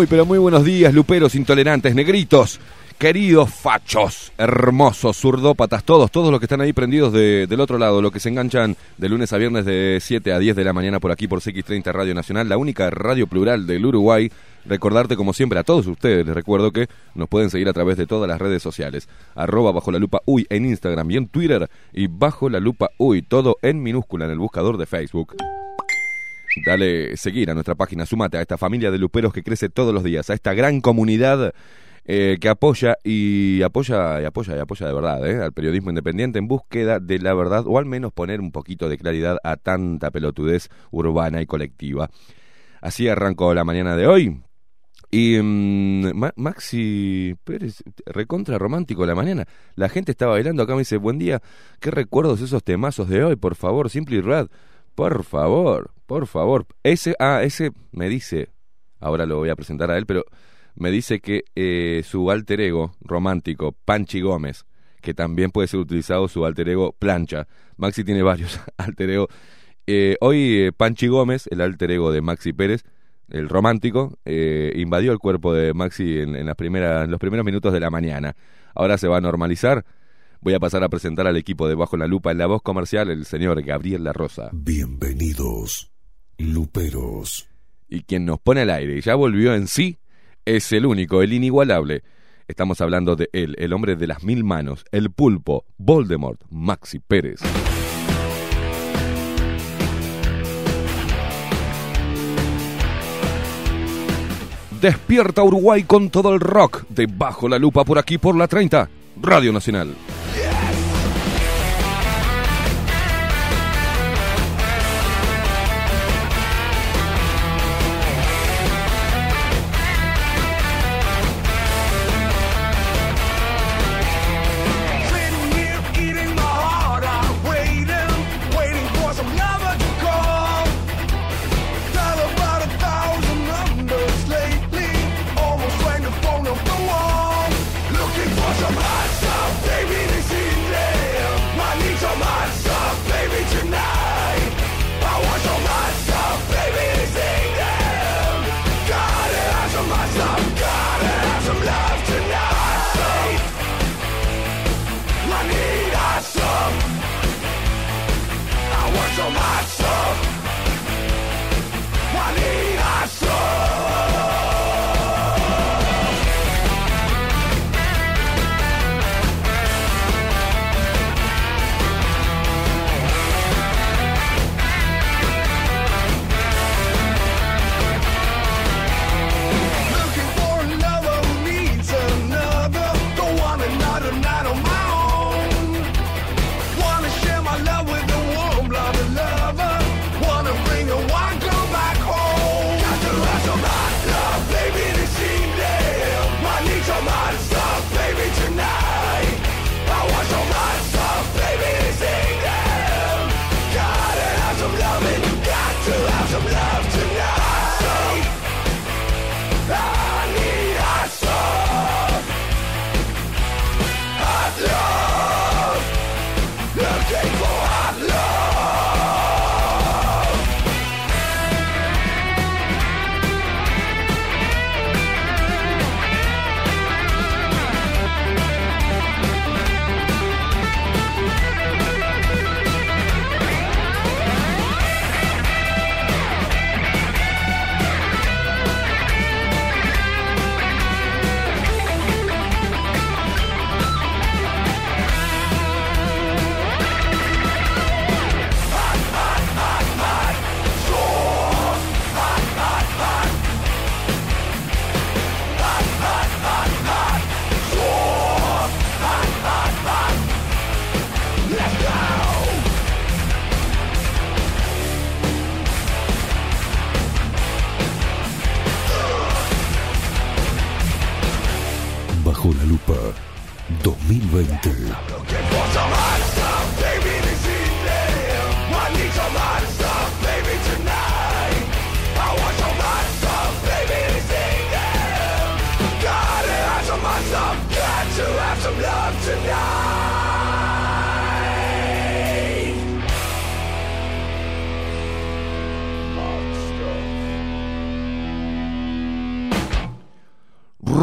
Muy, pero muy buenos días, luperos, intolerantes, negritos, queridos fachos, hermosos, zurdópatas, todos, todos los que están ahí prendidos de- del otro lado, los que se enganchan de lunes a viernes de 7 a 10 de la mañana por aquí por CX30 Radio Nacional, la única radio plural del Uruguay. Recordarte, como siempre, a todos ustedes, les recuerdo que nos pueden seguir a través de todas las redes sociales. Arroba bajo la lupa uy en Instagram y en Twitter y bajo la lupa uy, todo en minúscula en el buscador de Facebook. Dale seguir a nuestra página, sumate a esta familia de luperos que crece todos los días, a esta gran comunidad eh, que apoya y apoya y apoya y apoya de verdad eh, al periodismo independiente en búsqueda de la verdad o al menos poner un poquito de claridad a tanta pelotudez urbana y colectiva. Así arrancó la mañana de hoy. Y mm, Ma- Maxi Pérez, recontra romántico la mañana. La gente está bailando acá, me dice, buen día, ¿qué recuerdos esos temazos de hoy? Por favor, Simple y Rad. Por favor, por favor. Ese, ah, ese me dice, ahora lo voy a presentar a él, pero me dice que eh, su alter ego romántico, Panchi Gómez, que también puede ser utilizado su alter ego Plancha. Maxi tiene varios alter ego. Eh, hoy eh, Panchi Gómez, el alter ego de Maxi Pérez, el romántico, invadió el cuerpo de Maxi en, en las primeras, en los primeros minutos de la mañana. Ahora se va a normalizar. Voy a pasar a presentar al equipo de Bajo la Lupa en la voz comercial, el señor Gabriel La Rosa. Bienvenidos, Luperos. Y quien nos pone al aire y ya volvió en sí es el único, el inigualable. Estamos hablando de él, el hombre de las mil manos, el pulpo, Voldemort, Maxi Pérez. Despierta Uruguay con todo el rock de Bajo la Lupa por aquí por la 30, Radio Nacional.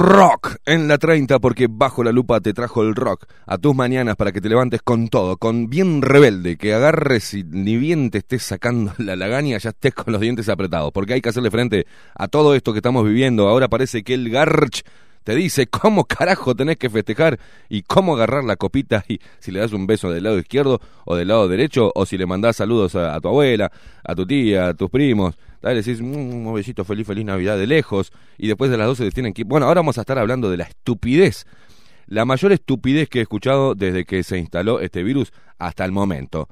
Rock en la 30 porque bajo la lupa te trajo el rock a tus mañanas para que te levantes con todo, con bien rebelde, que agarres y ni bien te estés sacando la lagaña, ya estés con los dientes apretados, porque hay que hacerle frente a todo esto que estamos viviendo. Ahora parece que el Garch te dice cómo carajo tenés que festejar y cómo agarrar la copita y si le das un beso del lado izquierdo o del lado derecho o si le mandás saludos a, a tu abuela, a tu tía, a tus primos. Dale, decís "Mm, un besito, feliz, feliz Navidad de lejos y después de las 12 te tienen que. Bueno, ahora vamos a estar hablando de la estupidez. La mayor estupidez que he escuchado desde que se instaló este virus hasta el momento.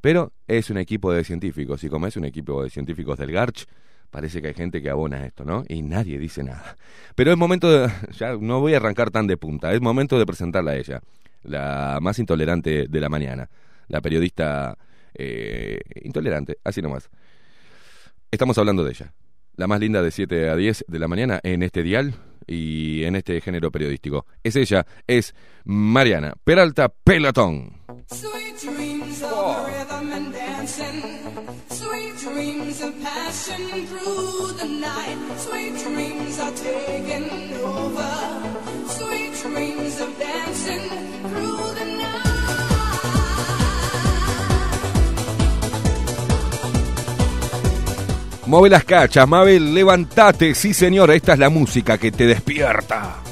Pero es un equipo de científicos y como es un equipo de científicos del Garch, parece que hay gente que abona esto, ¿no? Y nadie dice nada. Pero es momento de... Ya no voy a arrancar tan de punta, es momento de presentarla a ella, la más intolerante de la mañana, la periodista eh, intolerante, así nomás. Estamos hablando de ella, la más linda de 7 a 10 de la mañana en este dial y en este género periodístico. Es ella, es Mariana Peralta Pelotón. Sweet dreams of rhythm and dancing. Sweet dreams of passion through the night. Sweet dreams are taking over. Sweet dreams of dancing through Mueve las cachas, Mabel, levántate. Sí, señor, esta es la música que te despierta.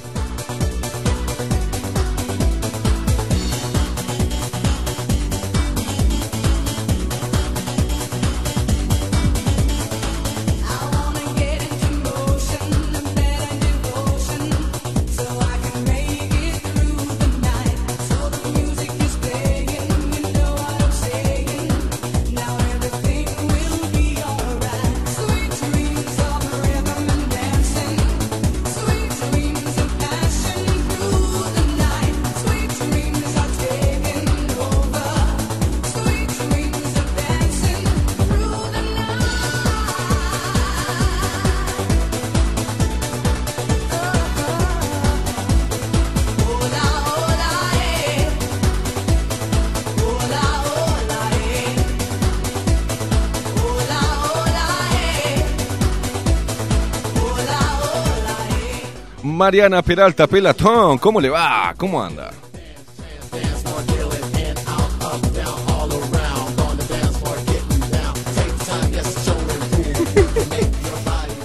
Mariana Peralta Pelotón, ¿cómo le va? ¿Cómo anda?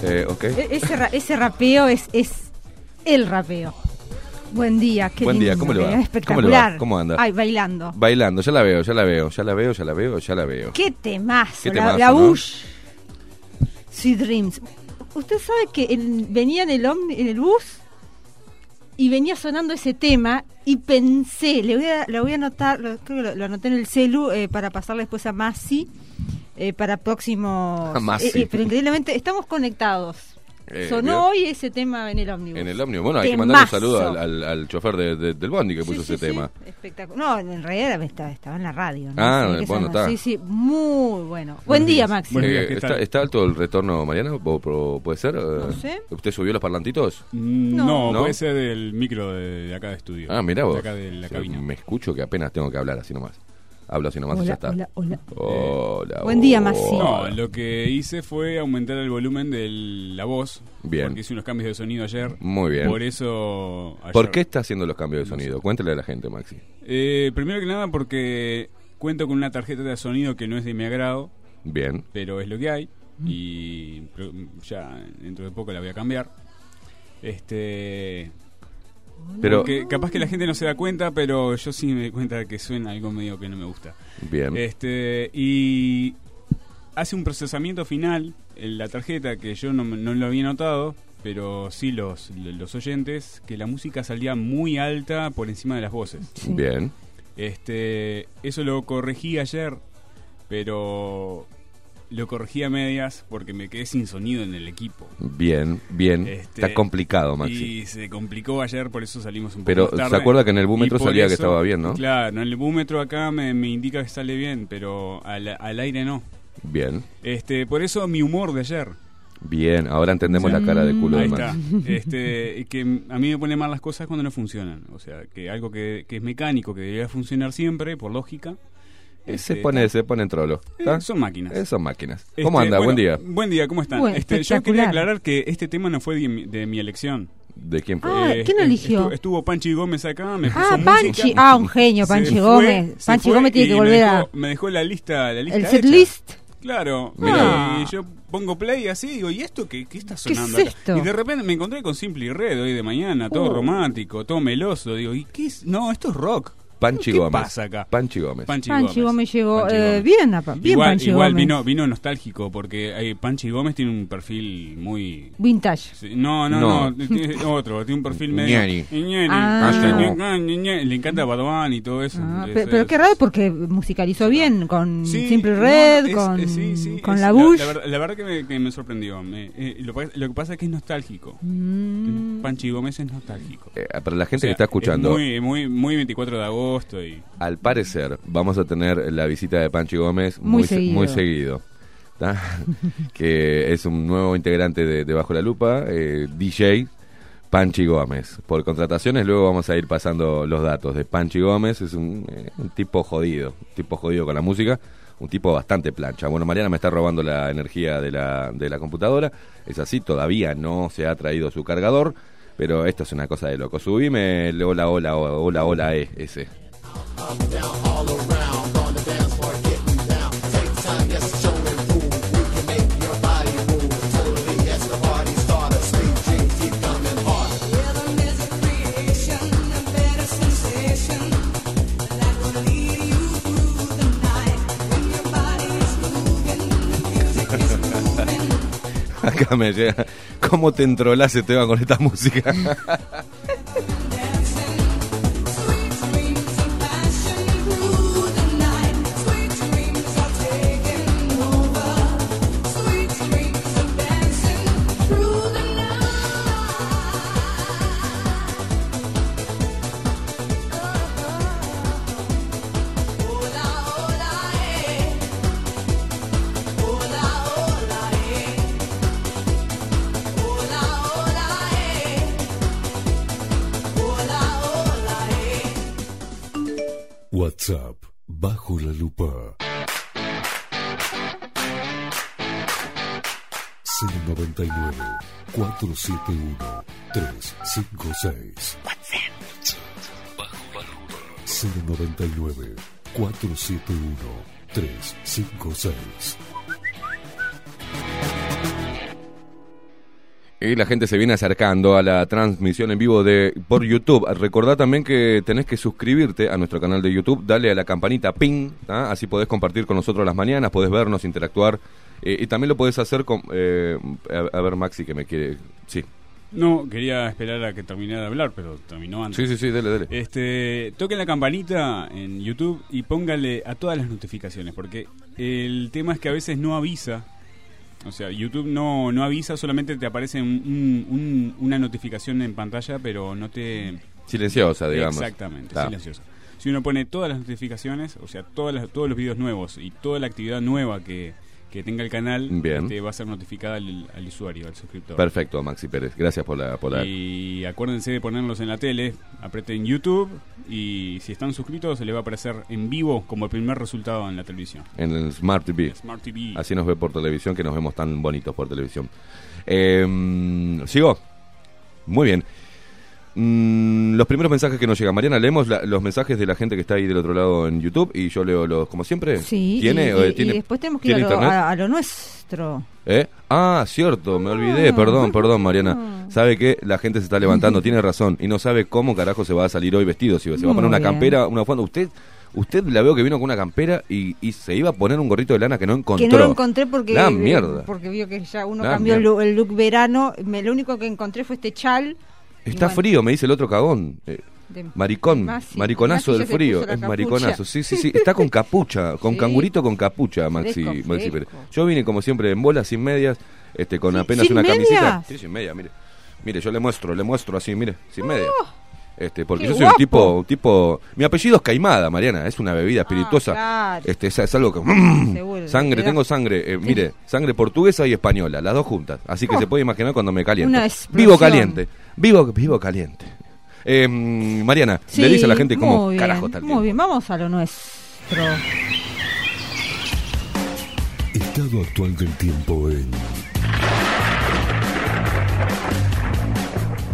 Eh, ok. E- Ese, ra- ese rapeo es, es el rapeo. Buen día, qué Buen día, lindo, ¿cómo le va? ¿Cómo le Espectacular. va? ¿Cómo anda? Ay, bailando. Bailando, ya la veo, ya la veo, ya la veo, ya la veo, ya la veo. Qué temazo, Qué la, temazo, la ¿no? Bush. Sweet Dreams. Usted sabe que en- venía en el, omni- en el bus y venía sonando ese tema y pensé, le voy a, lo voy a anotar, lo, creo que lo, lo anoté en el celu eh, para pasarle después a Masi eh, para Masi. eh, eh, pero increíblemente estamos conectados. Eh, Sonó hoy ese tema en el ómnibus. En el ómnibus. Bueno, hay que mandarle un Temazo. saludo al, al, al chofer de- de- del bondi que puso Sí, ese sí, tema. espectacular. No, en realidad estaba, estaba en la radio. ¿no? Ah, bueno, está. Sí, sí, muy bueno. Buen día. Maxi. Eh, ¿qué ¿está, tal? ¿Está alto el retorno, Mariana? ¿O- o- ¿Puede ser? Eh, sé. ¿Usted subió los parlantitos? Mm, No. No, ¿No? puede ser del micro de, de acá de estudio. Ah, mira vos. De acá de la cabina. Me escucho que apenas tengo que hablar así nomás. Hablo así nomás y ya Hola, está. hola, hola. Hola, Buen día, hola. Maxi. No, lo que hice fue aumentar el volumen de la voz. Bien. Porque hice unos cambios de sonido ayer. Muy bien. Por eso. ayer- ¿Por qué está haciendo los cambios de No sonido? sé. Cuéntale a la gente, Maxi. Eh, primero que nada, porque cuento con una tarjeta de sonido que no es de mi agrado, Bien. pero es lo que hay. Y pero ya dentro de poco la voy a cambiar. Este. Pero, Porque capaz que la gente no se da cuenta, pero yo sí me di cuenta de que suena algo medio que no me gusta. bien. Este, y hace un procesamiento final en la tarjeta que yo no, no lo había notado, pero sí los, los oyentes, que la música salía muy alta por encima de las voces. Sí. Bien. Este, eso lo corregí ayer, pero lo corregí a medias porque me quedé sin sonido en el equipo. Bien, bien. Este, Está complicado, Maxi. Y se complicó ayer, por eso salimos un poco Pero, tarde. ¿se acuerda que en el búmetro salía que estaba bien, no? Claro, en el búmetro acá me, me indica que sale bien, pero al, al aire no. Bien, Este, por eso mi humor de ayer. bien. Ahora entendemos la cara de culo de Maxi. está. Este, que a mí me pone mal las cosas cuando no funcionan. O sea, que algo que, que es mecánico, que debería funcionar siempre, por lógica. Este, se pone, se pone en trolo. eh, son máquinas. Eh, son máquinas. Este, ¿Cómo anda? bueno, Buen día. Buen día, ¿cómo están? Bueno, Este, yo quería aclarar que este tema no fue de, mi- de mi elección. ¿De quién fue? Ah, Eh, ¿quién eligió? Estuvo, estuvo Panchi Gómez acá, me puso Ah, música. Panchi. Ah, un genio, Se Panchi fue, Gómez. se Panchi fue Gómez tiene y que me volver dejó- a. Me dejó la lista, la lista El hecha. set list. Claro, Mira. y yo pongo play así y digo, ¿y esto qué, qué está ¿Qué es sonando acá? esto? Y de repente me encontré con Simple Red hoy de mañana, todo Oh. romántico, todo meloso. Digo, ¿y qué es? No, esto es rock. Panchi ¿Qué Gómez. pasa acá? Panchi Gómez. Panchi, Panchi Gómez llegó. Panchi eh, Gómez. bien, apa- bien igual, Panchi igual Gómez. vino, vino nostálgico porque eh, Panchi Gómez tiene un perfil muy... Vintage. sí, No, no, No. no, tiene otro, tiene un perfil medio... Ñani. Ñani. Ah. Ñani. Le encanta Badwan y todo eso. Ah, Es- pe- pero, es- qué raro porque musicalizó bien con Sí, Simple no, Red, es- con, es- sí, sí, con es- la Bush. La, verdad, la verdad que, me, que me sorprendió. Me- eh, lo, lo que pasa es que es nostálgico. Mm. Panchi Gómez es nostálgico. Eh, para la gente O sea, que está escuchando, es muy, muy, muy 24 de agosto y... al parecer vamos a tener la visita de Panchi Gómez Muy se- seguido. muy seguido. ¿tá? que es un nuevo integrante de, de Bajo la Lupa, eh, DJ Panchi Gómez. Por contrataciones luego vamos a ir pasando los datos de Panchi Gómez. Es un, eh, un tipo jodido, un tipo jodido con la música. Un tipo bastante plancha. Bueno, Mariana me está robando la energía de la, de la computadora. Es así, todavía no se ha traído su cargador. Pero esto es una cosa de loco. Subime el hola, hola, hola, hola, hola, eh, ese. Rhythm Acá me llega. ¿Cómo te entrolás Esteban con esta música? Bajo la lupa. 099 471 356 WhatsApp bajo la lupa 099 471 356 Y la gente se viene acercando a la transmisión en vivo de por YouTube. Recordá también que tenés que suscribirte a nuestro canal de YouTube, dale a la campanita ping, ¿tá? así podés compartir con nosotros las mañanas, podés vernos, interactuar. eh, y también lo podés hacer con... eh, a, a ver, Maxi, que me quiere... Sí, No, quería esperar a que terminara de hablar, pero terminó antes. sí, sí, sí dale, dale. Este, toquen la campanita en YouTube y póngale a todas las notificaciones, porque el tema es que a veces no avisa. O sea, YouTube no, no avisa, solamente te aparece un- un- un- una notificación en pantalla, pero no te... Silenciosa, digamos. Exactamente, silenciosa. Si uno pone todas las notificaciones, o sea, todas las- todos los videos nuevos y toda la actividad nueva que, que tenga el canal, Bien. este, va a ser notificada al, al usuario, al suscriptor. Perfecto, Maxi Pérez. Gracias por la... Por la... Y acuérdense de ponerlos en la tele, aprieten YouTube y si están suscritos se les va a aparecer en vivo como el primer resultado en la televisión. En el Smart TV. Smart TV. Así nos ve por televisión, que nos vemos tan bonitos por televisión. Eh, ¿Sigo? Muy bien. Mm, los primeros mensajes que nos llegan. Mariana, leemos la- los mensajes de la gente que está ahí del otro lado en YouTube y yo leo los, como siempre. Sí, ¿Tiene? y, y- ¿tiene- y después tenemos que ir a ¿tiene lo, a- a lo nuestro. ¿Eh? Ah, cierto, me olvidé, perdón, perdón, Mariana. Sabe que la gente se está levantando, tiene razón, y no sabe cómo carajo se va a salir hoy vestido. Si se va a poner una bien. campera, una bufanda. Usted, usted la veo que vino con una campera y, y se iba a poner un gorrito de lana que no encontró. Que no lo encontré porque La mierda. porque vio que ya uno La cambió mierda. el look verano. Me, lo único que encontré fue este chal. Está bueno, frío, me dice el otro cagón. Eh, Maricón, Masi. mariconazo del frío, es capucha. mariconazo. Sí, sí, sí, está con capucha, con Sí. cangurito con capucha, Maxi, Fresco, Maxi fresco. Pérez. Yo vine como siempre en bolas, sin medias, este, con ¿Sí? apenas ¿Sin una camiseta. medias? Sí, sin media, mire. Mire, yo le muestro, le muestro así, mire, sin media. Este, porque qué yo soy guapo. un tipo, un tipo, mi apellido es Caimada, Mariana, es una bebida espirituosa. claro. Este, es, es algo que mm, Seguro, sangre, tengo sangre, eh, mire, sangre portuguesa y española, las dos juntas. Así que Oh. se puede imaginar cuando me caliento. Explosión. Vivo caliente, vivo, vivo caliente. Eh, Mariana, Sí, le dice a la gente cómo bien, carajo el Muy tiempo. bien, vamos a lo nuestro. Estado actual del tiempo en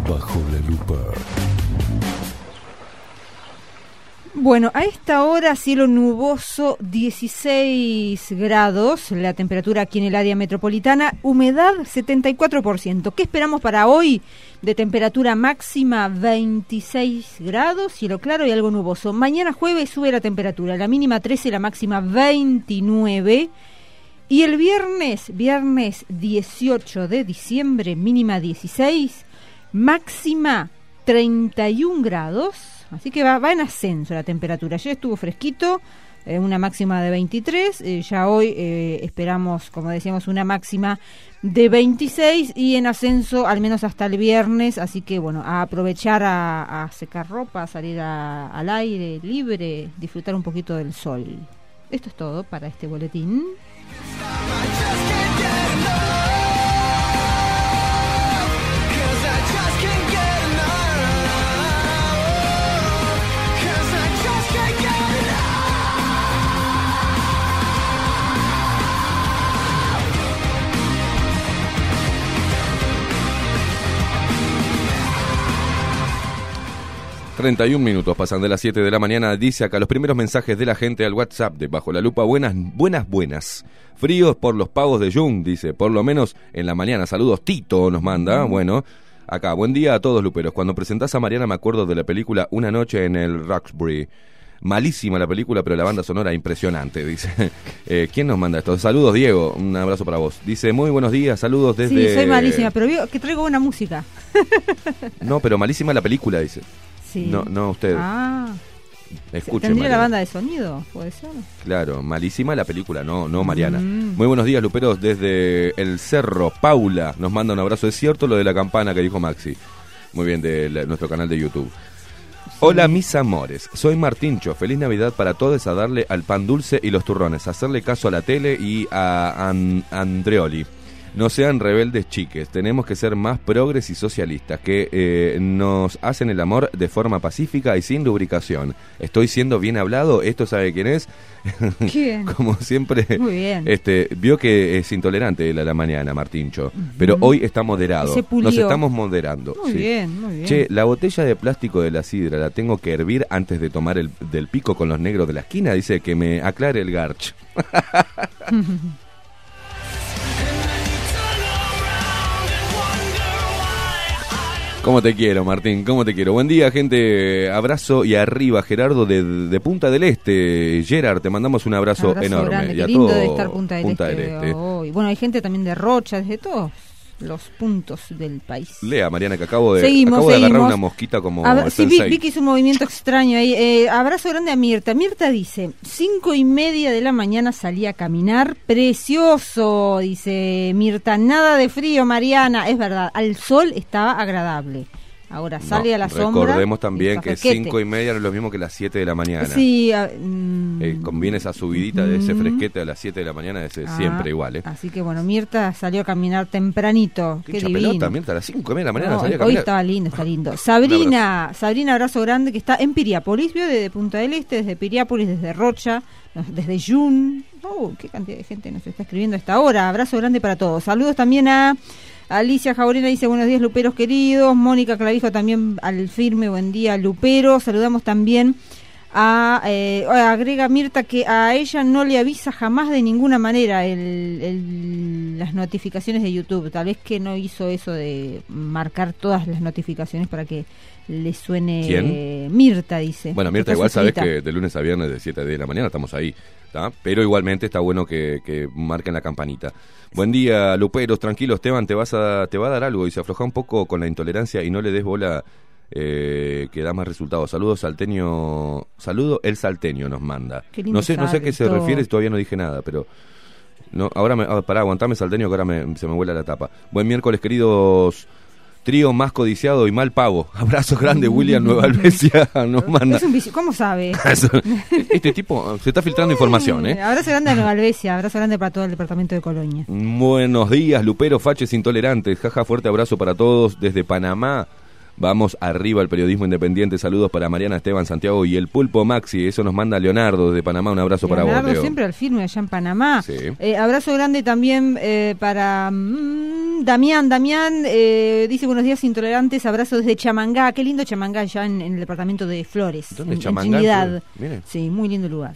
Bajo la lupa. Bueno, a esta hora cielo nuboso, 16 grados, la temperatura aquí en el área metropolitana, humedad 74%. ¿Qué esperamos para hoy? De temperatura máxima 26 grados, cielo claro y algo nuboso. Mañana jueves sube la temperatura, la mínima 13, la máxima 29. Y el viernes, viernes 18 de diciembre, mínima 16, máxima 31 grados. Así que va, en ascenso la temperatura. Ayer estuvo fresquito, eh, una máxima de 23. eh, ya hoy eh, esperamos, como decíamos, una máxima de 26 y en ascenso al menos hasta el viernes. Así que bueno, a aprovechar a, secar ropa, a salir al aire libre, disfrutar un poquito del sol. Esto es todo para este boletín. 31 minutos pasan de las 7 de la mañana. Dice acá los primeros mensajes de la gente al WhatsApp de Bajo la Lupa. Buenas, buenas, buenas. Fríos por los pavos de Jung, dice. Por lo menos en la mañana. Saludos, Tito nos manda. Bueno, acá. Buen día a todos, Luperos. Cuando presentás a Mariana me acuerdo de la película Una noche en el Roxbury. Malísima la película, pero la banda sonora impresionante, dice. Eh, ¿Quién nos manda esto? Saludos, Diego. Un abrazo para vos. Dice, muy buenos días, saludos desde... Sí, soy malísima, pero veo que traigo buena música. No, pero malísima la película, dice. Sí. No, no usted. Ah, Escuche, ¿tendría la Mariana. banda de sonido? ¿Puede ser? Claro, malísima la película, no, no Mariana. Mm. Muy buenos días, Luperos, desde el Cerro. Paula nos manda un abrazo. Es cierto lo de la campana que dijo Maxi. Muy bien, de la- nuestro canal de YouTube. Hola, mis amores. Soy Martincho. Feliz Navidad para todos. A darle al pan dulce y los turrones. Hacerle caso a la tele y a An- Andreoli. No sean rebeldes chiques. Tenemos que ser más progres y socialistas. Que eh, nos hacen el amor de forma pacífica y sin lubricación. ¿Estoy siendo bien hablado? ¿Esto sabe quién es? ¿Quién? Como siempre, Muy bien. este vio que es intolerante la, la mañana, Martincho. Pero hoy está moderado. Se pulió. Nos estamos moderando. Muy sí. bien, muy bien. Che, la botella de plástico de la sidra la tengo que hervir antes de tomar el del pico con los negros de la esquina. Dice que me aclare el garch. ¿Cómo te quiero, Martín? ¿Cómo te quiero? Buen día, gente. Abrazo y arriba, Gerardo de, de Punta del Este. Gerard, te mandamos un abrazo, Abrazo enorme. grande, Y qué a lindo todo de estar Punta del Punta Este. del Este. Bueno, hay gente también de Rocha, desde todos los puntos del país. Lea, Mariana, que acabo de, Seguimos, acabo de agarrar una mosquita como A sí, vi, vi que hizo un movimiento extraño ahí. Eh, abrazo grande a Mirta. Mirta dice, cinco y media de la mañana salí a caminar. Precioso, dice Mirta. Nada de frío, Mariana. Es verdad, al sol estaba agradable. Ahora sale No, a la sombra. Recordemos también que cinco y media no es lo mismo que las 7 de la mañana. Sí, ah, mm, Eh, conviene esa subidita de ese mm. fresquete a las 7 de la mañana, ese ah, siempre igual, ¿eh? Así que bueno, Mirta salió a caminar tempranito. Qué Qué pelota, Mirta, a las 5 y media de la mañana No, salía a hoy caminar. estaba lindo, está lindo. Sabrina, Sabrina, abrazo grande que está en Piriápolis, vio desde Punta del Este, desde Piriápolis, desde Rocha, desde Jun. Oh, qué cantidad de gente nos está escribiendo a esta hora. Abrazo grande para todos. Saludos también a Alicia Jaurena, dice buenos días Luperos queridos. Mónica Clavijo también al firme, buen día Lupero. Saludamos también a, eh, agrega Mirta que a ella no le avisa jamás de ninguna manera el- el- las notificaciones de YouTube. Tal vez que no hizo eso de marcar todas las notificaciones para que le suene eh, Mirta, dice. Bueno, Mirta, igual sabes que de lunes a viernes de 7 a 10 de la mañana estamos ahí, ¿tá? Pero igualmente está bueno que, que marquen la campanita. Buen día, Luperos, tranquilo, Esteban, te vas a te va a dar algo y se afloja un poco con la intolerancia y no le des bola eh, que da más resultados. Saludos salteño, saludo el salteño nos manda. No sé, no sé a qué se refiere, todavía no dije nada, pero no, ahora me, ah, pará, aguantame salteño que ahora me- se me vuela la tapa. Buen miércoles, queridos trío más codiciado y mal pago. Abrazo grande, William Nueva Albesia nos manda. Es un vicio. ¿Cómo sabe? Este tipo se está filtrando información, ¿eh? Abrazo grande a Nueva Albesia, abrazo grande para todo el departamento de Colonia. Buenos días, Lupero, faches intolerantes. Jaja, fuerte abrazo para todos desde Panamá. Vamos arriba al periodismo independiente. Saludos para Mariana Esteban Santiago y el Pulpo Maxi. Eso nos manda Leonardo desde Panamá. Un abrazo para Leonardo vos, Leo. siempre al firme allá en Panamá. Sí. Eh, abrazo grande también eh, para mm, Damián. Damián eh, dice buenos días intolerantes. Abrazo desde Chamangá. Qué lindo Chamangá allá en, en el departamento de Flores. ¿Dónde en, en Chamangá? Mire. Sí, muy lindo lugar.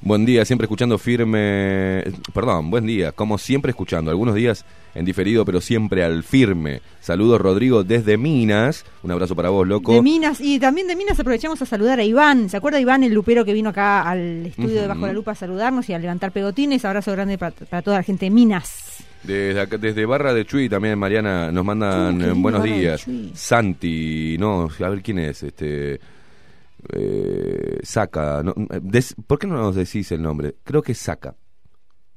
Buen día, siempre escuchando firme. Perdón, buen día. Como siempre escuchando. Algunos días en diferido, pero siempre al firme. Saludos, Rodrigo, desde Minas. Un abrazo para vos, loco. De Minas, y también de Minas aprovechamos a saludar a Iván. ¿Se acuerda Iván, el lupero que vino acá al estudio de Bajo la Lupa a saludarnos y a levantar pegotines? Abrazo grande para, para toda la gente de Minas. Desde, acá- desde Barra de Chuy también, Mariana, nos mandan Uh, buenos días. Santi, no, a ver quién es, este... Eh, Saca, no, des- ¿por qué no nos decís el nombre? Creo que es Saca.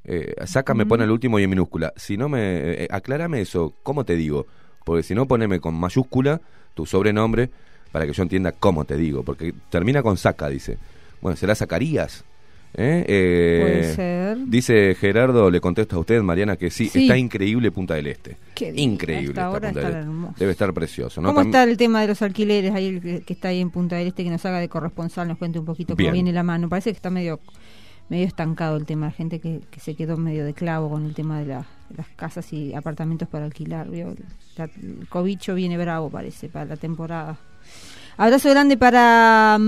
Eh, Saca me pone el último y en minúscula. Si no me... eh, aclárame eso, ¿cómo te digo? Porque si no, poneme con mayúscula tu sobrenombre para que yo entienda cómo te digo. Porque termina con Saca, dice. Bueno, ¿será Zacarías? ¿Eh? Eh, Puede ser. Dice Gerardo, le contesto a usted, Mariana, que sí, Sí. está increíble Punta del Este. Qué increíble esta Punta del Este. hermoso. Debe estar precioso, ¿no? ¿Cómo está el tema de los alquileres ahí el que, está ahí en Punta del Este que nos haga de corresponsal, nos cuente un poquito Bien. cómo viene la mano? Parece que está medio medio estancado el tema, gente que, que se quedó medio de clavo con el tema de, la- de las casas y apartamentos para alquilar. ¿vio? La- el cobicho viene bravo, parece, para la temporada. Abrazo grande para mm,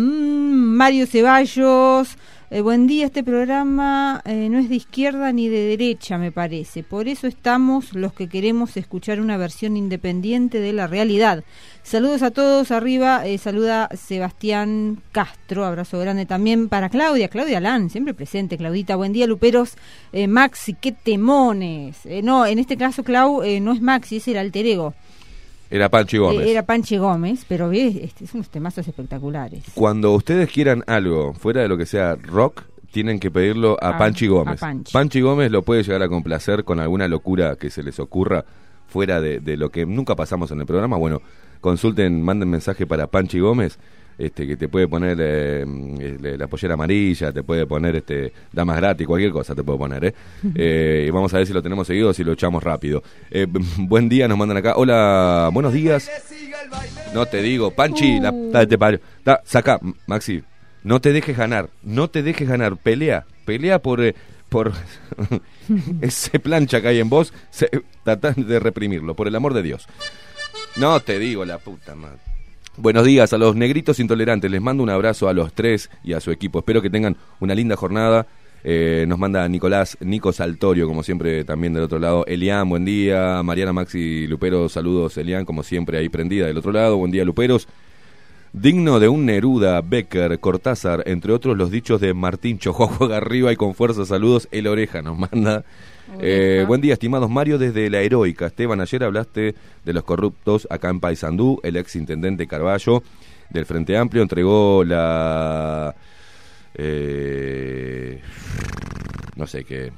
Mario Ceballos. Eh, buen día, este programa eh, no es de izquierda ni de derecha, me parece. Por eso estamos los que queremos escuchar una versión independiente de la realidad. Saludos a todos arriba. eh, saluda Sebastián Castro. Abrazo grande también para Claudia. Claudia Lan, siempre presente. Claudita, buen día, Luperos. Maxi, qué temones. No, en este caso, Clau, no es Maxi, es el alter ego. Era Panchi Gómez. Eh, era Panche Gómez, pero este, es unos temazos espectaculares. Cuando ustedes quieran algo fuera de lo que sea rock, tienen que pedirlo a A- Panchi Gómez. a Panchi. Gómez lo puede llegar a complacer con alguna locura que se les ocurra fuera de, de lo que nunca pasamos en el programa. Bueno, consulten, manden mensaje para Panchi Gómez. Este, que te puede poner eh, eh, la pollera amarilla, te puede poner este damas gratis, cualquier cosa te puede poner, ¿eh? Eh, y vamos a ver si lo tenemos seguido o si lo echamos rápido. Eh, buen día, nos mandan acá. Hola, buenos días. No te digo, Panchi, la, Uh. la- te parió. Da, saca, Maxi, no te dejes ganar, no te dejes ganar, pelea, pelea por por ese plancha que hay en vos, se, de reprimirlo, por el amor de Dios. No te digo la puta madre. Buenos días a los negritos intolerantes, les mando un abrazo a los tres y a su equipo, espero que tengan una linda jornada. Eh, nos manda Nicolás, Nico Saltorio, como siempre, también del otro lado. Elian, buen día. Mariana Maxi Lupero, saludos, Elian, como siempre, ahí prendida del otro lado. Buen día, Luperos. Digno de un Neruda, Becker, Cortázar, entre otros los dichos de Martín Chojo, juega arriba y con fuerza saludos, el oreja nos manda. Eh, buen día, estimados Mario, desde la heroica. Esteban, ayer hablaste de los corruptos acá en Paysandú, el ex intendente Carballo del Frente Amplio entregó la... eh, no sé qué.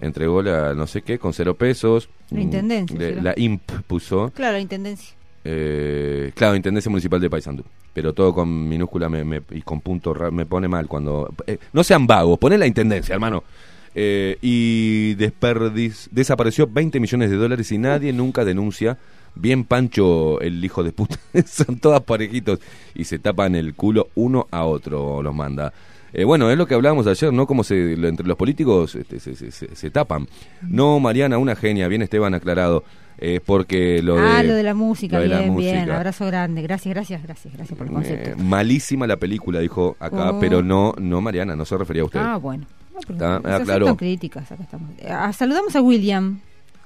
Entregó la no sé qué con cero pesos. La intendencia, Le- la IMP puso. Claro, la intendencia. Eh, claro, Intendencia Municipal de Paysandú. Pero todo con minúscula me, me- y con punto me pone mal cuando... eh, no sean vagos, poné la Intendencia, hermano. Eh, y desperdiz, desapareció 20 millones de dólares y nadie nunca denuncia. Bien Pancho, el hijo de puta. Son todas parejitos y se tapan el culo uno a otro, los manda. Eh, bueno, es lo que hablábamos ayer, ¿no? Como se, entre los políticos este, se, se- se- se tapan. No, Mariana, una genia, bien Esteban aclarado. Es porque lo ah, de... lo de la música, de bien, la bien. música. Abrazo grande. Gracias, gracias, gracias, gracias por el Eh, concepto. malísima la película, dijo acá, Oh. pero no, no Mariana, no se refería a usted. Ah, bueno. Ah, claro. críticas, acá estamos. Ah, saludamos a William.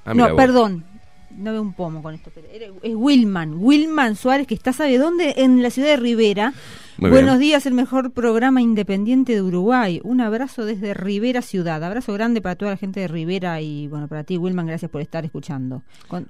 Ah, no, vos. perdón. No veo un pomo con esto. Pero es Wilman. Wilman Suárez, que está, ¿sabe dónde? En la ciudad de Rivera. Muy Buenos bien. días, el mejor programa independiente de Uruguay. Un abrazo desde Rivera Ciudad. Abrazo grande para toda la gente de Rivera y, bueno, para ti, Wilman, gracias por estar escuchando. Con-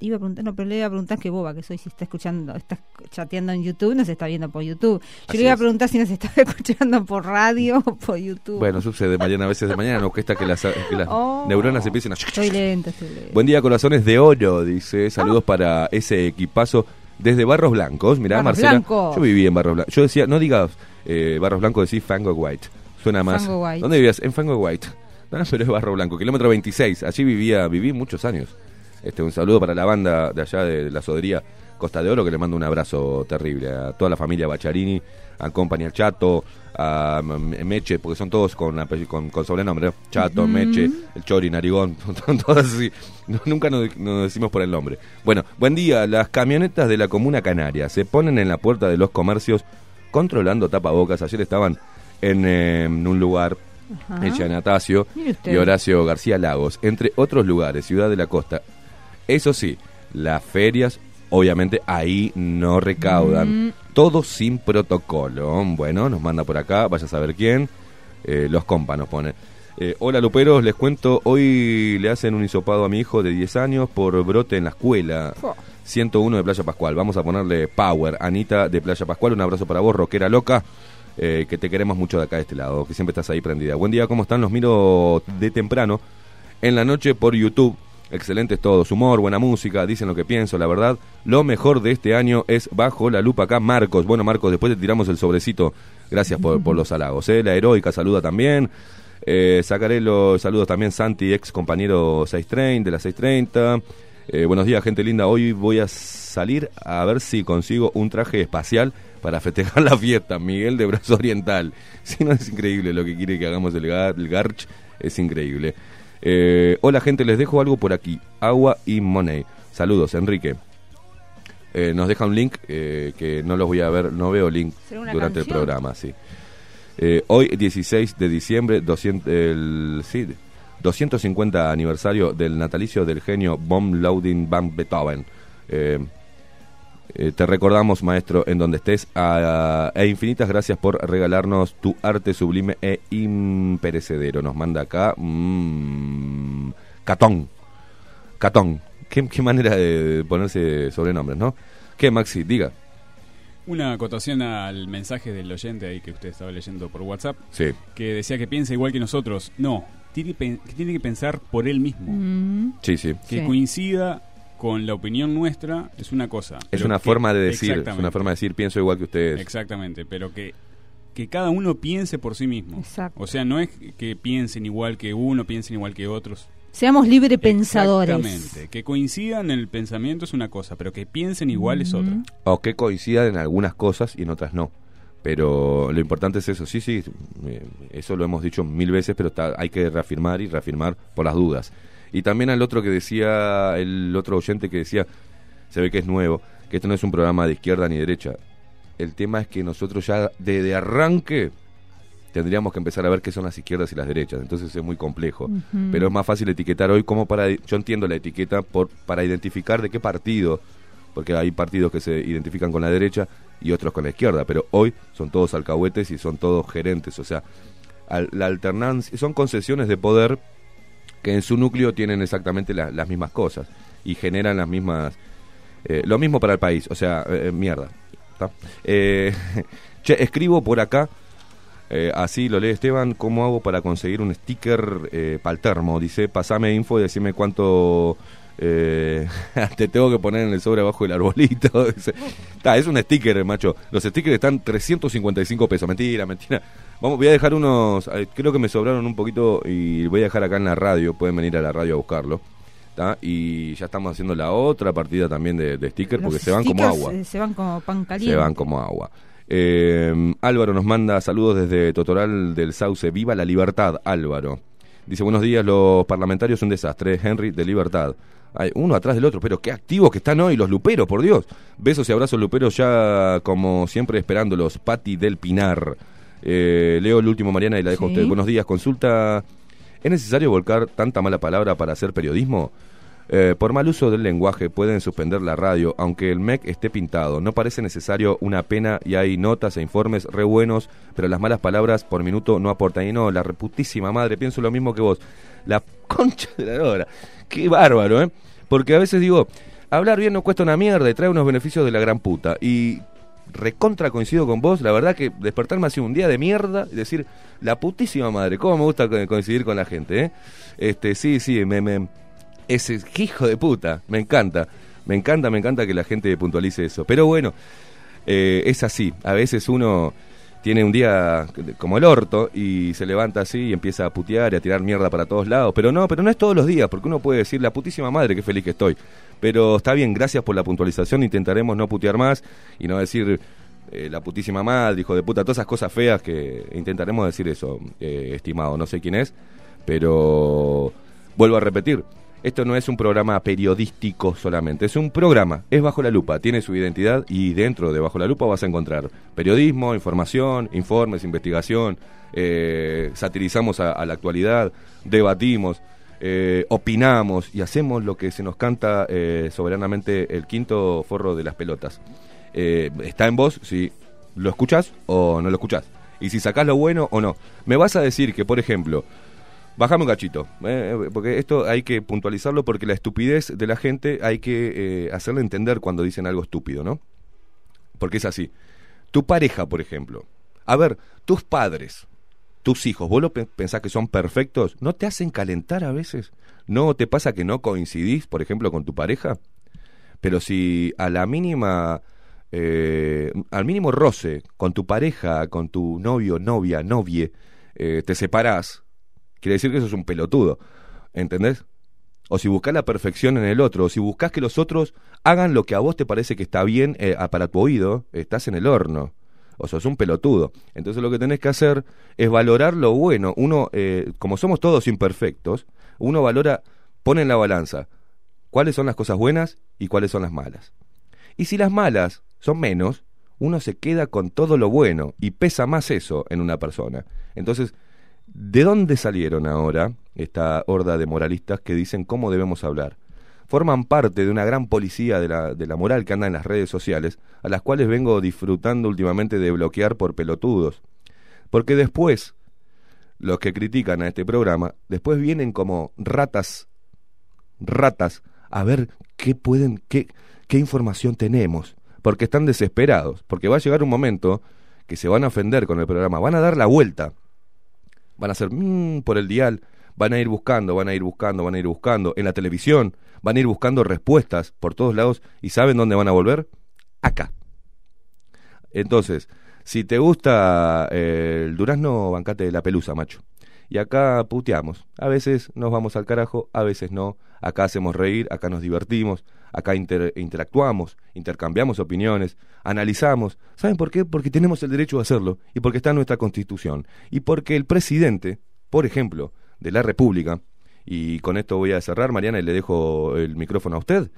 iba a preguntar, no, pero le iba a preguntar qué boba que soy, si está escuchando, está chateando en YouTube, no se está viendo por YouTube. Yo Así le iba a es. preguntar si nos estaba escuchando por radio o por YouTube. Bueno, sucede mañana, a veces de mañana, nos cuesta que las, que las Oh. neuronas empiecen a... Estoy lenta, estoy lenta. Buen día, corazones de oro, dice. Saludos para ese equipazo desde Barros Blancos. Mirá, Barros Marcela. Yo viví en Barros Blancos. Yo decía, no digas eh, Barros Blancos, decís Fango White. Suena más. Fango White. ¿Dónde vivías? En Fango White. No, pero es Barro Blanco, kilómetro 26. Allí vivía, viví muchos años. Este, un saludo para la banda de allá de la sodería Costa de Oro, que le mando un abrazo terrible a toda la familia Bacharini, a Company al Chato, a Meche, porque son todos con, con, con sobrenombre, ¿no? Chato, Meche, el Chori, Narigón, son todos así. No, nunca nos, nos decimos por el nombre. Bueno, buen día. Las camionetas de la Comuna Canaria se ponen en la puerta de los comercios controlando tapabocas. Ayer estaban en, eh, en un lugar, Mire usted. y Horacio García Lagos, entre otros lugares, Ciudad de la Costa. Eso sí, las ferias, obviamente, ahí no recaudan. Mm. Todo sin protocolo. Bueno, nos manda por acá, vaya a saber quién. Eh, los compas nos pone. Eh, hola Luperos, les cuento, hoy le hacen un hisopado a mi hijo de 10 años por brote en la escuela. Fua. 101 de Playa Pascual. Vamos a ponerle power. Anita de Playa Pascual, un abrazo para vos, rockera loca. eh, que te queremos mucho de acá de este lado, que siempre estás ahí prendida. Buen día, ¿cómo están? Los miro de temprano en la noche por YouTube. Excelentes todos, humor, buena música, dicen lo que pienso, la verdad. Lo mejor de este año es bajo la lupa acá, Marcos. Bueno, Marcos, después te tiramos el sobrecito. Gracias por, los halagos. ¿eh? La heroica saluda también. Eh, sacaré los saludos también Santi, ex compañero 630 de la 630. Eh, buenos días, gente linda. Hoy voy a salir a ver si consigo un traje espacial para festejar la fiesta. Miguel de Brazo Oriental. Si no es increíble lo que quiere que hagamos el, gar- el Garch, es increíble. Eh, hola, gente, les dejo algo por aquí: agua y money. Saludos, Enrique. Eh, nos deja un link eh, que no los voy a ver, no veo link ¿Será una durante el programa, sí. Hoy, 16 de diciembre, 200, el, sí, 250 aniversario del natalicio del genio von Laudin van Beethoven. Eh, te recordamos, maestro, en donde estés, a- e infinitas gracias por regalarnos tu arte sublime e imperecedero. Nos manda acá mm, Catón. Catón. ¿Qué, qué manera de ponerse sobrenombres, ¿no? ¿Qué, Maxi? Diga. Una acotación al mensaje del oyente ahí que usted estaba leyendo por WhatsApp, Sí. que decía que piensa igual que nosotros. No, tiene, que tiene que pensar por él mismo. Mm, Sí, sí. Que Sí. coincida con la opinión nuestra es una cosa. Es una que- forma de decir, es una forma de decir, pienso igual que ustedes. Exactamente, pero que, que cada uno piense por sí mismo. Exacto. O sea, no es que piensen igual que uno, piensen igual que otros. Seamos libre pensadores. Exactamente. Que coincidan en el pensamiento es una cosa, pero que piensen igual es otra. O que coincidan en algunas cosas y en otras no. Pero lo importante es eso. Sí, sí, eh, eso lo hemos dicho mil veces, pero está- hay que reafirmar y reafirmar por las dudas. Y también al otro que decía, el otro oyente que decía, se ve que es nuevo, que esto no es un programa de izquierda ni derecha. El tema es que nosotros ya desde arranque tendríamos que empezar a ver qué son las izquierdas y las derechas. Entonces es muy complejo. Pero es más fácil etiquetar hoy como para... Yo entiendo la etiqueta por para identificar de qué partido, porque hay partidos que se identifican con la derecha y otros con la izquierda, pero hoy son todos alcahuetes y son todos gerentes. O sea, al- la alternancia... Son concesiones de poder que en su núcleo tienen exactamente la- las mismas cosas y generan las mismas... eh, lo mismo para el país, o sea, eh, eh, mierda. Eh, che, escribo por acá eh, así lo lee Esteban, ¿cómo hago para conseguir un sticker para el termo? Dice, pasame info y decime cuánto te tengo que poner en el sobre abajo del arbolito. Dice, "Ta, es un sticker, macho. Los stickers están 355 pesos. Mentira, mentira. Vamos, voy a dejar unos, eh, creo que me sobraron un poquito y voy a dejar acá en la radio. Pueden venir a la radio a buscarlo. ¿tá? Y ya estamos haciendo la otra partida también de, de stickers porque se van como agua. eh, Se van como pan caliente. Se van como agua. Eh, Álvaro nos manda saludos desde Totoral del Sauce. Viva la libertad, Álvaro. Dice, buenos días, los parlamentarios un desastre. Henry de Libertad. Hay uno atrás del otro, pero qué activos que están hoy los luperos, por Dios. Besos y abrazos luperos ya como siempre esperándolos. Pati del Pinar. Eh, leo el último, Mariana, y la dejo a usted. Buenos días, consulta. ¿Es necesario volcar tanta mala palabra para hacer periodismo? Eh, por mal uso del lenguaje pueden suspender la radio, aunque el MEC esté pintado. No parece necesario una pena y hay notas e informes re buenos, pero las malas palabras por minuto no aportan. Y no, la reputísima madre, pienso lo mismo que vos. La concha de la lora. Qué bárbaro, ¿eh? Porque a veces digo, hablar bien no cuesta una mierda y trae unos beneficios de la gran puta. Y recontra coincido con vos, la verdad que despertarme así un día de mierda y decir, la putísima madre, cómo me gusta co- coincidir con la gente, ¿eh? Este, sí, sí, me, me, ese hijo de puta, me encanta, me encanta, me encanta que la gente puntualice eso. Pero bueno, eh, es así, a veces uno tiene un día como el orto y se levanta así y empieza a putear y a tirar mierda para todos lados. Pero no, pero no es todos los días, porque uno puede decir la putísima madre que feliz que estoy. Pero está bien, gracias por la puntualización, intentaremos no putear más y no decir eh, la putísima madre, hijo de puta, todas esas cosas feas que intentaremos decir eso, eh, estimado, no sé quién es, pero vuelvo a repetir. Esto no es un programa periodístico solamente, es un programa, es Bajo la Lupa, tiene su identidad y dentro de Bajo la Lupa vas a encontrar periodismo, información, informes, investigación, eh, satirizamos a, a la actualidad, debatimos, eh, opinamos y hacemos lo que se nos canta eh, soberanamente el quinto forro de las pelotas. Eh, está en vos si lo escuchás o no lo escuchás. Y si sacás lo bueno o no. Me vas a decir que, por ejemplo, Bajame un cachito, porque esto hay que puntualizarlo porque la estupidez de la gente hay que hacerle entender cuando dicen algo estúpido, ¿no? Porque es así. Tu pareja, por ejemplo. A ver, tus padres, tus hijos, ¿vos lo pe- pensás que son perfectos? ¿No te hacen calentar a veces? ¿No te pasa que no coincidís, por ejemplo, con tu pareja? Pero si a la mínima, eh, al mínimo roce con tu pareja, con tu novio, novia, novie, eh, te separás, quiere decir que sos un pelotudo. ¿Entendés? O si buscas la perfección en el otro, o si buscas que los otros hagan lo que a vos te parece que está bien eh, para tu oído, estás en el horno. O sos un pelotudo. Entonces lo que tenés que hacer es valorar lo bueno. Uno, eh, como somos todos imperfectos, uno valora, pone en la balanza cuáles son las cosas buenas y cuáles son las malas. Y si las malas son menos, uno se queda con todo lo bueno y pesa más eso en una persona. Entonces, ¿de dónde salieron ahora esta horda de moralistas que dicen cómo debemos hablar? Forman parte de una gran policía de la, moral que anda en las redes sociales, a las cuales vengo disfrutando últimamente de bloquear por pelotudos. Porque después, los que critican a este programa, después vienen como ratas ratas a ver qué pueden, qué, qué información tenemos, porque están desesperados, porque va a llegar un momento que se van a ofender con el programa, van a dar la vuelta, van a hacer mm, por el dial, van a ir buscando, van a ir buscando, van a ir buscando, en la televisión, van a ir buscando respuestas por todos lados, y ¿saben dónde van a volver? Acá. Entonces, si te gusta eh, el durazno, bancate de la pelusa, macho. Y acá puteamos. A veces nos vamos al carajo, a veces no. Acá hacemos reír, acá nos divertimos, acá inter- interactuamos, intercambiamos opiniones, analizamos. ¿Saben por qué? Porque tenemos el derecho de hacerlo y porque está en nuestra constitución. Y porque el presidente, por ejemplo, de la República, y con esto voy a cerrar, Mariana, y le dejo el micrófono a usted,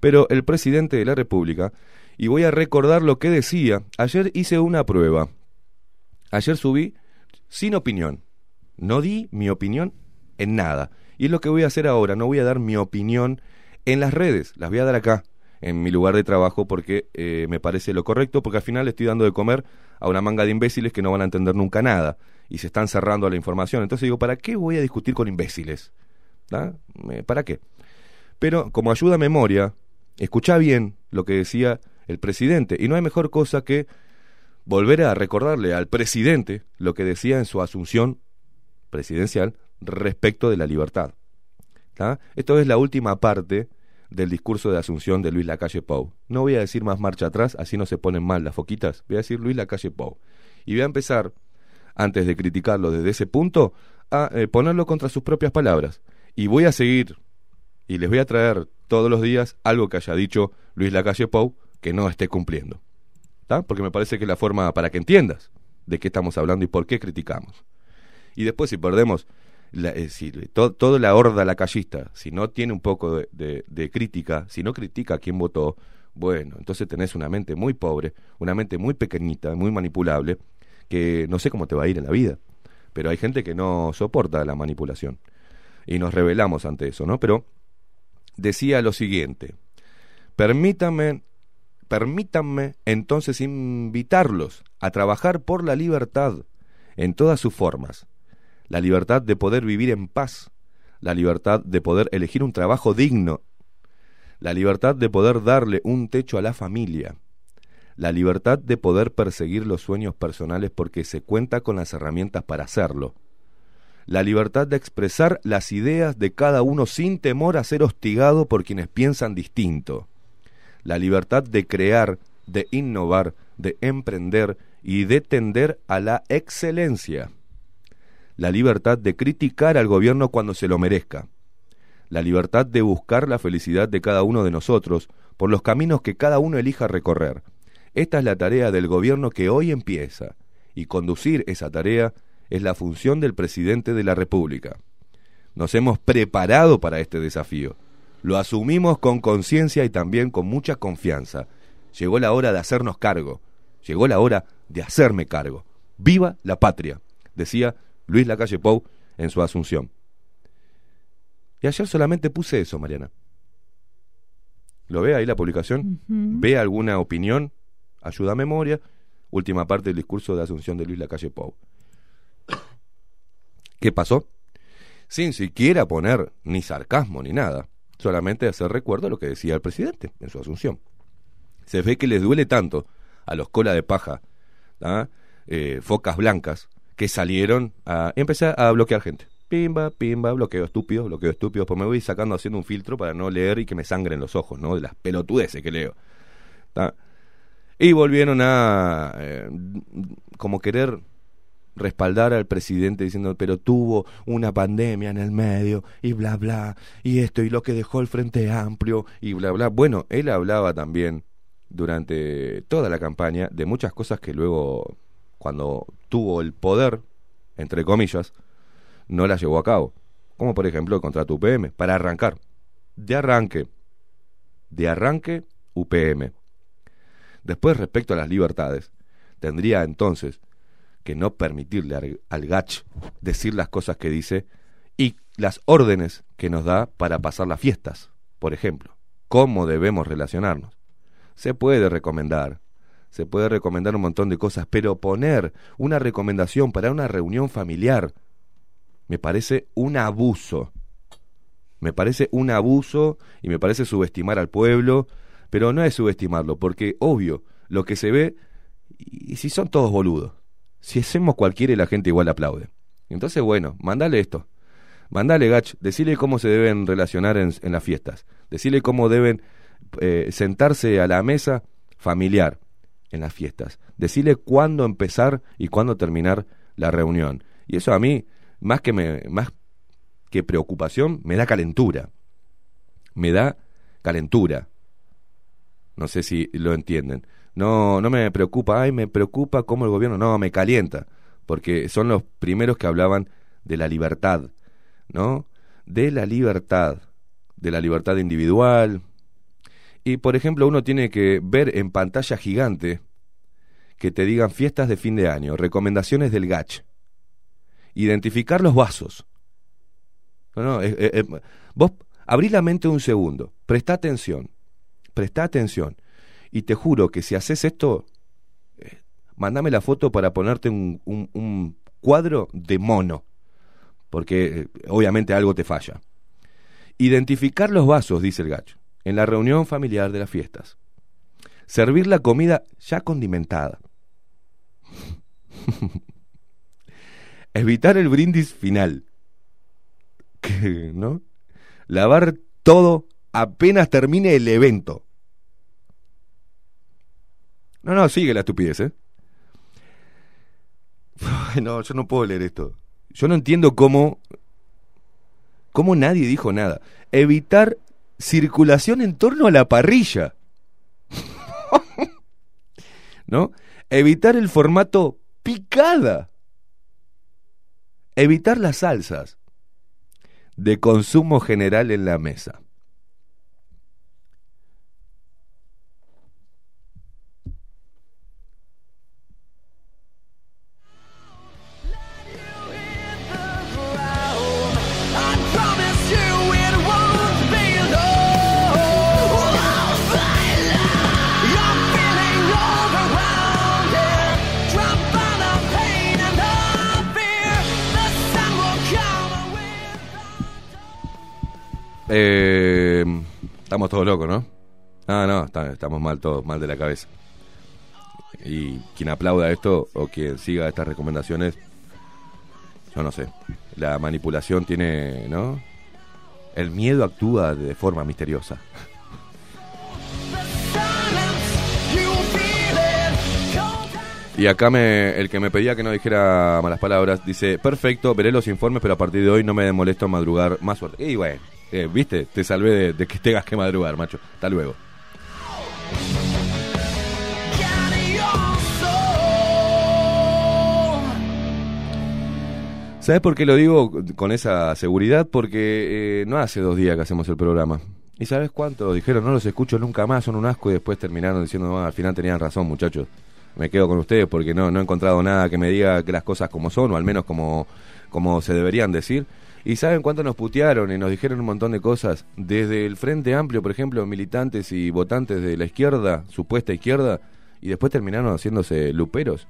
pero el presidente de la República, y voy a recordar lo que decía, ayer hice una prueba, ayer subí sin opinión, no di mi opinión en nada, y es lo que voy a hacer ahora, no voy a dar mi opinión en las redes, las voy a dar acá, en mi lugar de trabajo, porque eh, me parece lo correcto, porque al final le estoy dando de comer a una manga de imbéciles que no van a entender nunca nada, y se están cerrando la información, entonces digo, ¿para qué voy a discutir con imbéciles? ¿Da? Eh, ¿Para qué? Pero como ayuda a memoria, escucha bien lo que decía el presidente. Y no hay mejor cosa que volver a recordarle al presidente lo que decía en su asunción presidencial respecto de la libertad. ¿tá? Esto es la última parte del discurso de asunción de Luis Lacalle Pou. No voy a decir más marcha atrás, así no se ponen mal las foquitas. Voy a decir Luis Lacalle Pou. Y voy a empezar, antes de criticarlo desde ese punto, a eh, ponerlo contra sus propias palabras. Y voy a seguir y les voy a traer todos los días algo que haya dicho Luis Lacalle Pou que no esté cumpliendo. Porque me parece que es la forma para que entiendas de qué estamos hablando y por qué criticamos. Y después si perdemos, la, eh, si, to- toda la horda lacallista, si no tiene un poco de, de- de crítica, si no critica a quien votó, bueno, entonces tenés una mente muy pobre, una mente muy pequeñita, muy manipulable, que no sé cómo te va a ir en la vida. Pero hay gente que no soporta la manipulación. Y nos rebelamos ante eso, ¿no? Pero decía lo siguiente, permítanme, permítanme entonces invitarlos a trabajar por la libertad en todas sus formas, la libertad de poder vivir en paz, la libertad de poder elegir un trabajo digno, La libertad de poder darle un techo a la familia. La libertad de poder perseguir los sueños personales porque se cuenta con las herramientas para hacerlo. La libertad de expresar las ideas de cada uno sin temor a ser hostigado por quienes piensan distinto. La libertad de crear, de innovar, de emprender y de tender a la excelencia. La libertad de criticar al gobierno cuando se lo merezca. La libertad de buscar la felicidad de cada uno de nosotros por los caminos que cada uno elija recorrer. Esta es la tarea del gobierno que hoy empieza, y conducir esa tarea es la función del presidente de la República. Nos hemos preparado para este desafío. Lo asumimos con conciencia y también con mucha confianza. Llegó la hora de hacernos cargo. Llegó la hora de hacerme cargo. ¡Viva la patria! decía Luis Lacalle Pou en su asunción. Y ayer solamente puse eso, Mariana. ¿Lo ve ahí la publicación? ¿Ve alguna opinión? Ayuda a memoria. Última parte del discurso de asunción de Luis Lacalle Pou. ¿Qué pasó? Sin siquiera poner ni sarcasmo ni nada, solamente hacer recuerdo a lo que decía el presidente en su asunción. Se ve que les duele tanto a los cola de paja, ¿ah? Eh, focas blancas, que salieron a empezar a bloquear gente. Pimba, pimba, bloqueo estúpido, bloqueo estúpido. Pues me voy sacando haciendo un filtro para no leer y que me sangren los ojos, ¿no? De las pelotudeces que leo. ¿tá? Y volvieron a eh, como querer respaldar al presidente diciendo, pero tuvo una pandemia en el medio y bla, bla, y esto y lo que dejó el Frente Amplio y bla, bla. Bueno, él hablaba también durante toda la campaña de muchas cosas que luego, cuando tuvo el poder, entre comillas, no las llevó a cabo. Como por ejemplo el contrato UPM, para arrancar. De arranque. De arranque UPM. Después, respecto a las libertades, tendría entonces que no permitirle al, Gach decir las cosas que dice y las órdenes que nos da para pasar las fiestas, por ejemplo. Cómo debemos relacionarnos. Se puede recomendar, se puede recomendar un montón de cosas, pero poner una recomendación para una reunión familiar me parece un abuso. Me parece un abuso y me parece subestimar al pueblo, pero no es subestimarlo, porque obvio, lo que se ve, y si son todos boludos, si hacemos cualquiera y la gente igual aplaude. Entonces, bueno, mandale esto. Mandale, Gach, decile cómo se deben relacionar en, las fiestas. Decile cómo deben eh, sentarse a la mesa familiar en las fiestas. Decile cuándo empezar y cuándo terminar la reunión. Y eso a mí, más que, me, más que preocupación, me da calentura. Me da calentura. No sé si lo entienden. No, no me preocupa, ay, me preocupa cómo el gobierno, no, me calienta, porque son los primeros que hablaban de la libertad, ¿no? De la libertad, de la libertad individual. Y, por ejemplo, uno tiene que ver en pantalla gigante que te digan fiestas de fin de año, recomendaciones del GACH, identificar los vasos. No, no, eh, eh, eh, vos abrí la mente un segundo, presta atención, presta atención. Y te juro que si haces esto, eh, mandame la foto para ponerte un, un- cuadro de mono, porque eh, obviamente algo te falla. Identificar los vasos, dice el gacho, en la reunión familiar de las fiestas. Servir la comida ya condimentada. Evitar el brindis final. ¿No? Lavar todo apenas termine el evento. No, no, sigue la estupidez, ¿eh? No, yo no puedo leer esto. Yo no entiendo cómo. cómo nadie dijo nada. Evitar circulación en torno a la parrilla. ¿No? Evitar el formato picada. Evitar las salsas de consumo general en la mesa. Eh, Estamos todos locos, ¿no? Ah, no, estamos mal todos, mal de la cabeza. Y quien aplauda esto o quien siga estas recomendaciones, yo no sé. La manipulación tiene, ¿no? El miedo actúa de forma misteriosa. Y acá me, el que me pedía que no dijera malas palabras dice, perfecto, veré los informes, pero a partir de hoy no me molesto madrugar más suerte. Y bueno, eh, viste, te salvé de, que tengas que madrugar, macho. Hasta luego. ¿Sabes por qué lo digo con esa seguridad? Porque eh, no hace dos días que hacemos el programa. ¿Y sabes cuánto? Dijeron, no los escucho nunca más, son un asco, y después terminaron diciendo, no, al final tenían razón, muchachos. Me quedo con ustedes porque no, no he encontrado nada que me diga que las cosas como son, o al menos como, como se deberían decir. ¿Y saben cuánto nos putearon y nos dijeron un montón de cosas? Desde el Frente Amplio, por ejemplo, militantes y votantes de la izquierda, supuesta izquierda, y después terminaron haciéndose luperos.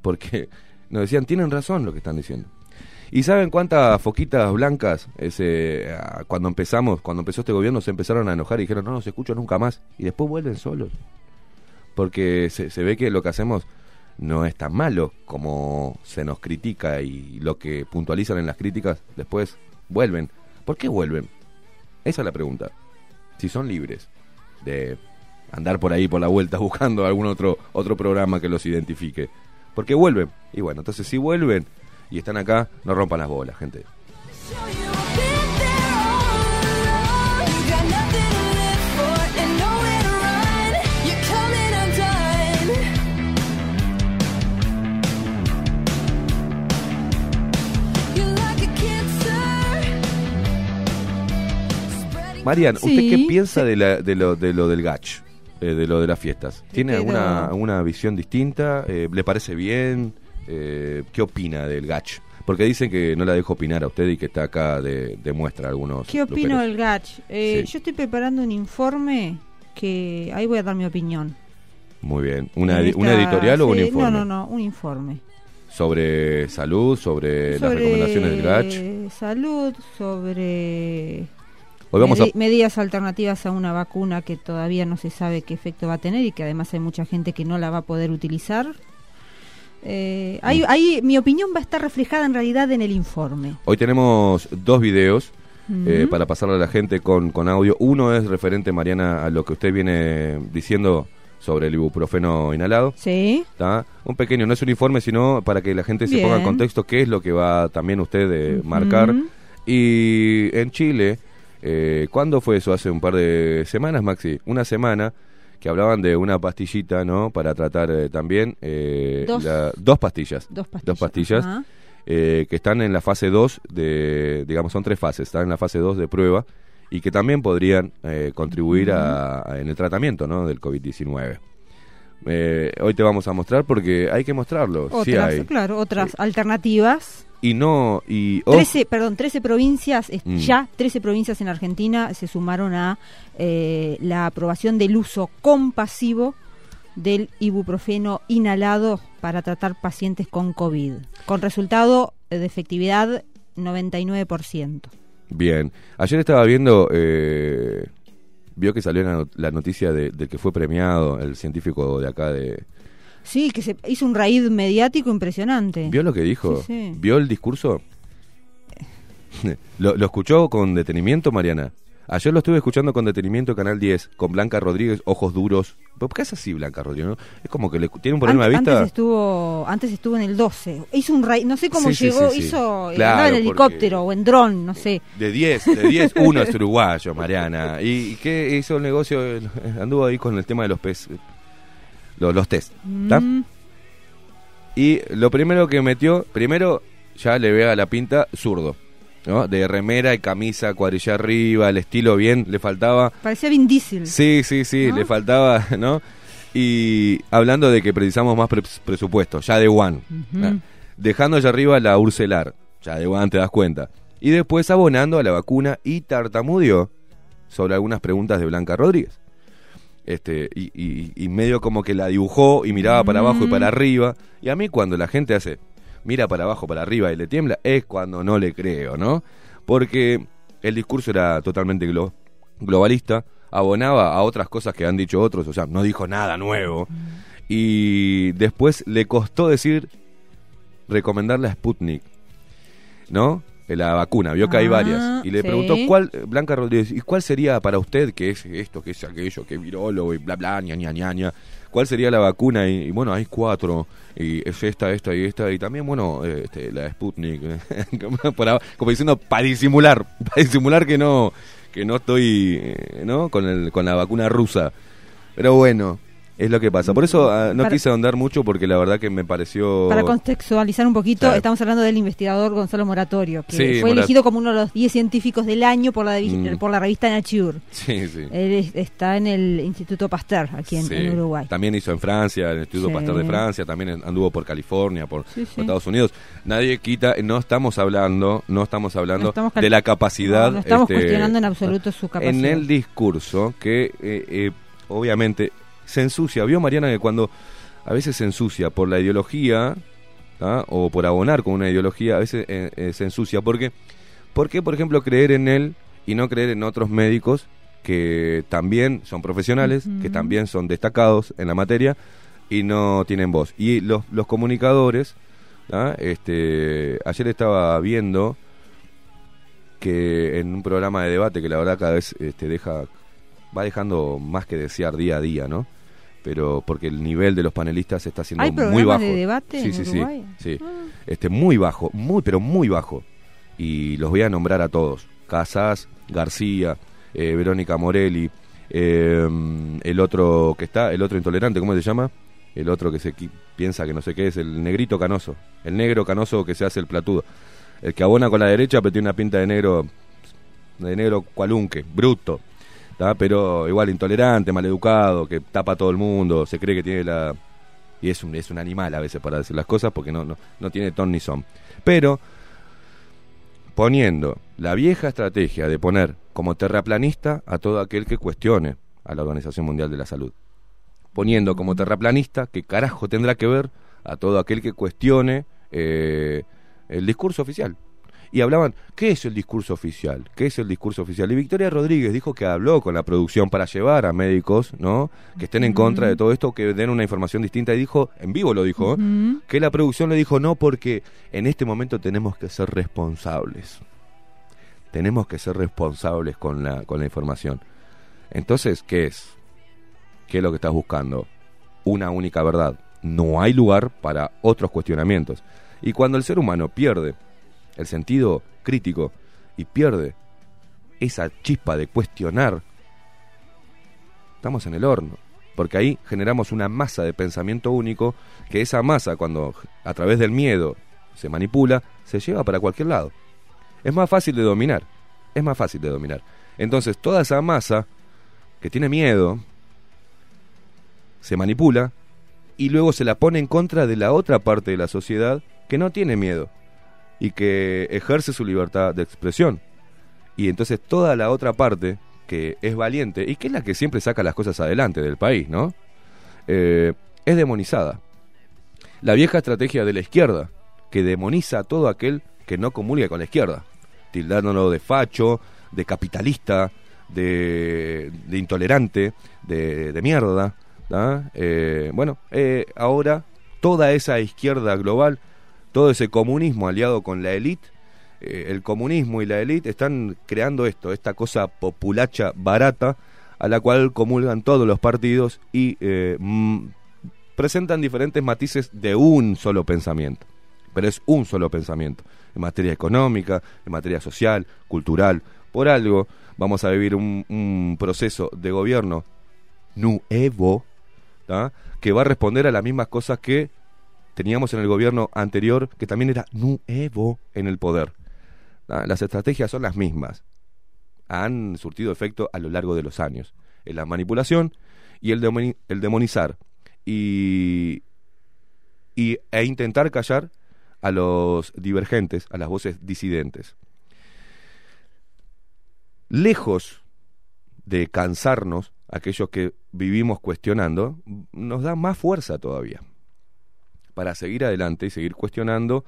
Porque nos decían, tienen razón lo que están diciendo. ¿Y saben cuántas foquitas blancas ese, ah, cuando empezamos, cuando empezó este gobierno, se empezaron a enojar y dijeron, no nos escucho nunca más? Y después vuelven solos. Porque se, se ve que lo que hacemos no es tan malo como se nos critica y lo que puntualizan en las críticas después vuelven. ¿Por qué vuelven? Esa es la pregunta. Si son libres de andar por ahí por la vuelta buscando algún otro otro programa que los identifique. ¿Por qué vuelven? Y bueno, entonces si vuelven y están acá, no rompan las bolas, gente. Marian, ¿usted qué piensa sí. de, la- de, lo, de lo del gach? eh, de lo de las fiestas. ¿Tiene Pero- alguna, alguna visión distinta? Eh, ¿Le parece bien? Eh, ¿Qué opina del gach? Porque dicen que no la dejo opinar a usted y que está acá de, de muestra algunos. ¿Qué opino luperos. del GACH? Sí. Yo estoy preparando un informe que ahí voy a dar mi opinión. Muy bien. ¿Una, editorial o un informe? No, no, no, un informe. Sobre salud, sobre, las recomendaciones del gach. Salud, sobre Hoy vamos a... medi- medidas alternativas a una vacuna que todavía no se sabe qué efecto va a tener y que además hay mucha gente que no la va a poder utilizar. Eh, Mm. ahí, ahí mi opinión va a estar reflejada en realidad en el informe. Hoy tenemos dos videos eh, para pasarle a la gente con, con audio. Uno es referente, Mariana, a lo que usted viene diciendo sobre el ibuprofeno inhalado. Sí, ¿tá? Un pequeño, no es un informe, sino para que la gente se ponga en contexto qué es lo que va también usted de marcar. Y en Chile, eh, ¿cuándo fue eso? Hace un par de semanas, Maxi. Una semana que hablaban de una pastillita, ¿no? Para tratar eh, también eh, Dos. la- dos pastillas. dos pastillas. Dos pastillas eh, que están en la fase 2 de, digamos, son tres fases, están en la fase 2 de prueba y que también podrían eh, contribuir a- a- en el tratamiento ¿no? del COVID-19. Eh, hoy te vamos a mostrar porque hay que mostrarlo, sí Otras, hay. claro, otras alternativas. Y no, y 13, perdón, 13 provincias, Mm. ya 13 provincias en Argentina se sumaron a eh, la aprobación del uso compasivo del ibuprofeno inhalado para tratar pacientes con COVID, con resultado de efectividad 99%. bien. Ayer estaba viendo, eh, vio que salió la, not- la noticia de- del que fue premiado, el científico de acá de... Sí, que se hizo un raíz mediático impresionante. ¿Vio lo que dijo? Sí, sí. ¿Vio el discurso? ¿Lo, lo escuchó con detenimiento, Mariana? Ayer lo estuve escuchando con detenimiento Canal 10, con Blanca Rodríguez, ojos duros. ¿Por qué es así Blanca Rodríguez? no? Es como que le, tiene un problema de vista. Antes estuvo, antes estuvo en el 12. Hizo un raíz, no sé cómo Sí, llegó, hizo, eh, Claro, andaba en helicóptero o en dron, no sé. De 10, de 10, uno es uruguayo, Mariana. ¿Y qué hizo el negocio? Anduvo ahí con el tema de los pez, los, los test. Mm, Y lo primero que metió, primero ya le vea la pinta zurdo. ¿no? De remera y camisa, cuadrilla arriba, el estilo bien, le faltaba parecía Vin Diesel. Sí, sí, sí, ¿No? le faltaba, ¿no? Y hablando de que precisamos más pre- presupuesto, ya de One. Dejando allá arriba la Urcelar, ya de One te das cuenta. Y después abonando a la vacuna y tartamudeó sobre algunas preguntas de Blanca Rodríguez. Este, y, y- y medio como que la dibujó y miraba para abajo y para arriba. Y a mí cuando la gente hace, mira para abajo, para arriba y le tiembla, es cuando no le creo, ¿no? Porque el discurso era totalmente glo- globalista, abonaba a otras cosas que han dicho otros, o sea, no dijo nada nuevo. Y después le costó decir, recomendarle a Sputnik, ¿no? La vacuna, vio que hay Ah, varias. Y le sí. preguntó, ¿cuál, Blanca Rodríguez, ¿y cuál sería para usted, que es esto, que es aquello, que es virólogo y bla, bla, ña, ña, ña, ña? ¿Cuál sería la vacuna? Y, y bueno, hay cuatro, y es esta, esta y esta, y también, bueno, eh, este, la Sputnik, como, como diciendo, para disimular, para disimular que no, que no estoy, eh, ¿no? Con, el, con la vacuna rusa. Pero bueno, es lo que pasa. Por eso ah, no Para- quise ahondar mucho, porque la verdad que me pareció... Para contextualizar un poquito, Claro. estamos hablando del investigador Gonzalo Moratorio, que Sí, fue Morat- elegido como uno de los 10 científicos del año por la, Mm. por la revista Nature. Sí, sí. Él es- está en el Instituto Pasteur, aquí en, Sí. en Uruguay. También hizo en Francia, en el Instituto Sí. Pasteur de Francia, también anduvo por California, por, Estados Unidos. Nadie quita, no estamos hablando, no estamos hablando No estamos cal- de la capacidad. No, no estamos este, cuestionando en absoluto su capacidad. En el discurso que eh, eh, obviamente se ensucia. Vio Mariana que cuando a veces se ensucia por la ideología ¿tá? o por abonar con una ideología, a veces eh, eh, se ensucia. porque ¿Por qué, por ejemplo, creer en él y no creer en otros médicos que también son profesionales, que también son destacados en la materia y no tienen voz? Y los, los comunicadores, ¿tá? este, ayer estaba viendo que en un programa de debate que la verdad cada vez este, deja va dejando más que desear día a día, ¿no? Pero porque el nivel de los panelistas está siendo ¿Hay muy bajo. de debate sí, en sí, sí, Uruguay? sí. Ah. Este muy bajo, muy pero muy bajo. Y los voy a nombrar a todos. Casas, García, eh, Verónica Morelli, eh, el otro que está, el otro intolerante, ¿cómo se llama? El otro que se qui- piensa que no sé qué es, el negrito canoso, el negro canoso que se hace el platudo. El que abona con la derecha pero tiene una pinta de negro de negro cualunque, bruto, pero igual intolerante, maleducado, que tapa a todo el mundo, se cree que tiene la... Y es un, es un animal a veces para decir las cosas porque no, no, no tiene ton ni son. Pero poniendo la vieja estrategia de poner como terraplanista a todo aquel que cuestione a la Organización Mundial de la Salud. Poniendo como terraplanista, que carajo tendrá que ver a todo aquel que cuestione eh, el discurso oficial. Y hablaban, ¿qué es el discurso oficial? ¿Qué es el discurso oficial? Y Victoria Rodríguez dijo que habló con la producción para llevar a médicos, ¿no? Que estén en contra de todo esto, que den una información distinta. Y dijo, en vivo lo dijo, que la producción le dijo no porque en este momento tenemos que ser responsables. Tenemos que ser responsables con la, con la información. Entonces, ¿qué es? ¿Qué es lo que estás buscando? Una única verdad. No hay lugar para otros cuestionamientos. Y cuando el ser humano pierde el sentido crítico y pierde esa chispa de cuestionar, estamos en el horno. Porque ahí generamos una masa de pensamiento único que esa masa, cuando a través del miedo se manipula, se lleva para cualquier lado. Es más fácil de dominar. Es más fácil de dominar. Entonces, toda esa masa que tiene miedo se manipula y luego se la pone en contra de la otra parte de la sociedad que no tiene miedo y que ejerce su libertad de expresión. Y entonces toda la otra parte que es valiente y que es la que siempre saca las cosas adelante del país, ¿no? Eh, es demonizada. La vieja estrategia de la izquierda, que demoniza a todo aquel que no comulga con la izquierda, tildándolo de facho, de capitalista, de, de intolerante, de, de mierda. Eh, bueno, eh, ahora toda esa izquierda global, todo ese comunismo aliado con la élite, eh, el comunismo y la élite están creando esto, esta cosa populacha barata a la cual comulgan todos los partidos y eh, presentan diferentes matices de un solo pensamiento. Pero es un solo pensamiento, en materia económica, en materia social, cultural. Por algo vamos a vivir un, un proceso de gobierno nuevo, ¿tá? que va a responder a las mismas cosas que teníamos en el gobierno anterior, que también era nuevo en el poder. Las estrategias son las mismas. Han surtido efecto a lo largo de los años. En la manipulación y el, el demonizar. Y, y, e intentar callar a los divergentes, a las voces disidentes. Lejos de cansarnos, aquellos que vivimos cuestionando, nos da más fuerza todavía para seguir adelante y seguir cuestionando.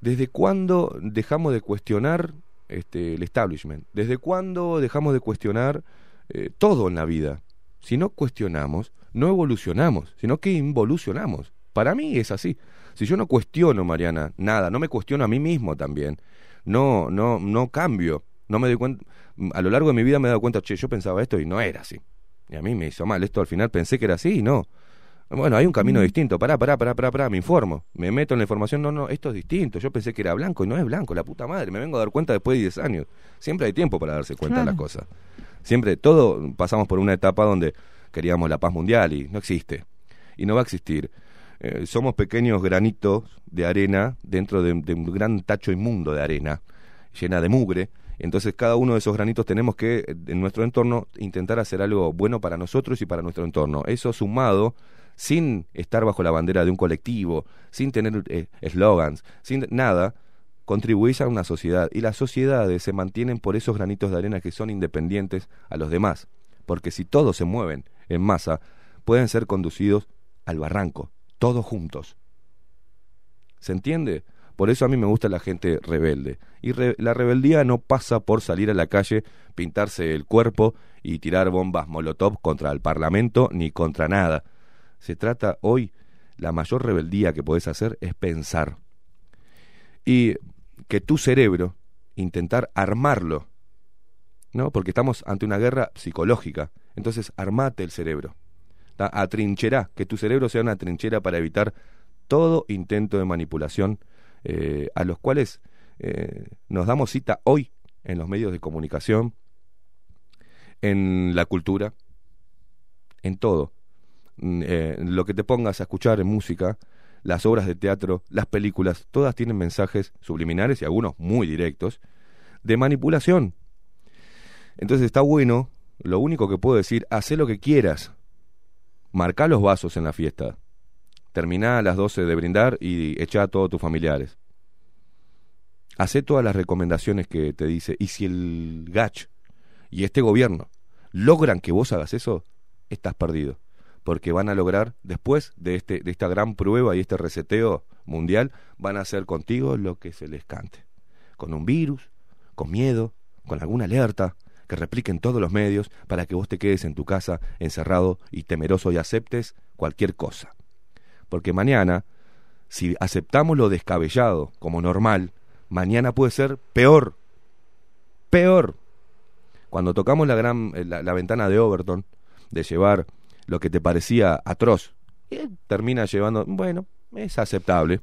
¿Desde cuándo dejamos de cuestionar este, el establishment? ¿Desde cuándo dejamos de cuestionar eh, todo en la vida. Si no cuestionamos, no evolucionamos, sino que involucionamos. Para mí es así. Si yo no cuestiono, Mariana, nada, no me cuestiono a mí mismo también, no, no, no cambio, no me doy cuenta, a lo largo de mi vida me he dado cuenta, che, yo pensaba esto y no era así. Y a mí me hizo mal, esto al final pensé que era así y no. Bueno, hay un camino distinto, pará, pará, pará, pará, pará, me informo, me meto en la información, no, no, esto es distinto, yo pensé que era blanco y no es blanco, la puta madre, me vengo a dar cuenta después de 10 años. Siempre hay tiempo para darse cuenta de las cosas. Siempre, todo pasamos por una etapa donde queríamos la paz mundial y no existe. Y no va a existir. Eh, somos pequeños granitos de arena dentro de, de un gran tacho inmundo de arena, llena de mugre. Entonces cada uno de esos granitos tenemos que, en nuestro entorno, intentar hacer algo bueno para nosotros y para nuestro entorno. Eso sumado, sin estar bajo la bandera de un colectivo, sin tener eh, eslogans, sin nada, contribuís a una sociedad. Y las sociedades se mantienen por esos granitos de arena que son independientes a los demás. Porque si todos se mueven en masa, pueden ser conducidos al barranco, todos juntos. ¿Se entiende? Por eso a mí me gusta la gente rebelde. Y re- la rebeldía no pasa por salir a la calle, pintarse el cuerpo y tirar bombas molotov contra el Parlamento ni contra nada. Se trata hoy, la mayor rebeldía que podés hacer es pensar. Y que tu cerebro, intentar armarlo, ¿no? Porque estamos ante una guerra psicológica. Entonces, armate el cerebro. ¿tá? Atrincherá, que tu cerebro sea una trinchera para evitar todo intento de manipulación eh, a los cuales eh, nos damos cita hoy en los medios de comunicación, en la cultura, en todo. Mm, eh, lo que te pongas a escuchar en música, las obras de teatro, las películas, todas tienen mensajes subliminares y algunos muy directos de manipulación. Entonces está bueno, lo único que puedo decir, haz lo que quieras. Marcá los vasos en la fiesta. Terminá a las 12 de brindar y echá a todos tus familiares. Hacé todas las recomendaciones que te dice. Y si el GACH y este gobierno logran que vos hagas eso, estás perdido. Porque van a lograr, después de, este, de esta gran prueba y este reseteo mundial, van a hacer contigo lo que se les cante. Con un virus, con miedo, con alguna alerta, que repliquen todos los medios para que vos te quedes en tu casa encerrado y temeroso y aceptes cualquier cosa. Porque mañana, si aceptamos lo descabellado como normal, mañana puede ser peor. Peor. Cuando tocamos la, gran, eh, la, la ventana de Overton, de llevar lo que te parecía atroz, y termina llevando, bueno, es aceptable.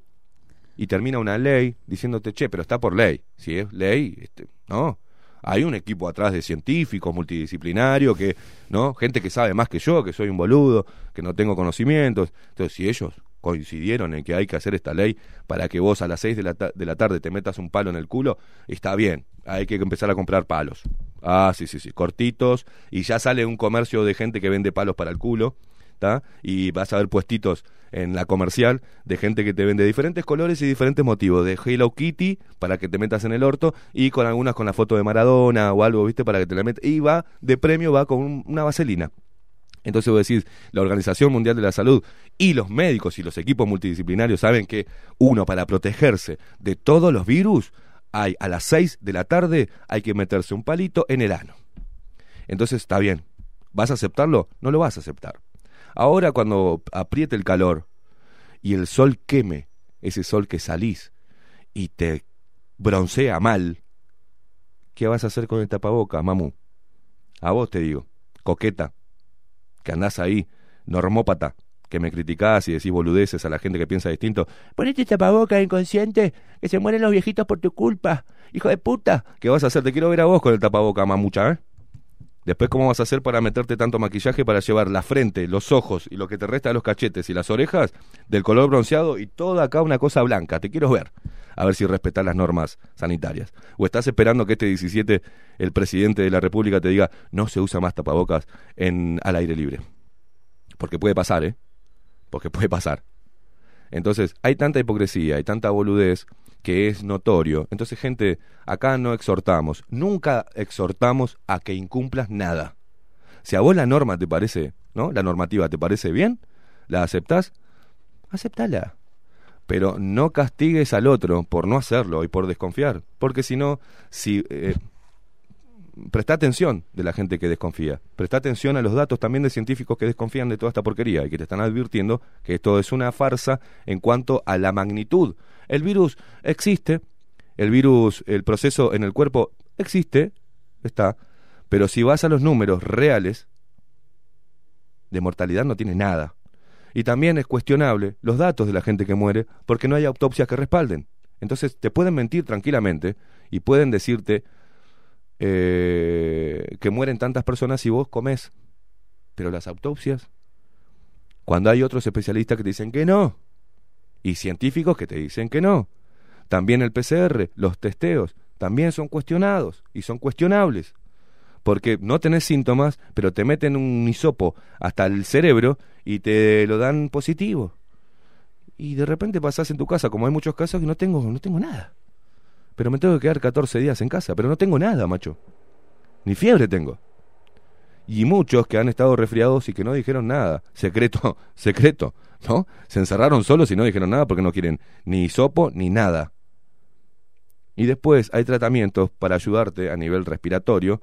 Y termina una ley diciéndote, che, pero está por ley. Si es ley, este, no. Hay un equipo atrás de científicos, multidisciplinario, que, ¿no? Gente que sabe más que yo, que soy un boludo, que no tengo conocimientos. Entonces, si ellos coincidieron en que hay que hacer esta ley para que vos a las 6 de la, de la tarde te metas un palo en el culo, está bien. Hay que empezar a comprar palos. Ah, sí, sí, sí, cortitos. Y ya sale un comercio de gente que vende palos para el culo. ¿tá? Y vas a ver puestitos en la comercial de gente que te vende diferentes colores y diferentes motivos, de Hello Kitty para que te metas en el orto y con algunas con la foto de Maradona o algo, ¿viste? Para que te la metas. Y va, de premio, va con un- una vaselina. Entonces vos decís, la Organización Mundial de la Salud y los médicos y los equipos multidisciplinarios saben que uno para protegerse de todos los virus, a las 6 de la tarde hay que meterse un palito en el ano. Entonces está bien. ¿Vas a aceptarlo? No lo vas a aceptar. Ahora cuando apriete el calor y el sol queme, ese sol que salís y te broncea mal, ¿qué vas a hacer con el tapaboca, mamu? A vos te digo, coqueta, que andás ahí, normópata, que me criticás y decís boludeces a la gente que piensa distinto. Ponete tapaboca inconsciente, que se mueren los viejitos por tu culpa, hijo de puta. ¿Qué vas a hacer? Te quiero ver a vos con el tapaboca, mamucha, ¿eh? Después, ¿cómo vas a hacer para meterte tanto maquillaje para llevar la frente, los ojos y lo que te resta de los cachetes y las orejas del color bronceado y toda acá una cosa blanca? Te quiero ver. A ver si respetas las normas sanitarias. O estás esperando que este 17 el presidente de la República te diga no se usa más tapabocas en, al aire libre. Porque puede pasar, ¿eh? Porque puede pasar. Entonces, hay tanta hipocresía, hay tanta boludez que es notorio. Entonces, gente, acá no exhortamos, nunca exhortamos a que incumplas nada. Si a vos la norma te parece, ¿no? La normativa te parece bien, la aceptás, aceptala. Pero no castigues al otro por no hacerlo y por desconfiar. Porque si no, si eh, presta atención de la gente que desconfía. Presta atención a los datos también de científicos que desconfían de toda esta porquería y que te están advirtiendo que esto es una farsa en cuanto a la magnitud. El virus existe, el virus, el proceso en el cuerpo existe, está, pero si vas a los números reales, de mortalidad no tiene nada. Y también es cuestionable los datos de la gente que muere porque no hay autopsias que respalden. Entonces te pueden mentir tranquilamente y pueden decirte eh, que mueren tantas personas y vos comés. Pero las autopsias, cuando hay otros especialistas que te dicen que no, y científicos que te dicen que no. También el PCR, los testeos, también son cuestionados y son cuestionables. Porque no tenés síntomas, pero te meten un hisopo hasta el cerebro y te lo dan positivo. Y de repente pasás en tu casa, como hay muchos casos, que no tengo, no tengo nada. Pero me tengo que quedar 14 días en casa, pero no tengo nada, macho. Ni fiebre tengo. Y muchos que han estado resfriados y que no dijeron nada. Secreto, secreto, ¿no? Se encerraron solos y no dijeron nada porque no quieren ni hisopo ni nada. Y después hay tratamientos para ayudarte a nivel respiratorio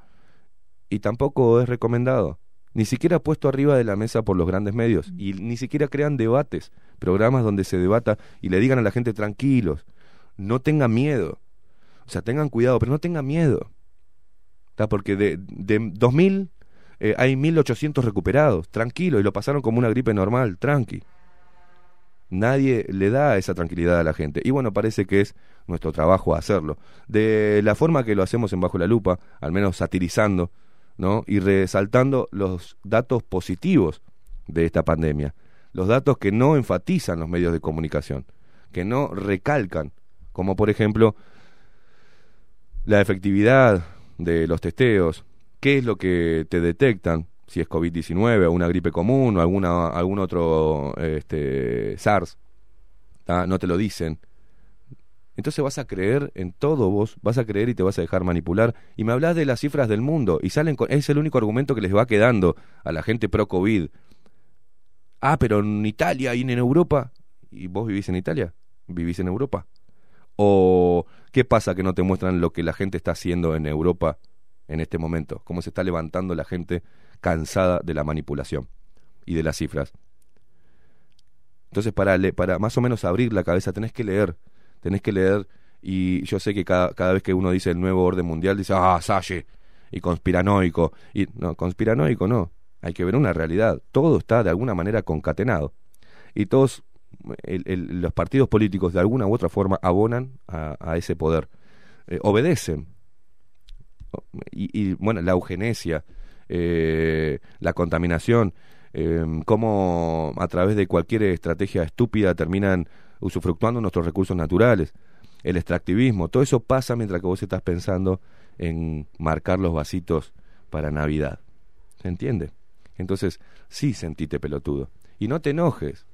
y tampoco es recomendado. Ni siquiera puesto arriba de la mesa por los grandes medios. Y ni siquiera crean debates, programas donde se debata y le digan a la gente tranquilos, no tengan miedo. O sea, tengan cuidado, pero no tengan miedo. ¿Está? Porque de, de 2000 eh, hay 1800 recuperados, tranquilo, y lo pasaron como una gripe normal, tranqui. Nadie le da esa tranquilidad a la gente. Y bueno, parece que es nuestro trabajo hacerlo. De la forma que lo hacemos en Bajo la Lupa, al menos satirizando, ¿no? Y resaltando los datos positivos de esta pandemia. Los datos que no enfatizan los medios de comunicación, que no recalcan, como por ejemplo la efectividad de los testeos, qué es lo que te detectan, si es COVID-19 o una gripe común o alguna, algún otro este, SARS, no te lo dicen. Entonces vas a creer en todo vos, vas a creer y te vas a dejar manipular. Y me hablas de las cifras del mundo y salen con, es el único argumento que les va quedando a la gente pro COVID. Ah, pero en Italia y en Europa. ¿Y vos vivís en Italia? ¿Vivís en Europa? ¿O qué pasa que no te muestran lo que la gente está haciendo en Europa en este momento? ¿Cómo se está levantando la gente cansada de la manipulación y de las cifras? Entonces, para, para más o menos abrir la cabeza, tenés que leer. Tenés que leer. Y yo sé que cada, cada vez que uno dice el nuevo orden mundial, dice, ah, Salle, y conspiranoico. Y no, conspiranoico no. Hay que ver una realidad. Todo está de alguna manera concatenado. Y todos el- los partidos políticos de alguna u otra forma abonan a, ese poder, Eh, obedecen. Y, bueno, la eugenesia, eh, la contaminación, eh, cómo a través de cualquier estrategia estúpida terminan usufructuando nuestros recursos naturales, el extractivismo, todo eso pasa mientras que vos estás pensando en marcar los vasitos para Navidad. ¿Se entiende? Entonces, sí sentite pelotudo. Y no te enojes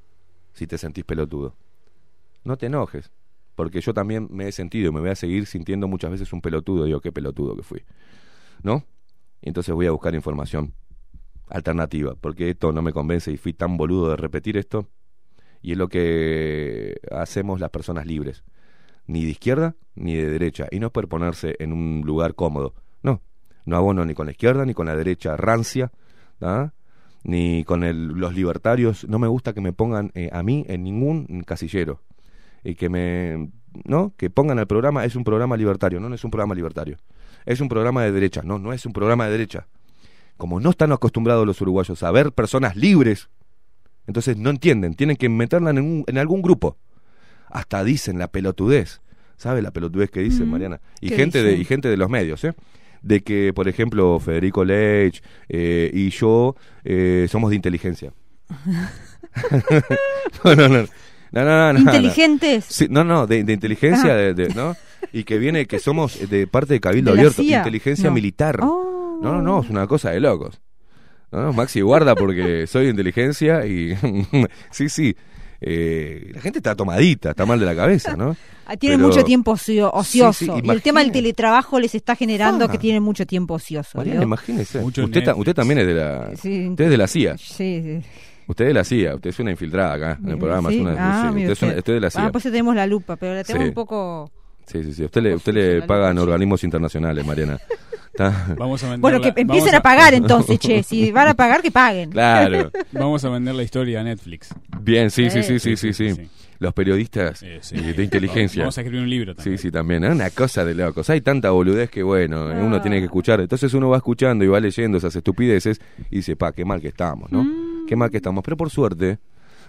si te sentís pelotudo. No te enojes, porque yo también me he sentido y me voy a seguir sintiendo muchas veces un pelotudo. Digo, qué pelotudo que fui. ¿No? Y entonces voy a buscar información alternativa, porque esto no me convence y fui tan boludo de repetir esto. Y es lo que hacemos las personas libres. Ni de izquierda ni de derecha. Y no por ponerse en un lugar cómodo. No. No abono ni con la izquierda ni con la derecha rancia. ¿ah? Ni con el- los libertarios. No me gusta que me pongan eh, a mí en ningún casillero. Y que me. ¿No? Que pongan al programa. Es un programa libertario. No, no es un programa libertario. Es un programa de derecha. No, no es un programa de derecha. Como no están acostumbrados los uruguayos a ver personas libres entonces no entienden, tienen que meterla en, un- en algún grupo. Hasta dicen la pelotudez. ¿Sabe la pelotudez que dicen, Mm, Mariana? Y ¿qué gente, de, y gente de los medios, ¿eh? De que, por ejemplo, Federico Leitch eh, y yo eh, somos de inteligencia. no, no, no. No, no, no, no, no. Inteligentes. Sí, no, no, de, de inteligencia, de, de- ¿no? Y que viene, que somos de parte de Cabildo ¿De Abierto, CIA? inteligencia militar. Oh. No, no, no, es una cosa de locos. No, Maxi guarda porque soy de inteligencia y sí, sí. Eh, la gente está tomadita, está mal de la cabeza, ¿no? Ah, Tienen Pero- mucho tiempo ocio- ocioso. sí, y el tema del teletrabajo les está generando Ah. que tienen mucho tiempo ocioso. Mariana, imagínese. Mucho Usted, ta- usted también es de la, Sí. usted es de la CIA. Sí, sí. Usted es de la CIA. Usted es una infiltrada acá en el programa. Sí. Es una, Ah, usted, es una- usted. usted es de la Ah, CIA. pues tenemos la lupa, pero la tenemos Sí. un poco... Sí, sí, sí. Usted le, usted le pagan organismos internacionales, Mariana. Vamos a Bueno, que empiecen a pagar entonces, che. Si van a pagar, que paguen. Claro. Vamos a vender la historia a Netflix. Bien, sí, sí, sí, sí, sí, sí. Sí. Los periodistas Eh, sí. de inteligencia. Vamos a escribir un libro también. Sí, sí, también. Es una cosa de locos. Hay tanta boludez que, bueno, Ah. uno tiene que escuchar. Entonces uno va escuchando y va leyendo esas estupideces y dice, pa, qué mal que estamos, ¿no? Mm. Qué mal que estamos. Pero por suerte,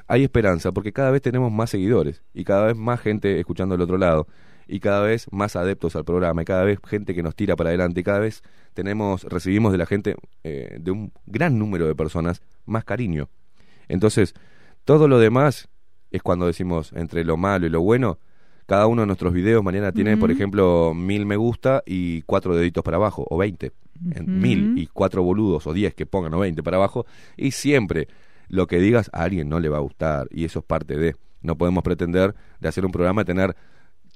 hay esperanza porque cada vez tenemos más seguidores y cada vez más gente escuchando del otro lado y cada vez más adeptos al programa y cada vez gente que nos tira para adelante y cada vez tenemos, recibimos de la gente, eh, de un gran número de personas, más cariño. Entonces, todo lo demás es cuando decimos entre lo malo y lo bueno. Cada uno de nuestros videos mañana tiene, por ejemplo, mil me gusta y cuatro deditos para abajo, o veinte. Mil y cuatro boludos, o diez que pongan, o veinte para abajo. Y siempre lo que digas a alguien no le va a gustar. Y eso es parte de. No podemos pretender de hacer un programa y tener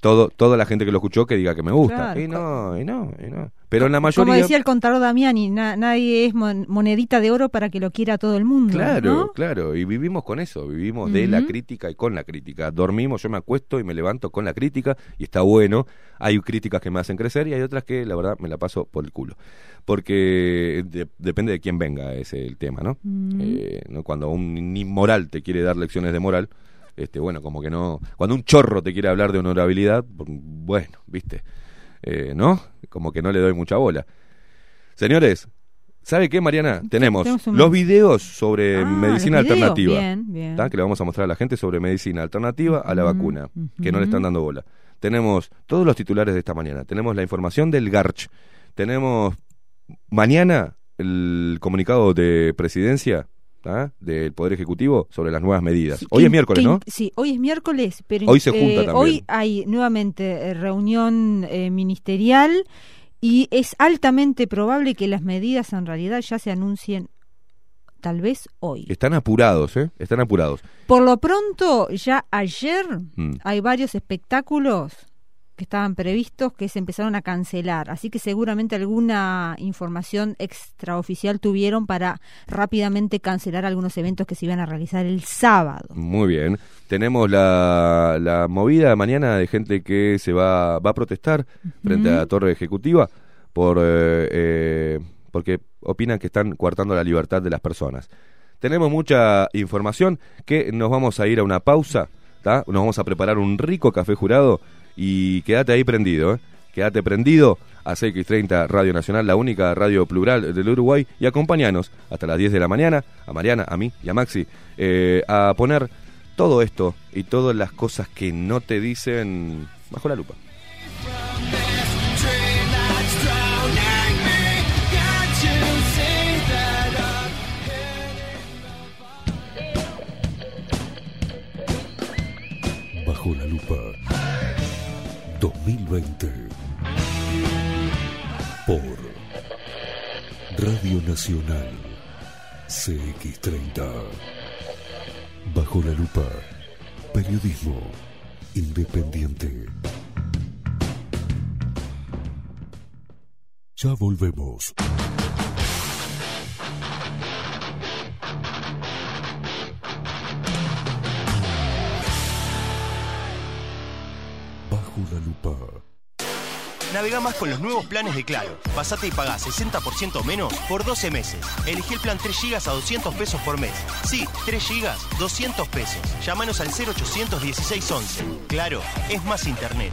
todo, toda la gente que lo escuchó que diga que me gusta. Claro. Y no, y no, y no. Pero en la Como mayoría. decía el contador Damiani, na- nadie es mon- monedita de oro para que lo quiera todo el mundo. Claro, ¿no? claro, y vivimos con eso, vivimos de la crítica y con la crítica. Dormimos, yo me acuesto y me levanto con la crítica y está bueno. Hay críticas que me hacen crecer y hay otras que la verdad me la paso por el culo. Porque de- depende de quién venga ese el tema, ¿no? Eh, ¿no? Cuando un inmoral te quiere dar lecciones de moral, este bueno, como que no... Cuando un chorro te quiere hablar de honorabilidad, bueno, viste, Eh, ¿no? Como que no le doy mucha bola. Señores, ¿sabe qué, Mariana? Tenemos tenemos un- los videos sobre Ah, medicina alternativa. Bien, bien. ¿tá? Que le vamos a mostrar a la gente sobre medicina alternativa a la vacuna, que no le están dando bola. Tenemos todos los titulares de esta mañana. Tenemos la información del GARCH. Tenemos mañana el comunicado de presidencia ¿tá? del Poder Ejecutivo sobre las nuevas medidas. Sí, Hoy que- es miércoles, que- ¿no? Sí, hoy es miércoles, pero Hoy se junta también. Hoy hay nuevamente eh, reunión eh, ministerial y es altamente probable que las medidas en realidad ya se anuncien tal vez hoy. Están apurados, ¿eh? Están apurados. Por lo pronto, ya ayer Mm. hay varios espectáculos que estaban previstos que se empezaron a cancelar, así que seguramente alguna información extraoficial tuvieron para rápidamente cancelar algunos eventos que se iban a realizar el sábado. Muy bien. Tenemos la, la movida mañana de gente que se va, va a protestar frente a la torre ejecutiva por eh, eh, porque opinan que están coartando la libertad de las personas. Tenemos mucha información que nos vamos a ir a una pausa, ¿tá? Nos vamos a preparar un rico café jurado y quédate ahí prendido, ¿eh? Quédate prendido a CX30 Radio Nacional, la única radio plural del Uruguay, y acompáñanos hasta las 10 de la mañana, a Mariana, a mí y a Maxi, eh, a poner todo esto y todas las cosas que no te dicen bajo la lupa. Bajo la lupa 2020 por Radio Nacional CX30 Bajo la lupa Periodismo Independiente. Ya volvemos. La lupa. Navega más con los nuevos planes de Claro. Pasate y pagá 60% menos por 12 meses. Elegí el plan 3 GB a 200 pesos por mes. Sí, 3 GB, 200 pesos. Llámanos al 0800 1611. Claro, es más internet.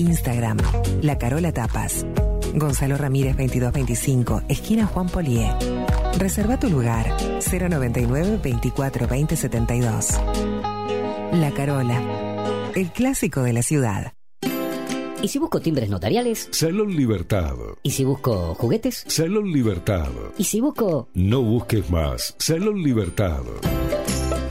Instagram, La Carola Tapas. Gonzalo Ramírez 2225, esquina Juan Polié. Reserva tu lugar 099 24 20 72. La Carola, el clásico de la ciudad. ¿Y si busco timbres notariales? Salón Libertad. ¿Y si busco juguetes? Salón Libertad. ¿Y si busco... No busques más. Salón Libertad.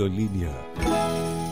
en línea.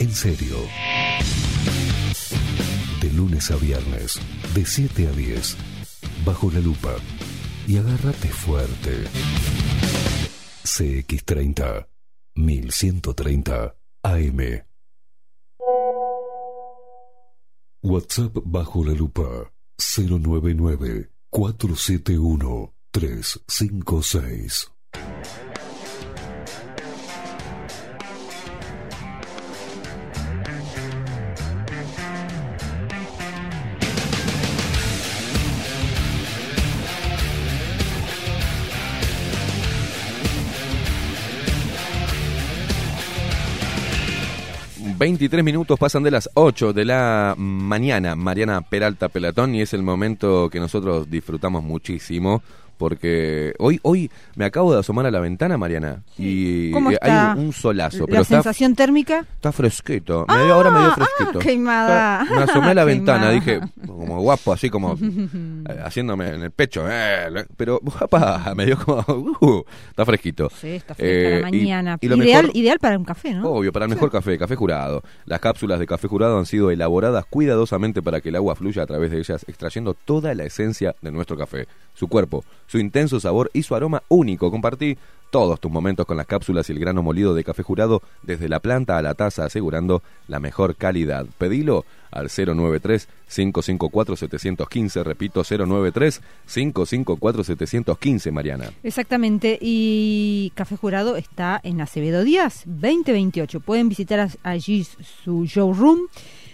en serio. De lunes a viernes, de 7 a 10, bajo la lupa. Y agárrate fuerte. CX30, 1130 AM. WhatsApp bajo la lupa 099 471 356. 23 minutos pasan de las 8 de la mañana, Mariana Peralta Pelatón, y es el momento que nosotros disfrutamos muchísimo. Porque hoy hoy me acabo de asomar a la ventana, Mariana, y ¿Cómo eh, está hay un solazo, la pero está, sensación térmica? está fresquito. Me dio- ahora me dio Ah, fresquito. ah, queimada. Me asomé a la ventana, Queimada. dije, como guapo, así como eh, haciéndome en el pecho. eh, pero, papá, me dio como, uh, está fresquito. Sí, está fresca Eh, la mañana. y lo ideal, mejor- ideal para un café, ¿no? Obvio, para el mejor café, café jurado. Las cápsulas de café jurado han sido elaboradas cuidadosamente para que el agua fluya a través de ellas, extrayendo toda la esencia de nuestro café, su cuerpo, su intenso sabor y su aroma único. Compartí todos tus momentos con las cápsulas y el grano molido de café jurado desde la planta a la taza asegurando la mejor calidad. Pedilo al 093-554-715, repito, 093-554-715, Mariana. Exactamente, y Café Jurado está en Acevedo Díaz 2028. Pueden visitar allí su showroom.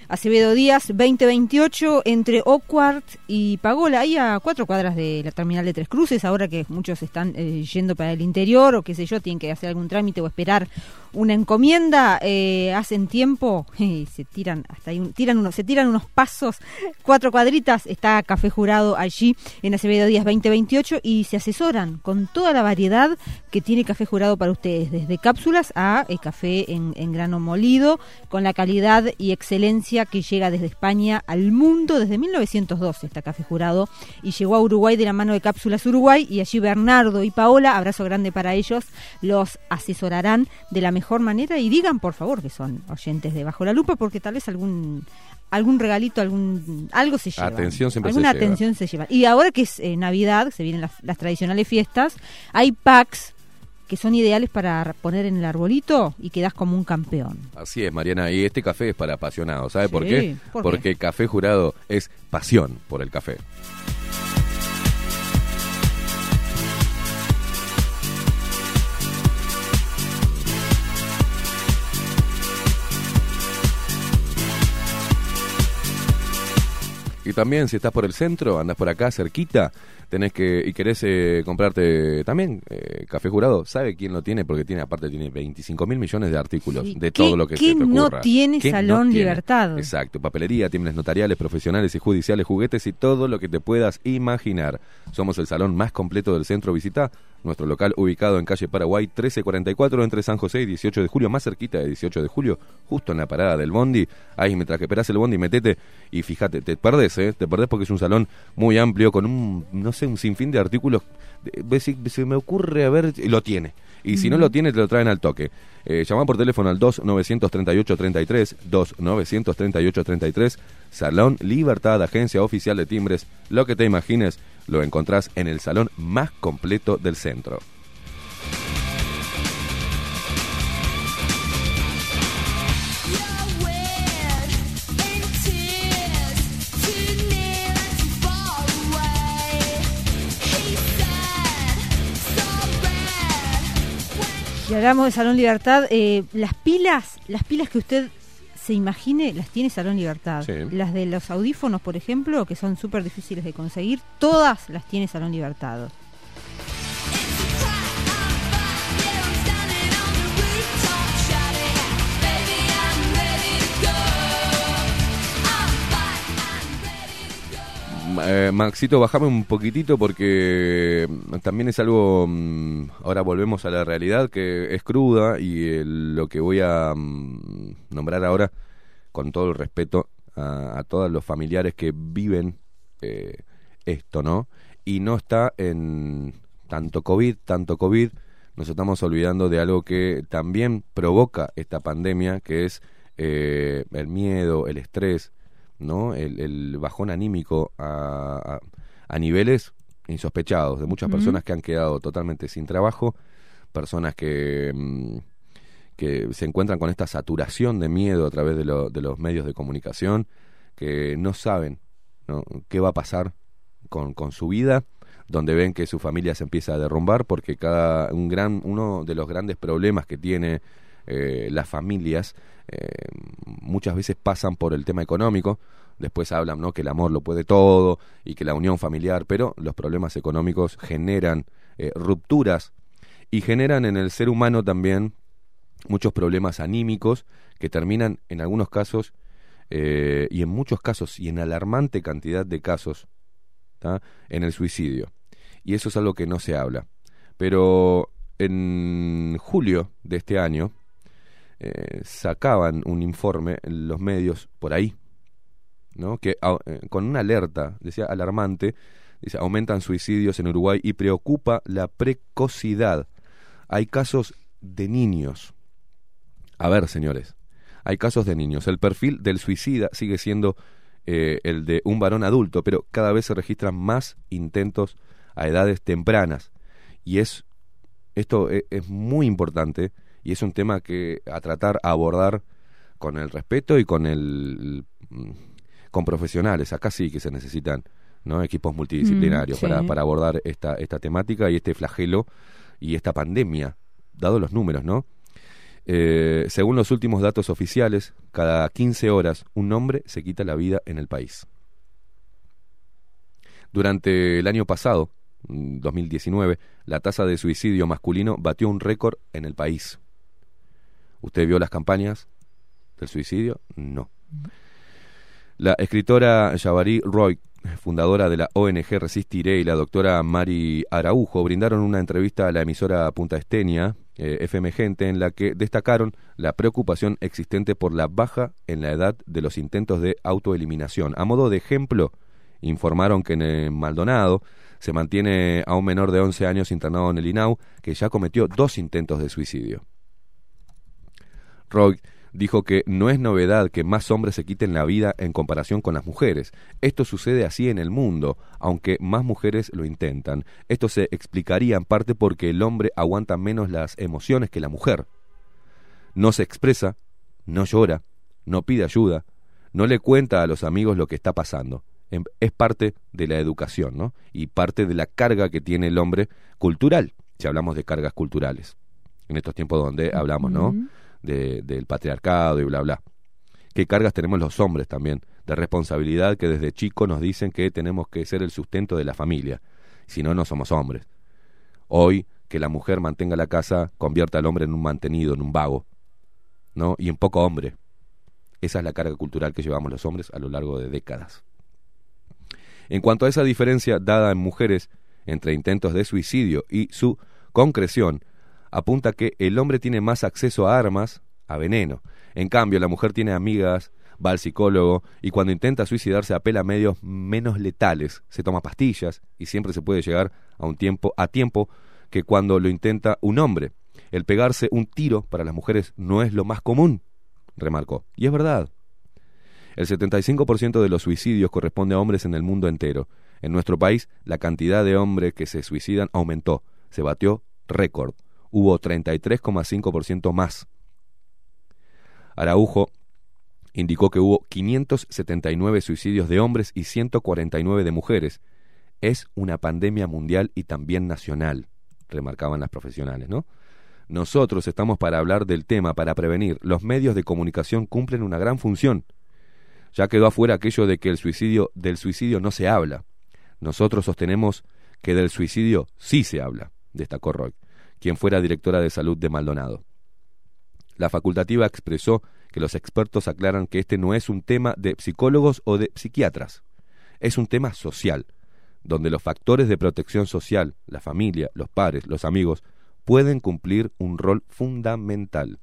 Acevedo Díaz 2028 entre Oquart y Pagola, ahí a cuatro cuadras de la terminal de Tres Cruces, ahora que muchos están eh, yendo para el interior o qué sé yo, tienen que hacer algún trámite o esperar una encomienda, eh, hacen tiempo, y se tiran hasta ahí, tiran unos, se tiran unos pasos, cuatro cuadritas, está Café Jurado allí en Acevedo Díaz 2028 y se asesoran con toda la variedad que tiene Café Jurado para ustedes, desde cápsulas a eh, café en grano molido, con la calidad y excelencia que llega desde España al mundo desde 1912 está Café Jurado y llegó a Uruguay de la mano de Cápsulas Uruguay y allí Bernardo y Paola, abrazo grande para ellos, los asesorarán de la mejor manera y digan por favor que son oyentes de Bajo la Lupa porque tal vez algún algún regalito, algún algo se lleva. Atención siempre Alguna se lleva. atención se lleva. Y ahora que es eh, Navidad, se vienen las, las tradicionales fiestas, hay packs que son ideales para poner en el arbolito y quedas como un campeón. Así es, Mariana, y este café es para apasionados, ¿sabe por qué? ¿por qué? Porque Café Jurado es pasión por el café. También si estás por el centro, andas por acá cerquita, tenés que y querés eh, comprarte también eh, café jurado, ¿sabe quién lo tiene? Porque tiene aparte tiene 25 mil millones de artículos Sí. de ¿Qué- todo lo que qué se te no tiene ¿Qué Salón tiene? Libertad? Exacto, papelería, tiendas notariales, profesionales y judiciales, juguetes y todo lo que te puedas imaginar. Somos el salón más completo del centro. Visita nuestro local ubicado en calle Paraguay 1344 entre San José y 18 de julio, más cerquita de 18 de julio, justo en la parada del Bondi. Ahí mientras que esperás el Bondi, metete y fíjate, te perdés, ¿eh? Te perdés porque es un salón muy amplio con un, no sé, un sinfín de artículos. Si- Se me ocurre a ver, y lo tiene. Y si no lo tiene, te lo traen al toque. Eh, llama por teléfono al 2-938-33, 2-938-33, Salón Libertad, agencia oficial de timbres. Lo que te imagines, lo encontrás en el salón más completo del centro. Y hablamos de Salón Libertad, eh, las pilas, las pilas que usted se imagine, las tiene Salón Libertad. Sí. Las de los audífonos, por ejemplo, que son súper difíciles de conseguir, todas las tiene Salón Libertad. Eh, Maxito, bajame un poquitito porque mm, también es algo, mm, ahora volvemos a la realidad que es cruda y eh, lo que voy a mm, nombrar ahora, con todo el respeto a, todos los familiares que viven eh, esto, ¿no? Y no está en tanto COVID, tanto COVID, nos estamos olvidando de algo que también provoca esta pandemia, que es eh, el miedo, el estrés, ¿no? El, el bajón anímico a, a- a niveles insospechados de muchas personas que han quedado totalmente sin trabajo, personas que, mm, que se encuentran con esta saturación de miedo a través de, lo- de los medios de comunicación, que no saben ¿no? qué va a pasar con, con su vida, donde ven que su familia se empieza a derrumbar, porque cada un gran, uno de los grandes problemas que tiene eh, las familias eh, muchas veces pasan por el tema económico, después hablan ¿no? que el amor lo puede todo y que la unión familiar, pero los problemas económicos generan eh, rupturas y generan en el ser humano también muchos problemas anímicos que terminan en algunos casos eh, y en muchos casos y en alarmante cantidad de casos en el suicidio. Y eso es algo que no se habla. Pero en julio de este año eh, sacaban un informe en los medios por ahí, ¿no? que au- eh, con una alerta, decía alarmante, dice, aumentan suicidios en Uruguay y preocupa la precocidad. Hay casos de niños. A ver, señores, hay casos de niños. El perfil del suicida sigue siendo eh, el de un varón adulto, pero cada vez se registran más intentos a edades tempranas. Y es Esto es, muy importante y es un tema que a tratar, a abordar con el respeto y con el mm, con profesionales. Acá sí que se necesitan ¿no? equipos multidisciplinarios Mm, sí. para, para abordar esta, esta temática y este flagelo y esta pandemia, dado los números, ¿no? Eh, según los últimos datos oficiales, cada 15 horas un hombre se quita la vida en el país. Durante el año pasado, mm, 2019, la tasa de suicidio masculino batió un récord en el país. ¿Usted vio las campañas del suicidio? No. La escritora Jabari Roy, fundadora de la ONG Resistiré, y la doctora Mari Araujo brindaron una entrevista a la emisora Punta Estenia, eh, FM Gente, en la que destacaron la preocupación existente por la baja en la edad de los intentos de autoeliminación. A modo de ejemplo, informaron que en el Maldonado se mantiene a un menor de 11 años internado en el INAU que ya cometió dos intentos de suicidio. Roy dijo que no es novedad que más hombres se quiten la vida en comparación con las mujeres. Esto sucede así en el mundo, aunque más mujeres lo intentan. Esto se explicaría en parte porque el hombre aguanta menos las emociones que la mujer. No se expresa, no llora, no pide ayuda, no le cuenta a los amigos lo que está pasando. Es parte de la educación, ¿no? Y parte de la carga que tiene el hombre cultural, si hablamos de cargas culturales. En estos tiempos donde hablamos, ¿no? De- del patriarcado y bla, bla. ¿Qué cargas tenemos los hombres también? De responsabilidad que desde chico nos dicen que tenemos que ser el sustento de la familia. Si no, no somos hombres. Hoy, que la mujer mantenga la casa convierte al hombre en un mantenido, en un vago, ¿no? Y en poco hombre. Esa es la carga cultural que llevamos los hombres a lo largo de décadas. En cuanto a esa diferencia dada en mujeres entre intentos de suicidio y su concreción, apunta que el hombre tiene más acceso a armas, a veneno. En cambio, la mujer tiene amigas, va al psicólogo y cuando intenta suicidarse apela a medios menos letales, se toma pastillas y siempre se puede llegar a un tiempo a tiempo que cuando lo intenta un hombre. El pegarse un tiro para las mujeres no es lo más común, remarcó. Y es verdad. El 75% de los suicidios corresponde a hombres en el mundo entero. En nuestro país, la cantidad de hombres que se suicidan aumentó, se batió récord. Hubo 33,5% más. Araujo indicó que hubo 579 suicidios de hombres y 149 de mujeres. Es una pandemia mundial y también nacional, remarcaban las profesionales, ¿no? Nosotros estamos para hablar del tema, para prevenir. Los medios de comunicación cumplen una gran función. Ya quedó afuera aquello de que el suicidio del suicidio no se habla. Nosotros sostenemos que del suicidio sí se habla, destacó Roy, quien fuera directora de salud de Maldonado. La facultativa expresó que los expertos aclaran que este no es un tema de psicólogos o de psiquiatras, es un tema social, donde los factores de protección social, la familia, los padres, los amigos, pueden cumplir un rol fundamental.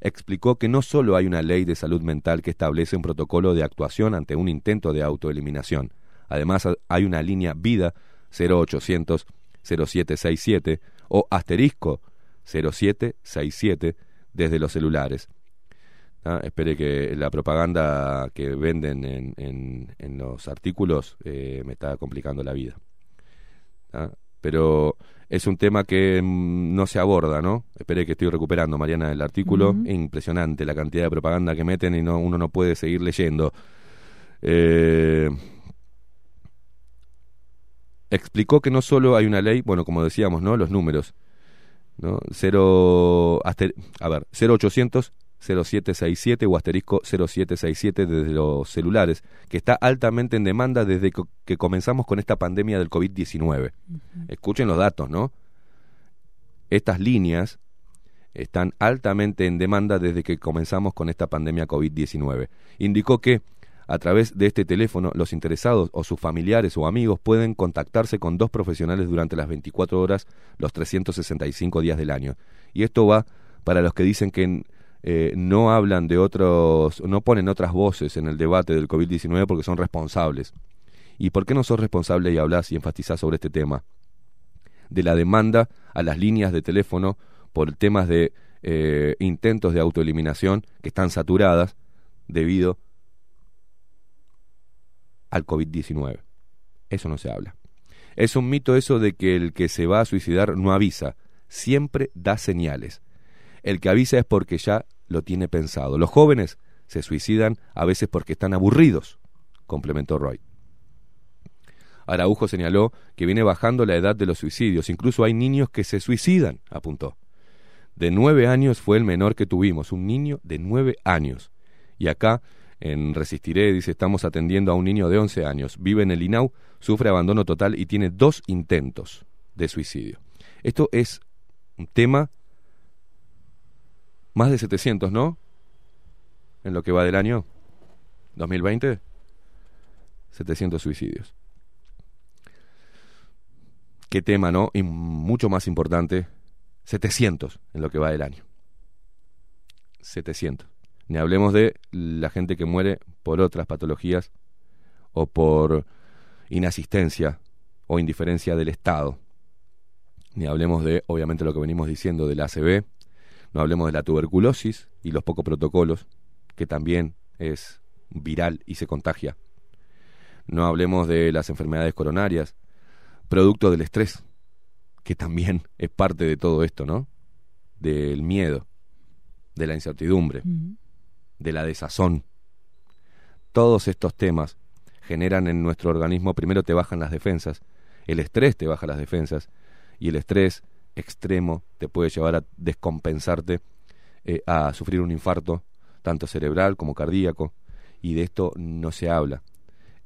Explicó que no solo hay una ley de salud mental que establece un protocolo de actuación ante un intento de autoeliminación, además hay una línea vida 0800 0767 o asterisco 0767 desde los celulares. Ah, espere que la propaganda que venden en, en- en los artículos eh, me está complicando la vida. Ah, Pero es un tema que mm, no se aborda, ¿no? Espere que estoy recuperando, Mariana, el artículo. Impresionante la cantidad de propaganda que meten y no, uno no puede seguir leyendo. Eh, explicó que no solo hay una ley, bueno, como decíamos, ¿no? Los números, ¿no? Cero, aster- a ver, 0800 0767 o asterisco 0767 desde los celulares, que está altamente en demanda desde que comenzamos con esta pandemia del COVID-19. Escuchen los datos, ¿no? Estas líneas están altamente en demanda desde que comenzamos con esta pandemia COVID-19. Indicó que a través de este teléfono los interesados o sus familiares o amigos pueden contactarse con dos profesionales durante las 24 horas, los 365 días del año. Y esto va para los que dicen que eh, no hablan de otros, no ponen otras voces en el debate del COVID-19 porque son responsables. ¿Y por qué no sos responsable y hablas y enfatizás sobre este tema? De la demanda a las líneas de teléfono por temas de eh, intentos de autoeliminación que están saturadas debido al COVID-19. Eso no se habla. Es un mito eso de que el que se va a suicidar no avisa. siempre da señales. El que avisa es porque ya lo tiene pensado. Los jóvenes se suicidan a veces porque están aburridos, complementó Roy. Araujo señaló que viene bajando la edad de los suicidios. Incluso hay niños que se suicidan, apuntó. De nueve años fue el menor que tuvimos, un niño de nueve años. Y acá, en Resistiré, dice, estamos atendiendo a un niño de 11 años. Vive en el INAU, sufre abandono total y tiene dos intentos de suicidio. Esto es un tema más de 700, ¿no? En lo que va del año 2020, 700 suicidios. Qué tema, ¿no? Y mucho más importante, 700 en lo que va del año. 700. Ni hablemos de la gente que muere por otras patologías o por inasistencia o indiferencia del Estado. Ni hablemos de, obviamente, lo que venimos diciendo del ACV. No hablemos de la tuberculosis y los pocos protocolos, que también es viral y se contagia. No hablemos de las enfermedades coronarias, producto del estrés, que también es parte de todo esto, ¿no? Del miedo, de la incertidumbre, de la desazón. Todos estos temas generan en nuestro organismo, primero te bajan las defensas, el estrés te baja las defensas, y el estrés extremo te puede llevar a descompensarte, eh, a sufrir un infarto, tanto cerebral como cardíaco, y de esto no se habla.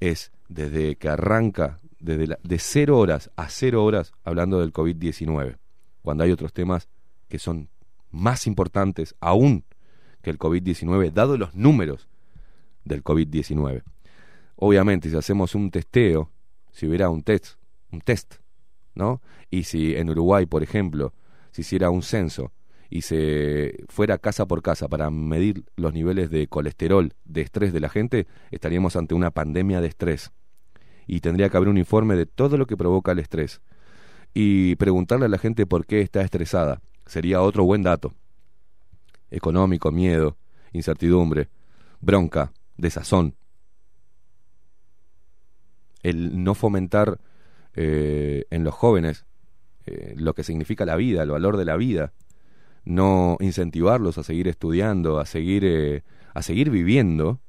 Es desde que arranca, desde de cero horas a cero horas, hablando del COVID-19, cuando hay otros temas que son más importantes aún que el COVID-19, dado los números del COVID-19. Obviamente, si hacemos un testeo, si hubiera un test, un test, ¿no? Y si en Uruguay, por ejemplo, se hiciera un censo y se fuera casa por casa para medir los niveles de colesterol, de estrés de la gente, estaríamos ante una pandemia de estrés. Y tendría que haber un informe de todo lo que provoca el estrés. Y preguntarle a la gente por qué está estresada. Sería otro buen dato. Económico, miedo, incertidumbre, bronca, desazón. El no fomentar eh, en los jóvenes eh, lo que significa la vida, el valor de la vida, no incentivarlos a seguir estudiando, a seguir, eh, a seguir viviendo,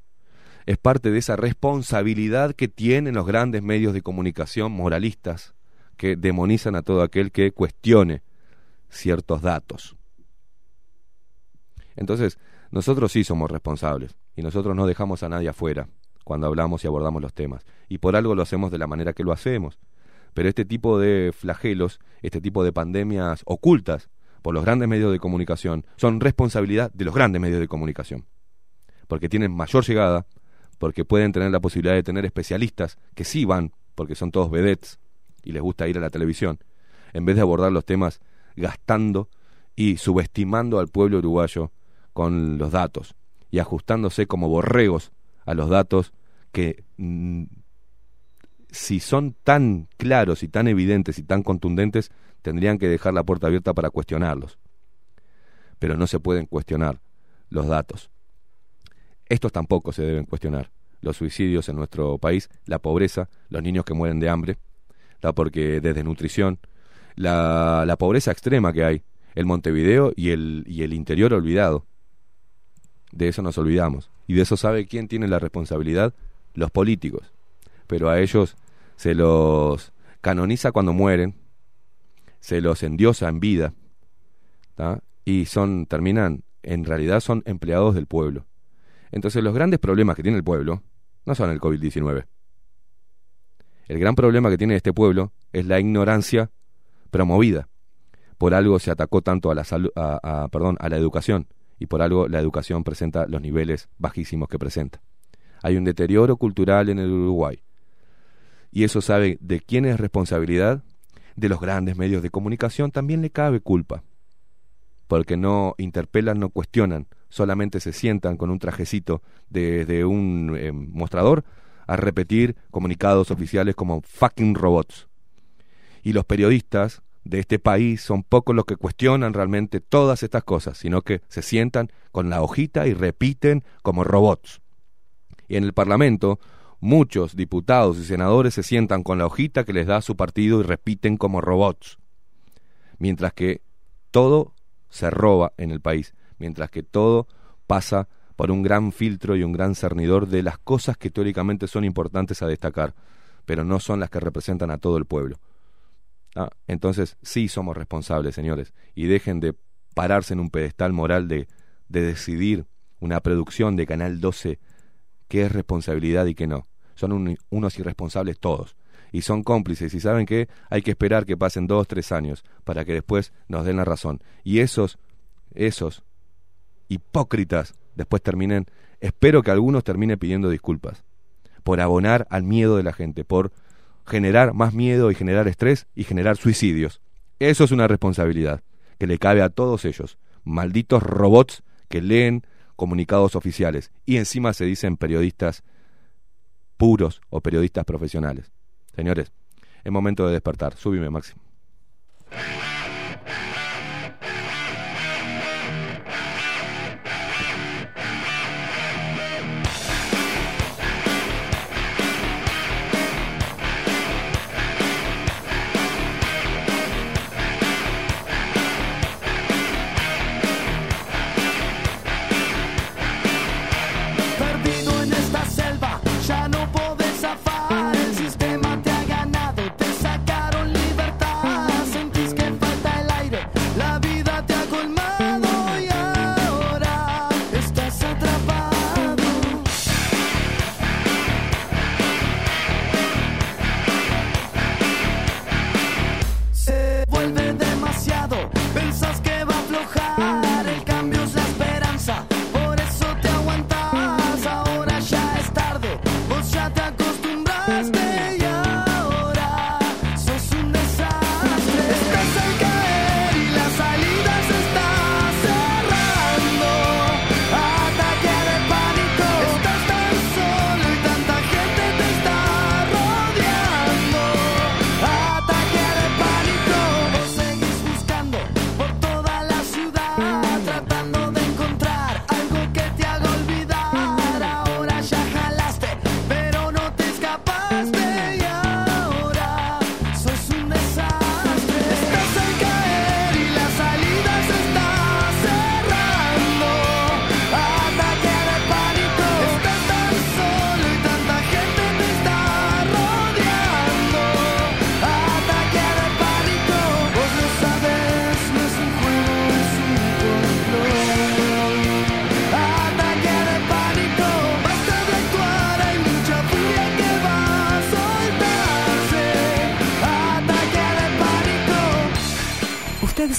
es parte de esa responsabilidad que tienen los grandes medios de comunicación moralistas que demonizan a todo aquel que cuestione ciertos datos. Entonces, nosotros sí somos responsables y nosotros no dejamos a nadie afuera cuando hablamos y abordamos los temas. Y por algo lo hacemos de la manera que lo hacemos. Pero este tipo de flagelos, este tipo de pandemias ocultas por los grandes medios de comunicación, son responsabilidad de los grandes medios de comunicación. Porque tienen mayor llegada, porque pueden tener la posibilidad de tener especialistas que sí van, porque son todos vedettes y les gusta ir a la televisión, en vez de abordar los temas gastando y subestimando al pueblo uruguayo con los datos y ajustándose como borregos a los datos que mm, si son tan claros y tan evidentes y tan contundentes, tendrían que dejar la puerta abierta para cuestionarlos. Pero no se pueden cuestionar los datos. Estos tampoco se deben cuestionar. Los suicidios en nuestro país, la pobreza, los niños que mueren de hambre, ¿tá? porque desde nutrición, la, la pobreza extrema que hay, el Montevideo y el, y el interior olvidado. De eso nos olvidamos. Y de eso sabe quién tiene la responsabilidad, los políticos. Pero a ellos se los canoniza cuando mueren, se los endiosa en vida, y son, terminan, en realidad son empleados del pueblo. Entonces los grandes problemas que tiene el pueblo no son el COVID-19. El gran problema que tiene este pueblo es la ignorancia promovida. Por algo se atacó tanto a la, a, a- perdón, a la educación y por algo la educación presenta los niveles bajísimos que presenta. Hay un deterioro cultural en el Uruguay. Y eso sabe de quién es responsabilidad, de los grandes medios de comunicación también le cabe culpa. Porque no interpelan, no cuestionan, solamente se sientan con un trajecito de, de un eh, mostrador a repetir comunicados oficiales como fucking robots. Y los periodistas de este país son pocos los que cuestionan realmente todas estas cosas, sino que se sientan con la hojita y repiten como robots. Y en el Parlamento, muchos diputados y senadores se sientan con la hojita que les da su partido y repiten como robots. Mientras que todo se roba en el país, mientras que todo pasa por un gran filtro y un gran cernidor de las cosas que teóricamente son importantes a destacar, pero no son las que representan a todo el pueblo. Ah, Entonces sí somos responsables, señores, y dejen de pararse en un pedestal moral de, de decidir una producción de Canal 12 qué es responsabilidad y qué no. Son un- unos irresponsables todos. Y son cómplices. Y saben que hay que esperar que pasen dos, tres años para que después nos den la razón. Y esos, esos hipócritas después terminen, espero que algunos terminen pidiendo disculpas por abonar al miedo de la gente, por generar más miedo y generar estrés y generar suicidios. Eso es una responsabilidad que le cabe a todos ellos, malditos robots que leen comunicados oficiales y encima se dicen periodistas puros o periodistas profesionales. Señores, es momento de despertar. Súbime, Máximo.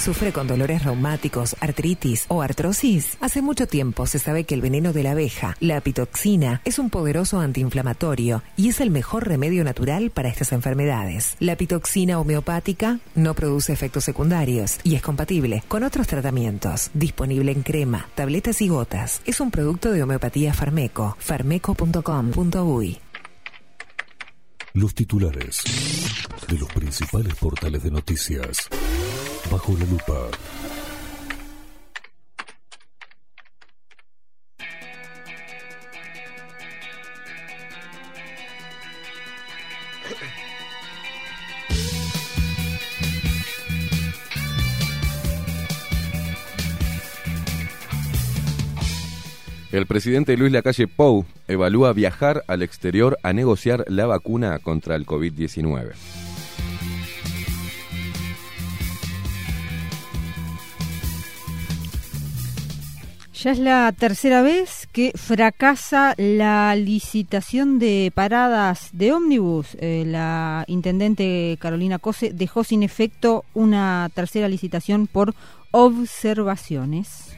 Sufre con dolores reumáticos, artritis o artrosis? Hace mucho tiempo se sabe que el veneno de la abeja, la apitoxina, es un poderoso antiinflamatorio y es el mejor remedio natural para estas enfermedades. La apitoxina homeopática no produce efectos secundarios y es compatible con otros tratamientos. Disponible en crema, tabletas y gotas. Es un producto de homeopatía Farmeco. farmeco.com.uy. Los titulares de los principales portales de noticias. Bajo la lupa. El presidente Luis Lacalle Pou evalúa viajar al exterior a negociar la vacuna contra el COVID-19. Ya es la tercera vez que fracasa la licitación de paradas de ómnibus. Eh, la intendente Carolina Cose dejó sin efecto una tercera licitación por observaciones.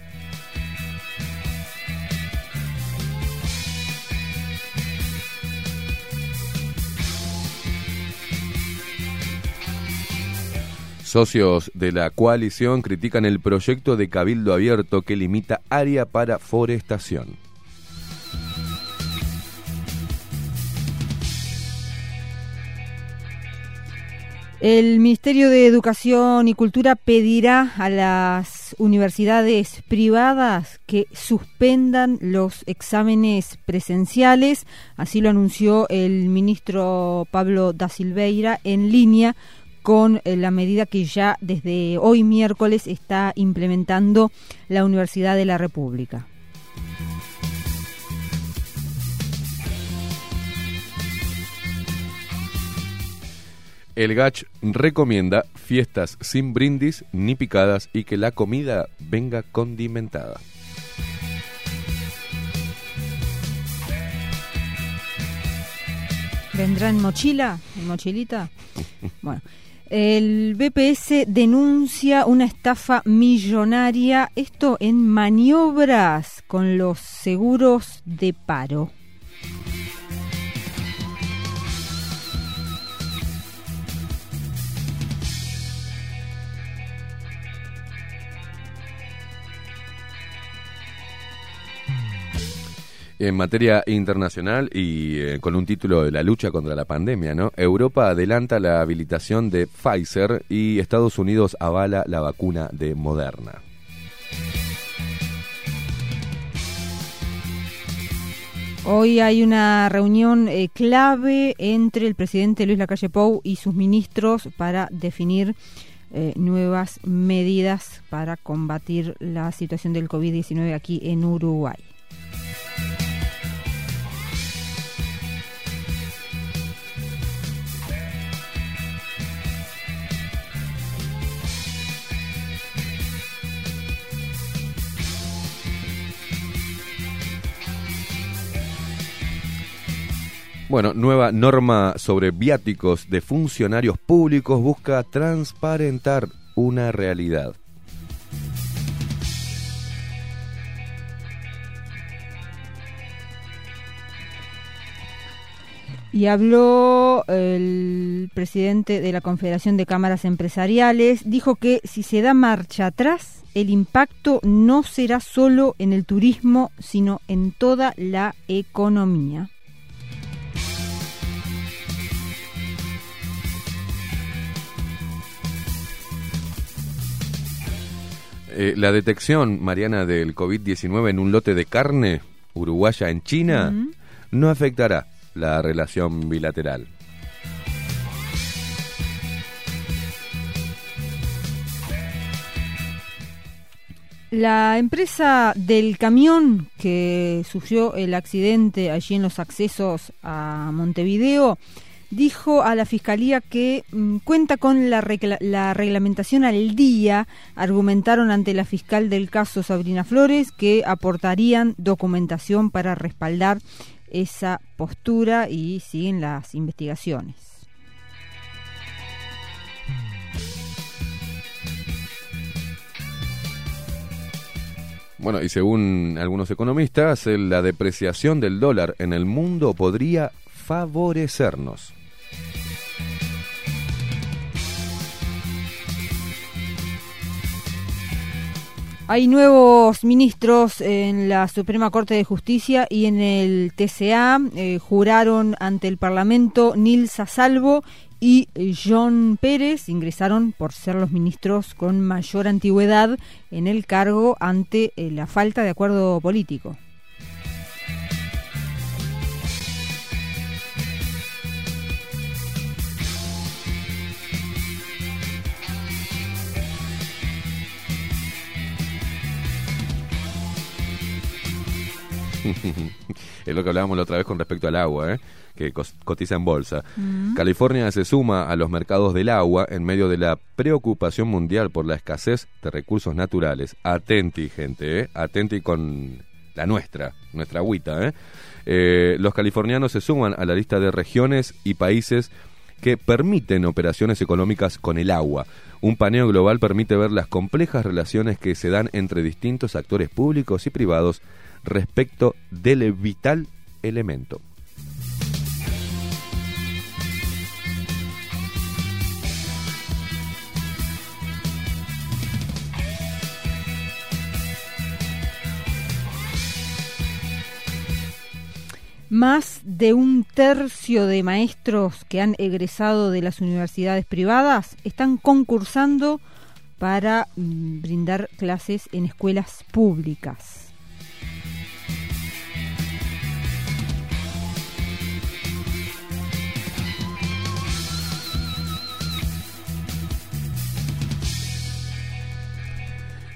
Socios de la coalición critican el proyecto de Cabildo Abierto que limita área para forestación. El Ministerio de Educación y Cultura pedirá a las universidades privadas que suspendan los exámenes presenciales, así lo anunció el ministro Pablo da Silveira en línea con eh, la medida que ya desde hoy miércoles está implementando la Universidad de la República. El Gach recomienda fiestas sin brindis ni picadas y que la comida venga condimentada. ¿Vendrá en mochila? ¿En mochilita? Bueno. El BPS denuncia una estafa millonaria, esto en maniobras con los seguros de paro. En materia internacional y eh, con un título de la lucha contra la pandemia, ¿no? Europa adelanta la habilitación de Pfizer y Estados Unidos avala la vacuna de Moderna. Hoy hay una reunión eh, clave entre el presidente Luis Lacalle Pou y sus ministros para definir eh, nuevas medidas para combatir la situación del COVID-19 aquí en Uruguay. Bueno, nueva norma sobre viáticos de funcionarios públicos busca transparentar una realidad. Y habló el presidente de la Confederación de Cámaras Empresariales, dijo que si se da marcha atrás, el impacto no será solo en el turismo, sino en toda la economía. Eh, la detección, Mariana, del COVID-19 en un lote de carne uruguaya en China no afectará la relación bilateral. La empresa del camión que sufrió el accidente allí en los accesos a Montevideo dijo a la fiscalía que mm, cuenta con la, regla- la reglamentación al día. Argumentaron ante la fiscal del caso Sabrina Flores que aportarían documentación para respaldar esa postura y siguen las investigaciones. Bueno, y según algunos economistas, eh, la depreciación del dólar en el mundo podría favorecernos. Hay nuevos ministros en la Suprema Corte de Justicia y en el TCA. eh, juraron ante el Parlamento Nilsa Salvo y John Pérez. Ingresaron por ser los ministros con mayor antigüedad en el cargo ante eh, la falta de acuerdo político. es lo que hablábamos la otra vez con respecto al agua, ¿eh? que cotiza en bolsa. Mm. California se suma a los mercados del agua en medio de la preocupación mundial por la escasez de recursos naturales. Atenti, gente, ¿eh? atenti con la nuestra, nuestra agüita. ¿eh? Eh, los californianos se suman a la lista de regiones y países que permiten operaciones económicas con el agua. Un paneo global permite ver las complejas relaciones que se dan entre distintos actores públicos y privados respecto del vital elemento. Más de un tercio de maestros que han egresado de las universidades privadas están concursando para mm, brindar clases en escuelas públicas.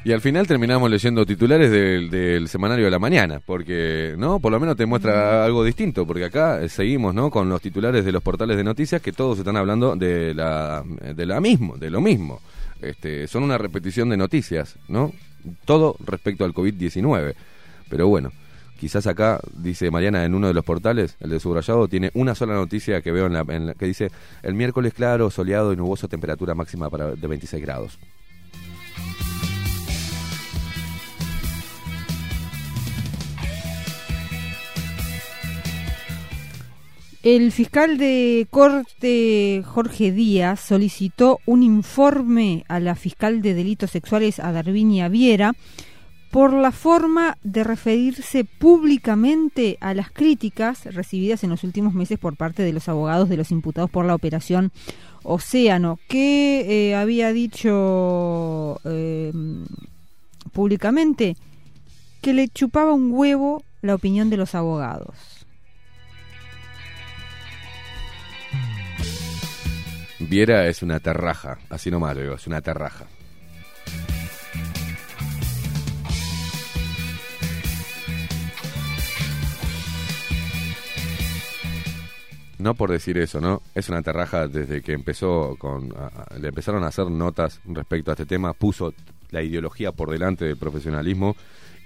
Y al final terminamos leyendo titulares del, del semanario de la mañana, porque, ¿no? Por lo menos te muestra algo distinto, porque acá eh, seguimos, ¿no? Con los titulares de los portales de noticias que todos están hablando de la, de la mismo, de lo mismo. Este, son una repetición de noticias, ¿no? Todo respecto al COVID-19. Pero bueno, quizás acá, dice Mariana en uno de los portales, el de subrayado, tiene una sola noticia que veo en la, en la- que dice el miércoles claro, soleado y nuboso, temperatura máxima para, de 26 grados. El fiscal de corte Jorge Díaz solicitó un informe a la fiscal de delitos sexuales a Darvinia Viera por la forma de referirse públicamente a las críticas recibidas en los últimos meses por parte de los abogados de los imputados por la operación Océano, que eh, había dicho eh, públicamente que le chupaba un huevo la opinión de los abogados. Viera es una terraja, así nomás lo digo, es una terraja. No por decir eso, ¿no? Es una terraja desde que empezó le empezaron a hacer notas respecto a este tema, puso la ideología por delante del profesionalismo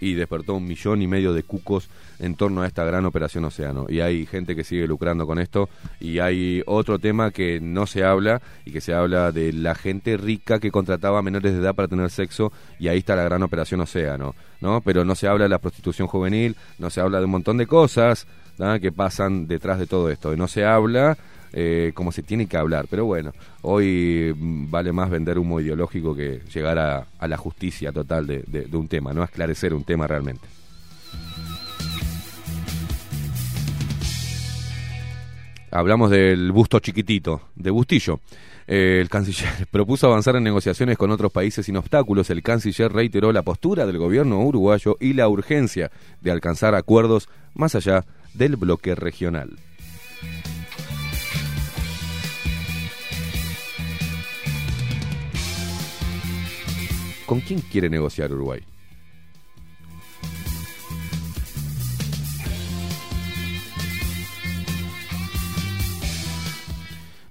y despertó un millón y medio de cucos en torno a esta gran operación Océano. Y hay gente que sigue lucrando con esto y hay otro tema que no se habla y que se habla de la gente rica que contrataba a menores de edad para tener sexo y ahí está la gran operación Océano, ¿no? Pero no se habla de la prostitución juvenil, no se habla de un montón de cosas que pasan detrás de todo esto y no se habla eh, como se tiene que hablar. Pero bueno, hoy mm, vale más vender humo ideológico que llegar a, la justicia total de, un tema, no esclarecer un tema realmente. Hablamos del busto chiquitito, de Bustillo. Eh, el canciller propuso avanzar en negociaciones con otros países sin obstáculos. El canciller reiteró la postura del gobierno uruguayo y la urgencia de alcanzar acuerdos más allá del bloque regional. ¿Con quién quiere negociar Uruguay?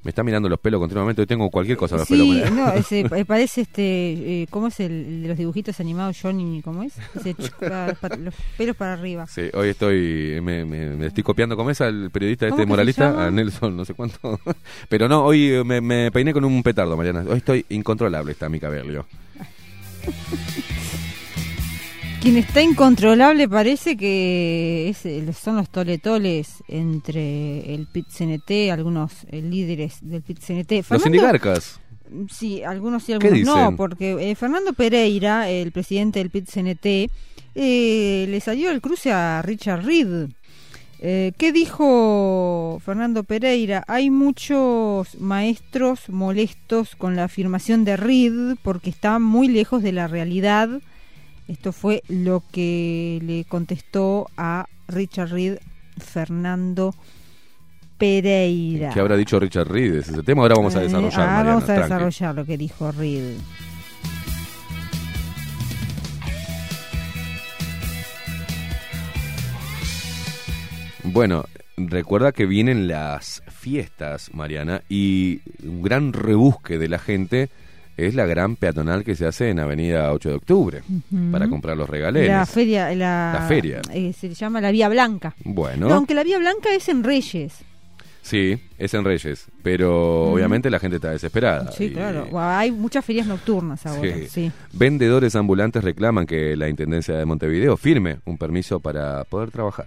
Me está mirando los pelos continuamente. Hoy tengo cualquier cosa en los Sí, pelos. no, ese, eh, parece este, eh, ¿cómo es el, de los dibujitos animados Johnny, cómo es? Ese los pelos para arriba. Sí, hoy estoy, me, me- me estoy copiando, ¿cómo es el periodista ¿Cómo este moralista? A Nelson, no sé cuánto. Pero no, hoy eh, me, me peiné con un petardo, Mariana. Hoy estoy incontrolable, está mi cabello. Quien está incontrolable parece que es, son los toletoles entre el PIT-CNT, algunos líderes del PIT-CNT. Los sindigarcas. Sí, algunos y ¿Qué algunos no, porque eh, Fernando Pereira, el presidente del PIT-CNT, eh, le salió el cruce a Richard Reed. Eh, ¿Qué dijo Fernando Pereira? Hay muchos maestros molestos con la afirmación de Reed porque está muy lejos de la realidad. Esto fue lo que le contestó a Richard Reed Fernando Pereira. ¿Qué habrá dicho Richard Reed? ¿Es ese tema? Ahora vamos a Eh, desarrollar. ah, Mariana, vamos a tranqui. desarrollar lo que dijo Reed. Bueno, recuerda que vienen las fiestas, Mariana, y un gran rebusque de la gente es la gran peatonal que se hace en Avenida 8 de Octubre para comprar los regalenes. La feria, la, La feria. eh, se llama la Vía Blanca. Bueno, No, aunque la Vía Blanca es en Reyes. sí, es en Reyes, pero obviamente la gente está desesperada. Sí, y- claro. Hay muchas ferias nocturnas ahora. Sí. Sí. Vendedores ambulantes reclaman que la Intendencia de Montevideo firme un permiso para poder trabajar.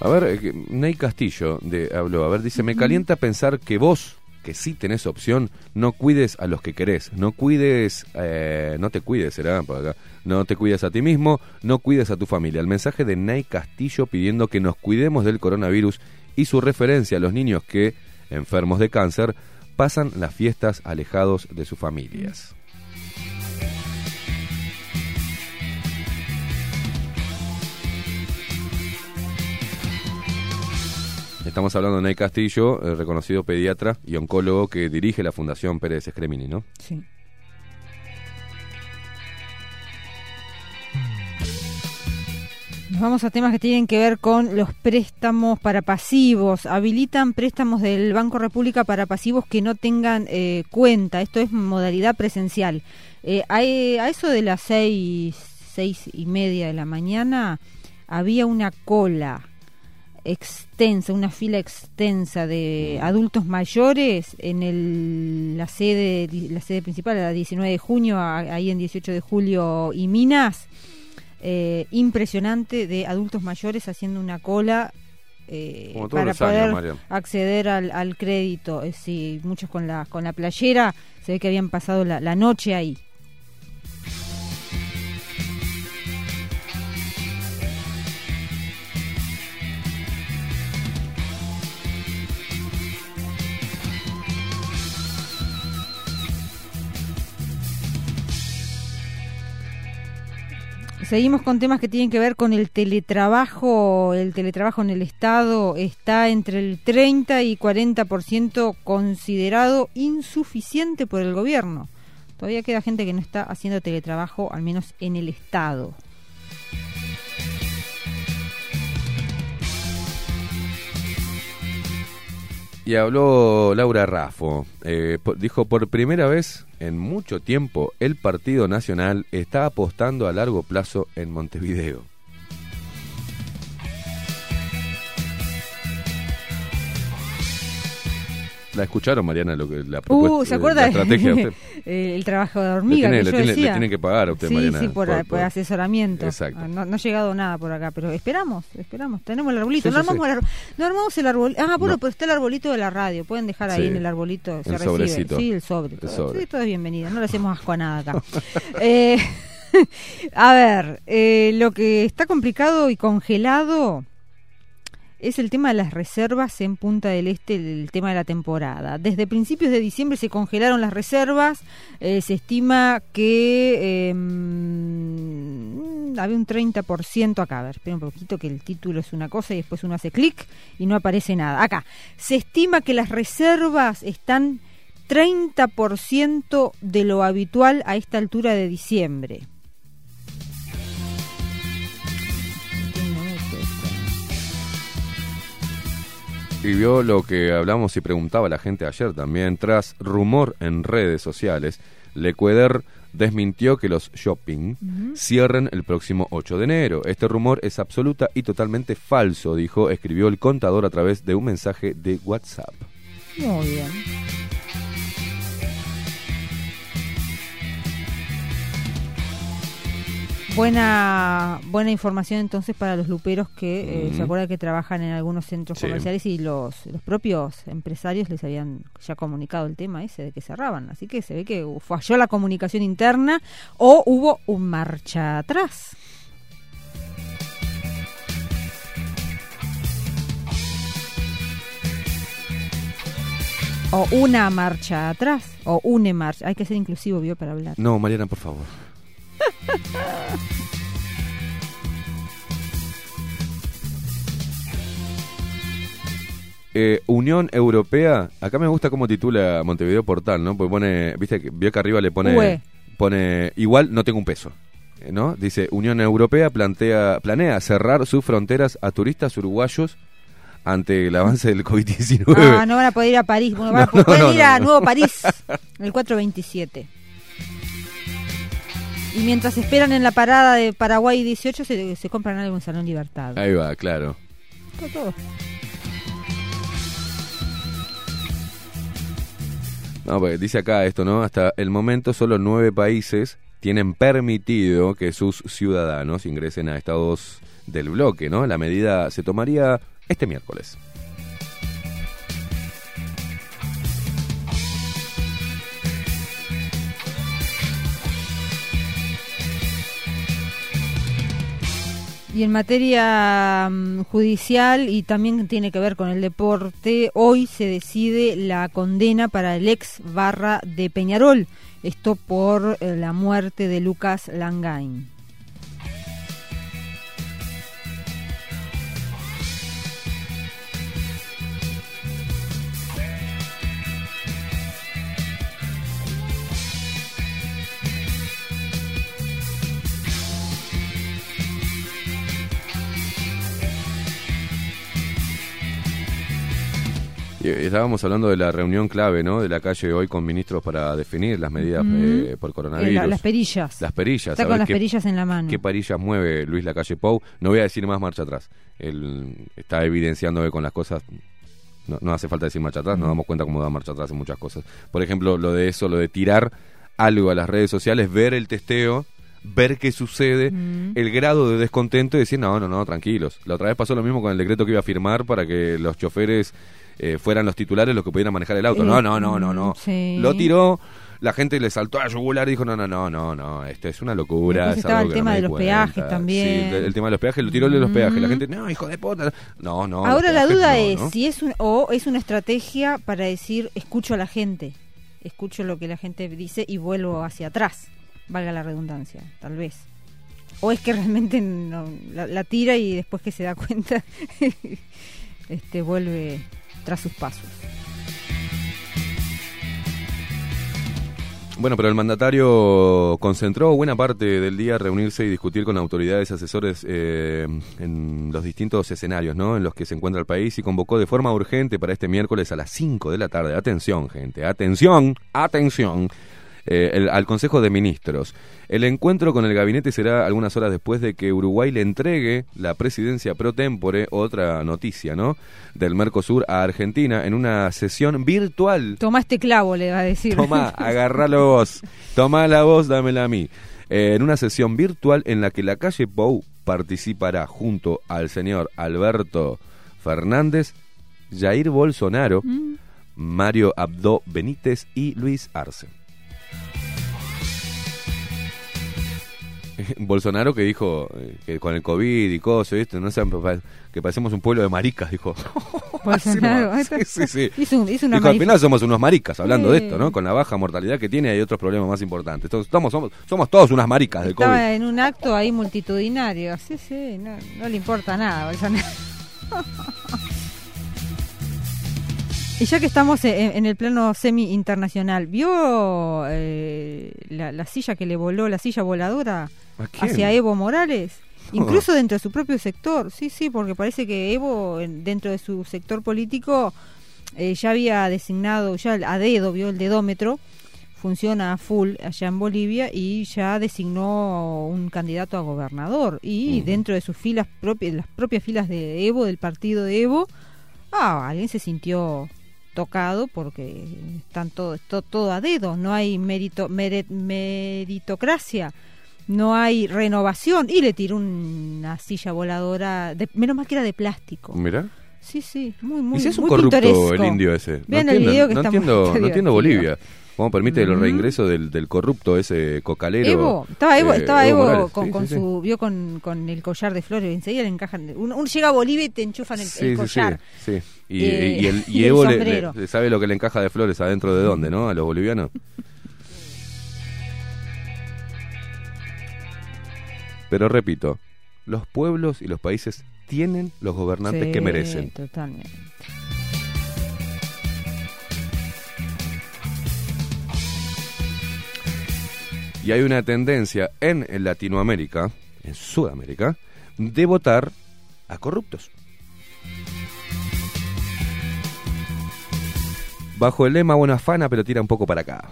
A ver, eh, Ney Castillo de, habló, a ver, dice, me calienta pensar que vos, que sí tenés opción, no cuides a los que querés, no cuides, eh, no te cuides, será por acá, no te cuides a ti mismo, no cuides a tu familia. El mensaje de Ney Castillo pidiendo que nos cuidemos del coronavirus y su referencia a los niños que, enfermos de cáncer, pasan las fiestas alejados de sus familias. Estamos hablando de Nay Castillo, el reconocido pediatra y oncólogo que dirige la Fundación Pérez Escremini, ¿no? Sí. Nos vamos a temas que tienen que ver con los préstamos para pasivos. Habilitan préstamos del Banco República para pasivos que no tengan eh, cuenta. Esto es modalidad presencial. Eh, a eso de las seis, seis y media de la mañana había una cola extensa, una fila extensa de adultos mayores en el, la sede la sede principal, la 19 de junio, ahí en 18 de julio y Minas. Eh, impresionante de adultos mayores haciendo una cola eh, para años, poder acceder al, al crédito. Eh, sí, muchos con la, con la playera, se ve que habían pasado la, la noche ahí. Seguimos con temas que tienen que ver con el teletrabajo. El teletrabajo en el Estado está entre el 30 y 40% considerado insuficiente por el gobierno. Todavía queda gente que no está haciendo teletrabajo, al menos en el Estado. Y habló Laura Raffo. Eh, dijo, por primera vez en mucho tiempo, el Partido Nacional está apostando a largo plazo en Montevideo. ¿La escucharon, Mariana, lo que la propuesta, Uh, ¿se la acuerda? estrategia de usted? Eh, el trabajo de Le hormiga tiene- que le yo tiene- le decía. tienen que pagar a usted, sí, Mariana, Sí, por, por- asesoramiento. Exacto. No, no ha llegado nada por acá, pero esperamos, esperamos. Tenemos el arbolito. Sí, no, sí, armamos el ar- no armamos el arbolito. Ah, bueno, No. pero está el arbolito de la radio. Pueden dejar ahí en el arbolito. Se El recibe. sobrecito. Sí, el sobre. El sobre. Sí, todo es bienvenido. No le hacemos asco a nada acá. Eh, a ver, eh, lo que está complicado y congelado es el tema de las reservas en Punta del Este, el tema de la temporada. Desde principios de diciembre se congelaron las reservas, eh, se estima que eh, había un 30% acá, a ver, espera un poquito que el título es una cosa y después uno hace clic y no aparece nada. Acá, se estima que las reservas están 30% de lo habitual a esta altura de diciembre. Y vio lo que hablamos y preguntaba la gente ayer también. Tras rumor en redes sociales, Lecueder desmintió que los shopping cierren el próximo 8 de enero. Este rumor es absoluta y totalmente falso, dijo, escribió el contador a través de un mensaje de WhatsApp. Muy bien. Buena buena información entonces para los luperos que eh, Mm. se acuerdan que trabajan en algunos centros Sí. comerciales y los, los propios empresarios les habían ya comunicado el tema ese de que cerraban. Así que se ve que falló la comunicación interna o hubo un marcha atrás. O una marcha atrás, o une marcha. Hay que ser inclusivo, vio, para hablar. No, Mariana, por favor. Eh, Unión Europea, acá me gusta cómo titula Montevideo Portal, ¿no? Porque pone, viste, que vio que arriba le pone, pone igual no tengo un peso, eh, ¿no? Dice Unión Europea plantea, planea cerrar sus fronteras a turistas uruguayos ante el avance del COVID-19. Ah, no van a poder ir a París. Bueno, van a No, poder no, ir no, a no. Nuevo París, el 427. Y mientras esperan en la parada de Paraguay 18, se, se compran algo en Salón Libertad. Ahí va, claro. Está todo. No, porque dice acá esto, ¿no? Hasta el momento solo nueve países tienen permitido que sus ciudadanos ingresen a estados del bloque, ¿no? La medida se tomaría este miércoles. Y en materia mm, judicial y también tiene que ver con el deporte, hoy se decide la condena para el ex barra de Peñarol, esto por eh, la muerte de Lucas Langain. Eh, Estábamos hablando de la reunión clave, ¿no? De la calle hoy con ministros para definir las medidas Ujú. eh, por Eh, coronavirus. la- las perillas. Las perillas. Está con las qué- perillas en la mano. ¿Qué perillas mueve Luis Lacalle Pou? No voy a decir más marcha atrás. Él está evidenciando que con las cosas no, no hace falta decir marcha atrás, nos damos cuenta cómo da marcha atrás en muchas cosas. Por ejemplo, lo de eso, lo de tirar algo a las redes sociales, ver el testeo, ver qué sucede, Mm. el grado de descontento y decir, no, no, no, tranquilos. La otra vez pasó lo mismo con el decreto que iba a firmar para que los choferes eh, fueran los titulares los que pudieran manejar el auto. Eh, no, no, no, no, no. sí. Lo tiró, la gente le saltó a la yugular y dijo, no, no, no, no, no, esto es una locura. Después estaba el no tema de los cuenta". peajes también. Sí, el, el tema de los peajes, lo tiró el de los peajes. La gente, no, hijo de puta. No, no. Ahora la duda no, es ¿no? si es un, o es una estrategia para decir escucho a la gente, escucho lo que la gente dice y vuelvo hacia atrás, valga la redundancia, tal vez. O es que realmente la, la tira y después que se da cuenta este vuelve tras sus pasos. Bueno, pero el mandatario concentró buena parte del día reunirse y discutir con autoridades asesores eh, en los distintos escenarios ¿no? en los que se encuentra el país y convocó de forma urgente para este miércoles a las 5 de la tarde. Atención, gente, atención, atención. Eh, el- al Consejo de Ministros. El encuentro con el gabinete será algunas horas después de que Uruguay le entregue la presidencia pro tempore, otra noticia, ¿no? Del Mercosur a Argentina en una sesión virtual. Toma este clavo, le va a decir. Tomá, agarralo vos. Tomá la voz, dámela a mí. Eh, en una sesión virtual en la que la calle Pou participará junto al señor Alberto Fernández, Jair Bolsonaro, Mm. Mario Abdo Benítez y Luis Arce. Bolsonaro que dijo eh, que con el COVID y cosas, ¿viste? No sean, que parecemos un pueblo de maricas, dijo. Bolsonaro. Sí, sí, sí. Hizo, un- hizo una Dijo, al final somos unos maricas, hablando de esto, ¿no? Con la baja mortalidad que tiene hay otros problemas más importantes. Entonces, estamos, somos, somos todos unas maricas del COVID. Estaba en un acto ahí multitudinario. Sí, sí, no, no le importa nada. Bolsonaro. Y ya que estamos en, en el plano semi-internacional, ¿vio eh, la, la silla que le voló, la silla voladora hacia Evo Morales? Oh. Incluso dentro de su propio sector. Sí, sí, porque parece que Evo, en- dentro de su sector político, eh, ya había designado, ya a dedo, vio el dedómetro, funciona a full allá en Bolivia y ya designó un candidato a gobernador. Y dentro de sus filas propias, las propias filas de Evo, del partido de Evo, ah, alguien se sintió tocado porque están todo, to- todo a dedo, no hay mérito, mere- meritocracia, no hay renovación y le tiró una silla voladora, de, menos mal que era de plástico. Mirá. Sí, sí, muy, muy ¿Y si es un muy corrupto pintoresco. el indio ese? No Vean el entiendo, video que no entiendo, no entiendo. Bolivia. ¿Cómo permite el reingreso del, del corrupto ese cocalero? Evo, estaba Evo, eh, estaba Evo, con, Sí, con sí, su, vio con, con el collar de flores, enseguida le encajan, uno, uno llega a Bolivia y te enchufan el, el collar. sí. Y, Eh, y el, y y el Evo le, sabe lo que le encaja de flores adentro de dónde, ¿no? A los bolivianos. Pero repito, los pueblos y los países tienen los gobernantes Sí, que merecen. Totalmente. Y hay una tendencia en, en Latinoamérica, en Sudamérica, de votar a corruptos. Bajo el lema buena afana, pero tira un poco para acá.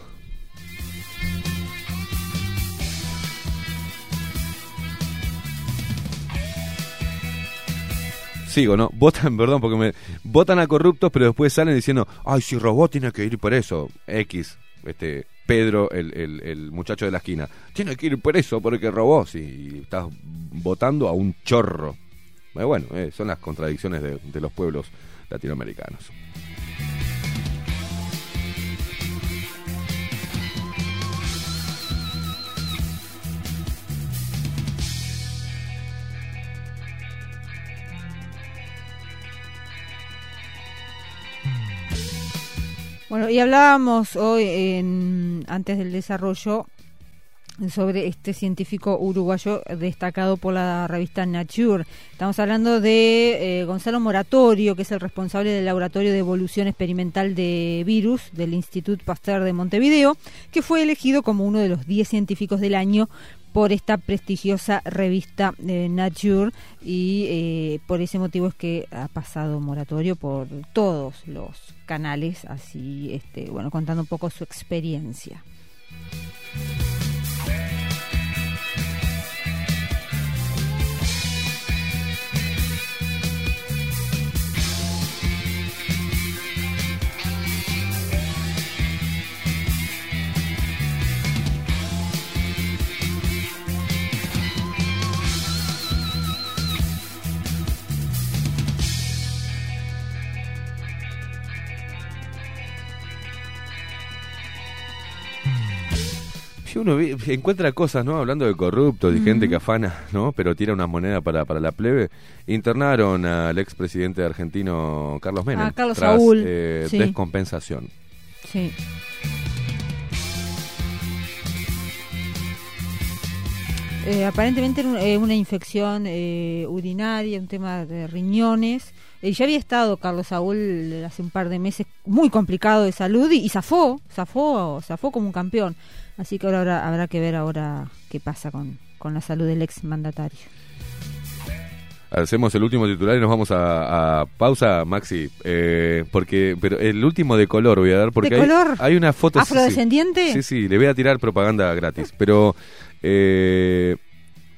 Sigo, ¿no? Votan, perdón, porque me votan a corruptos, pero después salen diciendo, ay, si robó tiene que ir por eso. X, este, Pedro, el, el, muchacho de la esquina, tiene que ir por eso, porque robó. Si estás votando a un chorro. Bueno, eh, son las contradicciones de, de los pueblos latinoamericanos. Bueno, y hablábamos hoy, en, antes del desarrollo, sobre este científico uruguayo destacado por la revista Nature. Estamos hablando de eh, Gonzalo Moratorio, que es el responsable del Laboratorio de Evolución Experimental de Virus del Institut Pasteur de Montevideo, que fue elegido como uno de los 10 científicos del año por esta prestigiosa revista eh, Nature y eh, por ese motivo es que ha pasado moratorio por todos los canales, así, este, bueno, contando un poco su experiencia. Uno ve- encuentra cosas, ¿no? Hablando de corruptos y gente que afana, ¿no? Pero tira una moneda para, para la plebe. Internaron al expresidente argentino Carlos Menem. Ah, Carlos tras, Saúl, eh, sí. descompensación. Sí. Eh, aparentemente era un- eh, una infección eh, urinaria, un tema de riñones. Eh, ya había estado Carlos Saúl hace un par de meses muy complicado de salud y, y zafó, zafó, zafó como un campeón. Así que ahora habrá, que ver ahora qué pasa con, con la salud del ex mandatario. Hacemos el último titular y nos vamos a, a pausa, Maxi. eh, porque pero el último de color voy a dar porque ¿De hay, color? hay una foto. ¿Afrodescendiente? Sí, sí, le voy a tirar propaganda gratis. Pero eh,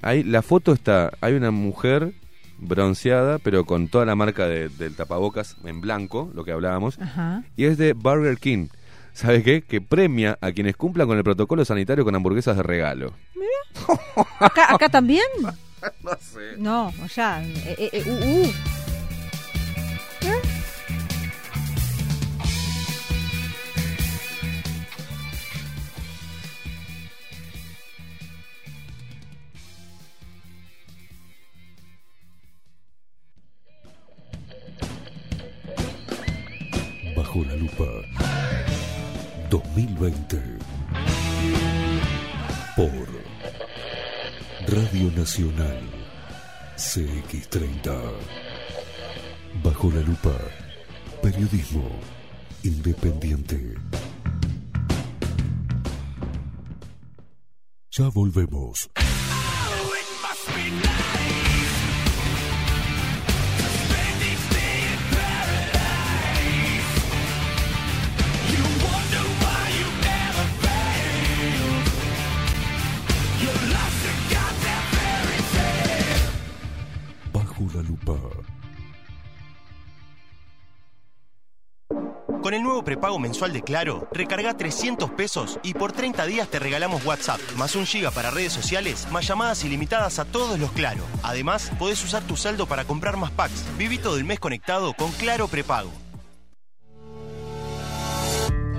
hay, la foto está, hay una mujer bronceada, pero con toda la marca de- del tapabocas en blanco, lo que hablábamos, Ajá. y es de Burger King. ¿Sabe qué? Que premia a quienes cumplan con el protocolo sanitario con hamburguesas de regalo. ¿Acá, acá también? no sé. No, ya. eh, eh, eh, uh, uh. Bajo la lupa 2020 por Radio Nacional CX30 Bajo la lupa Periodismo Independiente. Ya volvemos. Con el nuevo prepago mensual de Claro, recarga 300 pesos y por 30 días te regalamos WhatsApp, más un giga para redes sociales, más llamadas ilimitadas a todos los Claro. Además, podés usar tu saldo para comprar más packs. Viví todo el mes conectado con Claro Prepago.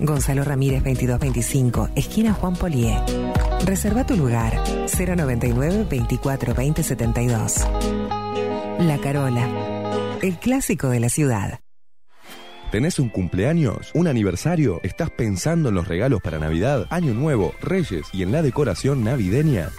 Gonzalo Ramírez 2225, esquina Juan Polié. Reserva tu lugar 099 24 20 72. La Carola, el clásico de la ciudad. ¿Tenés un cumpleaños? ¿Un aniversario? ¿Estás pensando en los regalos para Navidad, Año Nuevo, Reyes y en la decoración navideña?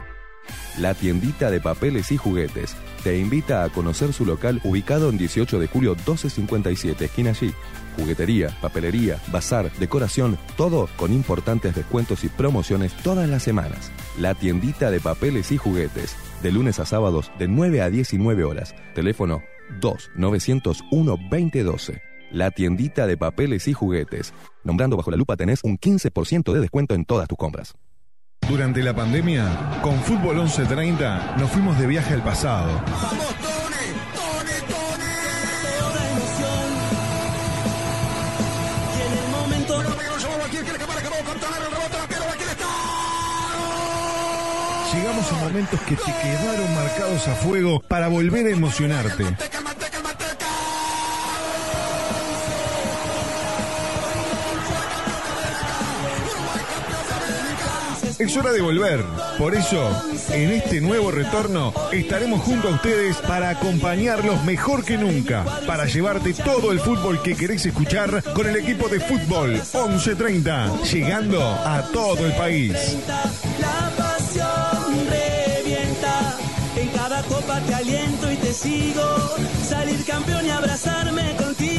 La tiendita de papeles y juguetes te invita a conocer su local ubicado en 18 de julio 1257, esquina allí. Juguetería, papelería, bazar, decoración, todo con importantes descuentos y promociones todas las semanas. La tiendita de papeles y juguetes, de lunes a sábados de 9 a 19 horas. Teléfono 2 901 2012. La tiendita de papeles y juguetes. Nombrando bajo la lupa tenés un 15% de descuento en todas tus compras. Durante la pandemia, con Fútbol 1130 nos fuimos de viaje al pasado. Llegamos a momentos que te quedaron marcados a fuego para volver a emocionarte. Es hora de volver. Por eso, en este nuevo retorno, estaremos junto a ustedes para acompañarlos mejor que nunca, para llevarte todo el fútbol que querés escuchar con el equipo de fútbol 1130, llegando a todo el país. Te aliento y te sigo. Salir campeón y abrazarme contigo.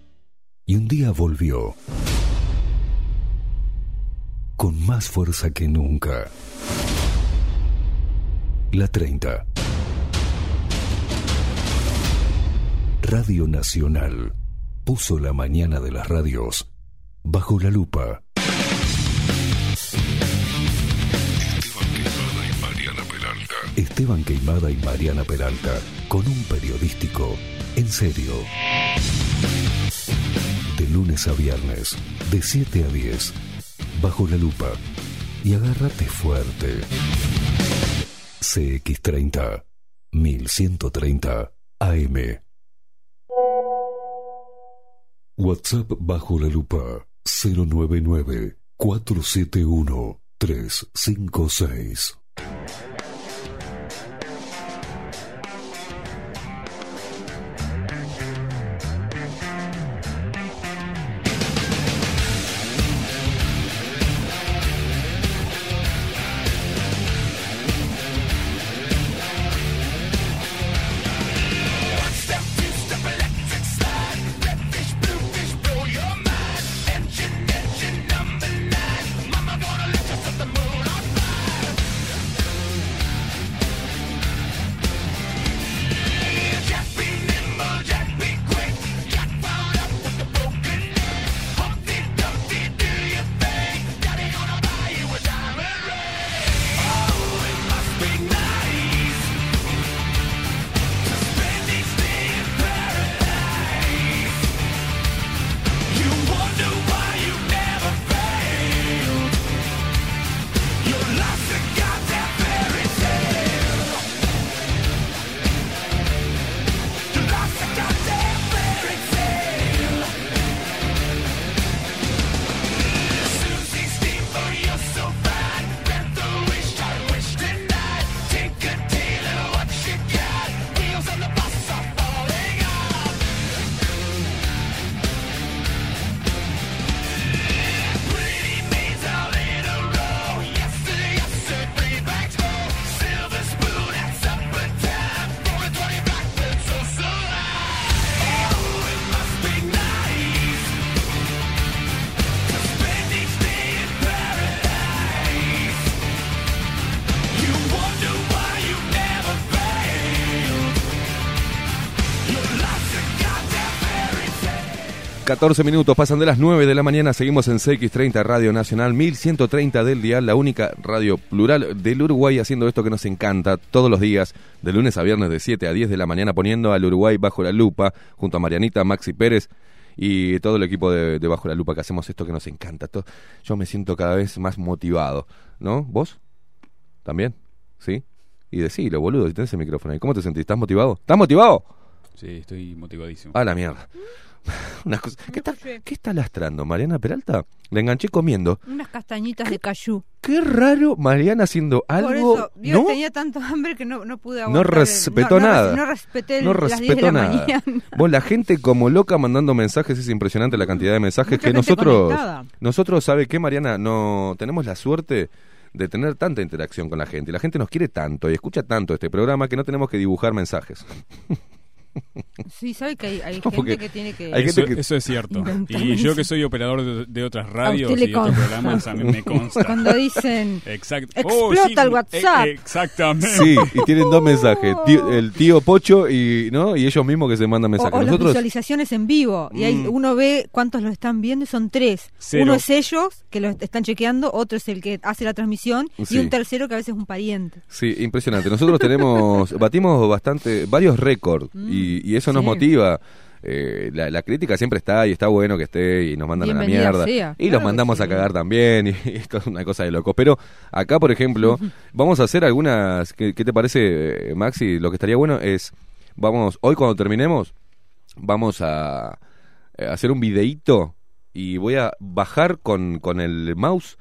Y un día volvió. Con más fuerza que nunca. La 30. Radio Nacional puso la mañana de las radios bajo la lupa. Esteban Queimada y Mariana Peralta con un periodístico en serio. Lunes a viernes, de 7 a 10, bajo la lupa. Y agárrate fuerte. CX30, 1130 AM. WhatsApp bajo la lupa 099 471 356. 14 minutos pasan de las 9 de la mañana. Seguimos en CX30 Radio Nacional 1130 del Dial, la única radio plural del Uruguay haciendo esto que nos encanta todos los días, de lunes a viernes de 7 a 10 de la mañana, poniendo al Uruguay bajo la lupa, junto a Marianita, Maxi Pérez y todo el equipo de, de Bajo la Lupa que hacemos esto que nos encanta. Yo me siento cada vez más motivado, ¿no? ¿Vos? ¿También? ¿Sí? Y decilo, boludo, si tenés el micrófono ahí. ¿Cómo te sentís? ¿Estás motivado? ¿Estás motivado? Sí, estoy motivadísimo. A la mierda. Una cosa- ¿Qué, está, ¿Qué está lastrando? ¿Mariana Peralta? La enganché comiendo. Unas castañitas de cayú. Qué raro Mariana haciendo algo. Por eso, yo ¿no? tenía tanto hambre que no, no pude No aguantar. el- respetó no- no nada. No respeté el- No las 10 de respetó la nada. mañana. Vos, la gente como loca mandando mensajes, es impresionante la cantidad de mensajes Mucha que nosotros. conectada. Nosotros, ¿sabe qué, Mariana? No tenemos la suerte de tener tanta interacción con la gente. La gente nos quiere tanto y escucha tanto este programa que no tenemos que dibujar mensajes. Sí, sabe que hay, hay gente que tiene que. hay Eso, gente que- eso es cierto. Y yo que soy operador de, de otras radios y otros programas, a mí me consta. Cuando dicen. Explota el sí, WhatsApp. eh, exactamente. Sí, y tienen dos mensajes. Tío- el tío Pocho y no y ellos mismos que se mandan O, mensajes. o las Nosotros visualizaciones en vivo. Y ahí Mm. uno ve cuántos lo están viendo y son tres. Cero. Uno es ellos, que lo están chequeando. Otro es el que hace la transmisión. Sí. Y un tercero que a veces es un pariente. Sí, impresionante. Nosotros tenemos, batimos bastante, varios récords y, y eso nos sí. motiva. Eh, la, la crítica siempre está y está bueno que esté y nos mandan a la mierda. sea, y claro los mandamos a cagar también y, esto es una cosa de loco. Pero acá, por ejemplo, vamos a hacer algunas, ¿qué, qué te parece, eh, Maxi? Lo que estaría bueno es, vamos, hoy cuando terminemos, vamos a, eh, hacer un videíto y voy a bajar con, con el mouse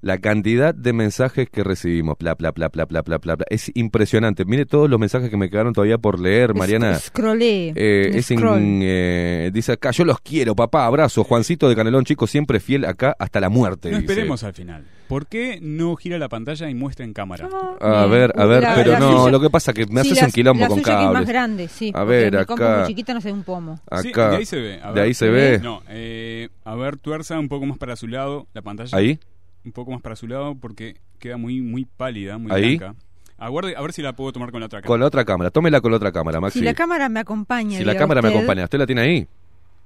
la cantidad de mensajes que recibimos. Bla, bla, bla, bla, bla, bla, bla, bla. Es impresionante. Mire todos los mensajes que me quedaron todavía por leer, Mariana. Scrollé. Eh, es in- eh, dice acá, yo los quiero, papá, abrazo. Juancito de Canelón, chico, siempre fiel acá hasta la muerte. No dice. esperemos al final. ¿Por qué no gira la pantalla y muestra en cámara? A ver, a ver, La- pero la no, suya- lo que pasa es que me Sí, haces la- un quilombo la con suya que es cables. más grande, sí. A ver, acá. muy chiquita, no sé un pomo. Sí, Acá. de ahí se ve. A de ahí se ve. No, eh, a ver, tuerza un poco más para su lado la pantalla. ¿Ahí? Un poco más para su lado porque queda muy muy pálida, muy ¿Ahí? blanca. Aguarde, a ver si la puedo tomar con la otra Con cámara. la otra cámara, tómela con la otra cámara, Maxi. Si la cámara me acompaña. Si la cámara me acompaña, ¿usted la tiene ahí?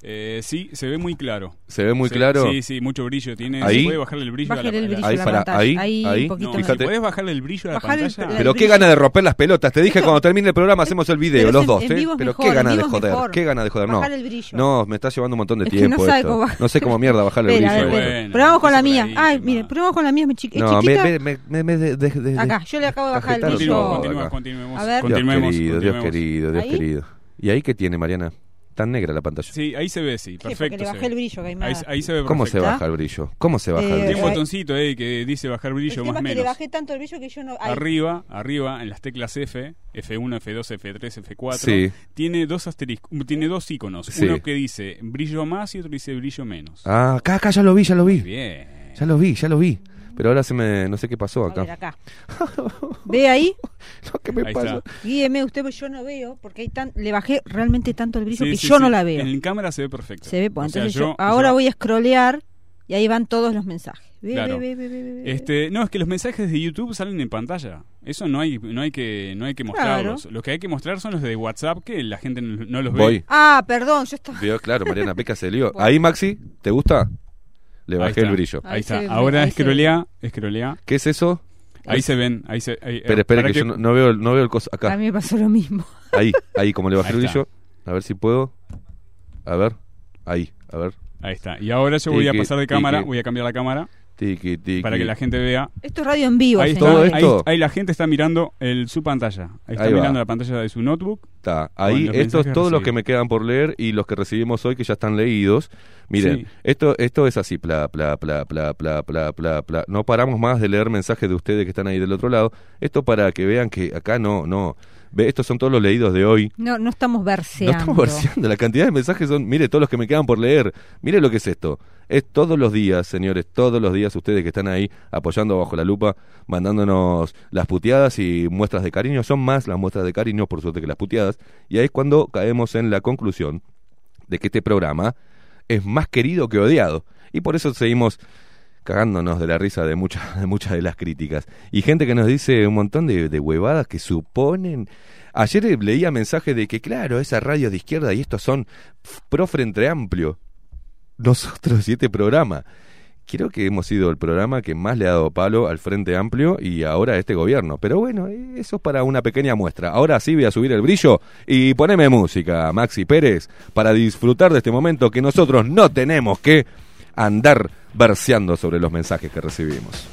Eh, sí, se ve muy claro. ¿Se ve muy Se- claro? Sí, sí, mucho brillo tiene. Ahí. ¿Se puede bajarle el brillo a la, el brillo Ahí, a la para- pantalla. ahí, ahí, ahí. un poquito No, si podés bajarle el brillo a la Bajale el- pantalla. Pero qué gana de romper las pelotas. Te dije Esto- cuando termine el programa hacemos el video, Pero los en- dos, en ¿eh? Pero mejor, qué gana de joder, mejor. qué gana de joder. No, el no, me está llevando un montón de Es que tiempo no sabe esto. cómo bajar. No sé cómo mierda bajarle el brillo. Probamos con la mía. Ay, mire, probamos con la mía. No, me, chiquita. me, me, me, me de- de- de- Acá, yo le acabo de bajar el brillo. Continuemos, continuemos, A ver. Dios querido, Dios querido, Dios querido. ¿Y ahí qué tiene, Mariana? Tan negra la pantalla. Sí, ahí se ve, sí, perfecto. le se bajé ve. el brillo, que hay ahí, más. ahí se ve ¿Cómo se perfecto. baja el brillo? ¿Cómo se baja Eh, el Tiene un brillo? botoncito ahí que dice bajar El brillo tema más es que le menos. bajé tanto el brillo que yo no. ay, Arriba, arriba, en las teclas F, F1, F2, F3, F4, Sí. tiene dos asteriscos, tiene dos iconos. Sí. Uno que dice brillo más y otro dice brillo menos. Ah, acá, acá ya lo vi, ya lo vi. Bien. Ya lo vi, ya lo vi. Pero ahora se me... no sé qué pasó A ver, acá. acá. ¿Ve ahí? No, ¿Qué me Ahí pasa? está. Guíeme usted, porque yo no veo, porque hay tan, le bajé realmente tanto el brillo Sí, que sí, yo sí. no la veo. En cámara se ve perfecto. Se ve, pues, sea, entonces yo- yo, ahora yo- voy a scrollear y ahí van todos los mensajes. Ve, Claro. ve, ve, ve, ve, ve. Este, no, es que los mensajes de YouTube salen en pantalla. Eso no hay, no hay que, no hay que mostrarlos. Los que hay que mostrar son los de WhatsApp que la gente no, no los Voy. ve. Ah, perdón, yo estaba... Vio, claro, Mariana Peca se lió. Ahí, Maxi, ¿te gusta? Le bajé el brillo. Ahí, Ahí está. Ahora escrolea, escrolea. ¿Qué es eso? Ahí se ven, ahí se. ahí- Espera, espera, para que, yo no, no veo, el- no veo el coso. A Acá, mí me pasó lo mismo. ahí, ahí, como le bajé Ahí el brillo. A ver si puedo. A ver, ahí, a ver. Ahí está. Y ahora yo voy a pasar de cámara, voy a cambiar la cámara Tiki, tiki. para que la gente vea. Esto es radio en vivo, Ahí, está, Todo señores. ahí, esto. ahí la gente está mirando el, su pantalla. Ahí está Ahí va. mirando la pantalla de su notebook. Está. Ahí, los estos todos los recibidos. que me quedan por leer y los que recibimos hoy que ya están leídos. Miren, Sí. esto, esto es así, pla, pla, pla, pla, pla, pla, pla, pla. No paramos más de leer mensajes de ustedes que están ahí del otro lado. Esto para que vean que acá no, no. Ve, estos son todos los leídos de hoy. No, no estamos No verseando. estamos verseando, la cantidad de mensajes son, mire todos los que me quedan por leer, mire lo que es esto. Es todos los días, señores, todos los días ustedes que están ahí apoyando bajo la lupa, mandándonos las puteadas y muestras de cariño. Son más las muestras de cariño, por suerte, que las puteadas. Y ahí es cuando caemos en la conclusión de que este programa es más querido que odiado. Y por eso seguimos cagándonos de la risa de muchas de muchas de las críticas. Y gente que nos dice un montón de, huevadas que suponen. Ayer leía mensajes de que, claro, esa radio de izquierda y estos son pro frente amplio. nosotros y este programa. Creo que hemos sido el programa que más le ha dado palo al Frente Amplio y ahora a este gobierno. Pero bueno, eh, eso es para una pequeña muestra. Ahora sí voy a subir el brillo y poneme música, Maxi Pérez, para disfrutar de este momento que nosotros no tenemos que andar verseando sobre los mensajes que recibimos.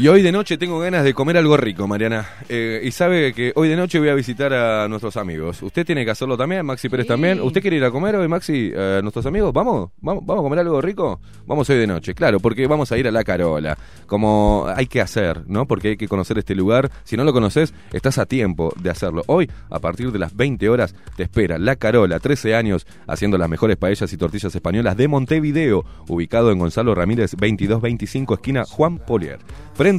Y hoy de noche tengo ganas de comer algo rico, Mariana. Eh, y sabe que hoy de noche voy a visitar a nuestros amigos. Usted tiene que hacerlo también, Maxi Pérez también. ¿Usted quiere ir a comer hoy, Maxi, a nuestros amigos? ¿Vamos? ¿Vamos? ¿Vamos a comer algo rico? Vamos hoy de noche, claro, porque vamos a ir a La Carola. Como hay que hacer, ¿no? Porque hay que conocer este lugar. Si no lo conoces, estás a tiempo de hacerlo. Hoy, a partir de las 20 horas, te espera La Carola, 13 años, haciendo las mejores paellas y tortillas españolas de Montevideo, ubicado en Gonzalo Ramírez 2225, esquina Juan Polier frente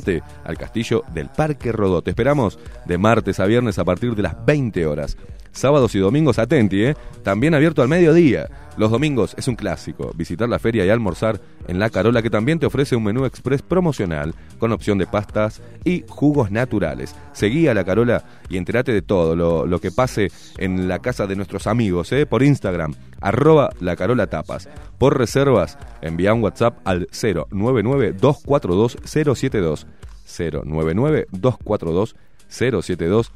al castillo del Parque Rodó. Te esperamos de martes a viernes a partir de las 20 horas. Sábados y domingos, atenti, ¿eh? También abierto al mediodía. Los domingos es un clásico, visitar la feria y almorzar en La Carola que también te ofrece un menú express promocional con opción de pastas y jugos naturales. Seguí a La Carola y entérate de todo lo, que pase en la casa de nuestros amigos, ¿eh? Por Instagram, arroba La Carola Tapas. Por reservas, envía un WhatsApp al 099-242-072. 099-242-072.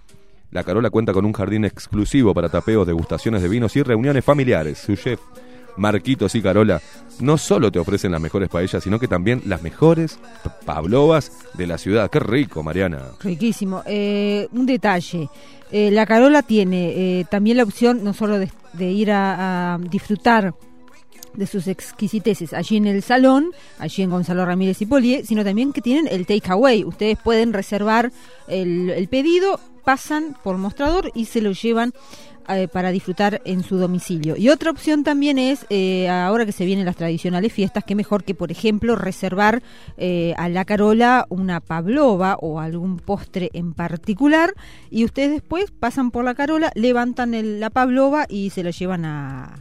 La Carola cuenta con un jardín exclusivo para tapeos, degustaciones de vinos y reuniones familiares. Su chef, Marquitos y Carola, no solo te ofrecen las mejores paellas, sino que también las mejores pavlovas de la ciudad. ¡Qué rico, Mariana! Riquísimo. Eh, un detalle. Eh, la Carola tiene eh, también la opción no solo de, ir a, a disfrutar de sus exquisiteces allí en el salón, allí en Gonzalo Ramírez y Polié, sino también que tienen el takeaway. Ustedes pueden reservar el, el pedido, pasan por mostrador y se lo llevan eh, para disfrutar en su domicilio. Y otra opción también es, eh, ahora que se vienen las tradicionales fiestas, que mejor que, por ejemplo, reservar eh, a la Carola una pavlova o algún postre en particular y ustedes después pasan por la Carola, levantan el- la pavlova y se la llevan a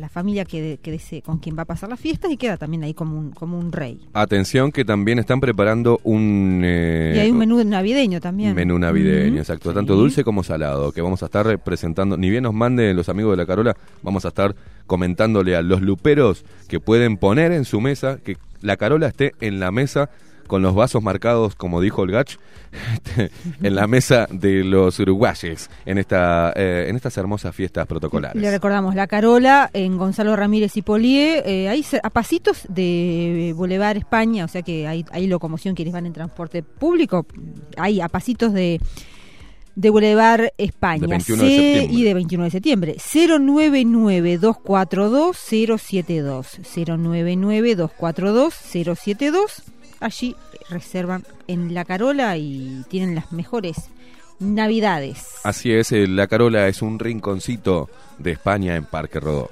la familia que, que desee- con quien va a pasar las fiestas y queda también ahí como un, como un rey. Atención que también están preparando un... eh, y hay un menú navideño también. Menú navideño, exacto. Tanto dulce como salado, que vamos a estar presentando. Ni bien nos manden los amigos de la Carola, vamos a estar comentándole a los luperos que pueden poner en su mesa, que la Carola esté en la mesa con los vasos marcados, como dijo el Gach, en la mesa de los uruguayes, en, esta, eh, en estas hermosas fiestas protocolares. Le recordamos, La Carola en Gonzalo Ramírez y Polié, eh, ahí a pasitos de Boulevard España, o sea que hay, hay locomoción quienes van en transporte público, ahí a pasitos de, de Boulevard España. De 21 de. Y de 21 de septiembre. 099-242-072. 099-242-072. Allí reservan en La Carola y tienen las mejores navidades. Así es, eh, la Carola es un rinconcito de España en Parque Rodó.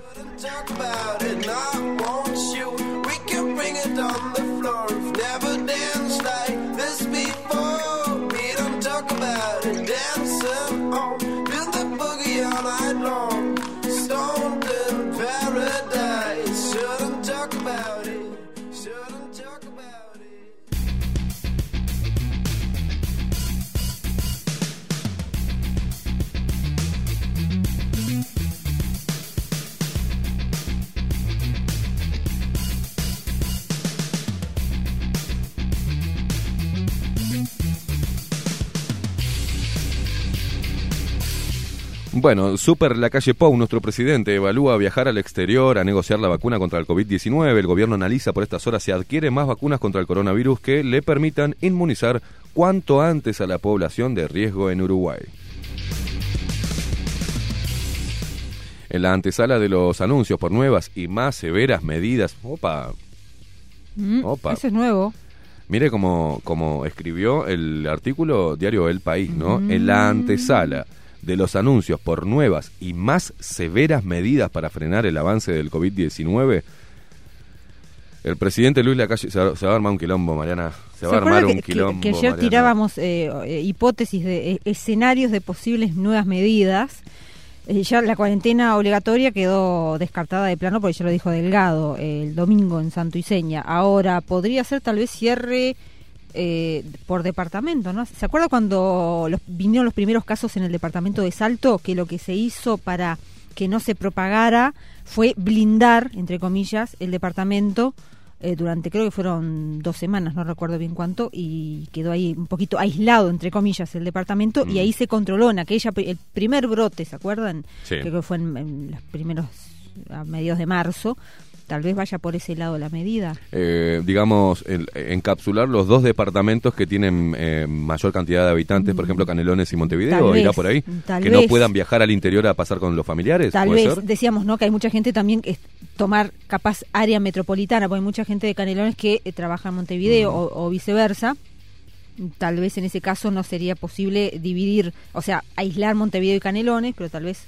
Bueno, Super La Calle Pou, nuestro presidente, evalúa viajar al exterior a negociar la vacuna contra el COVID-19. El gobierno analiza por estas horas si adquiere más vacunas contra el coronavirus que le permitan inmunizar cuanto antes a la población de riesgo en Uruguay. En la antesala de los anuncios por nuevas y más severas medidas, opa, Mm, Opa. Eso es nuevo. Mire cómo, cómo escribió el artículo diario El País, ¿no? En la antesala de los anuncios por nuevas y más severas medidas para frenar el avance del COVID-19, el presidente Luis Lacalle se va, se va a armar un quilombo, Mariana. Se va a ¿Se acuerda armar que, un que- quilombo. que ayer Mariana. tirábamos eh, eh, hipótesis de eh, escenarios de posibles nuevas medidas? Eh, ya la cuarentena obligatoria quedó descartada de plano porque ya lo dijo Delgado el domingo en Santo Iseña. Ahora, podría ser tal vez cierre eh, por departamento, ¿no? ¿Se acuerda cuando los, vinieron los primeros casos en el departamento de Salto? Que lo que se hizo para que no se propagara fue blindar, entre comillas, el departamento eh, durante creo que fueron dos semanas, no recuerdo bien cuánto, y quedó ahí un poquito aislado, entre comillas, el departamento, y ahí se controló en aquella, el primer brote, ¿se acuerdan? Sí. Creo que fue en, en los primeros, a mediados de marzo, tal vez vaya por ese lado la medida. eh, digamos, el- encapsular los dos departamentos que tienen eh, mayor cantidad de habitantes, por ejemplo, Canelones y Montevideo, Tal irá vez, por ahí, tal que no puedan viajar al interior a pasar con los familiares, Tal ¿puede vez, ser? decíamos, ¿no? Que hay mucha gente también que es tomar capaz área metropolitana, porque hay mucha gente de Canelones que eh, trabaja en Montevideo o, o viceversa. Tal vez en ese caso no sería posible dividir, o sea, aislar Montevideo y Canelones, pero tal vez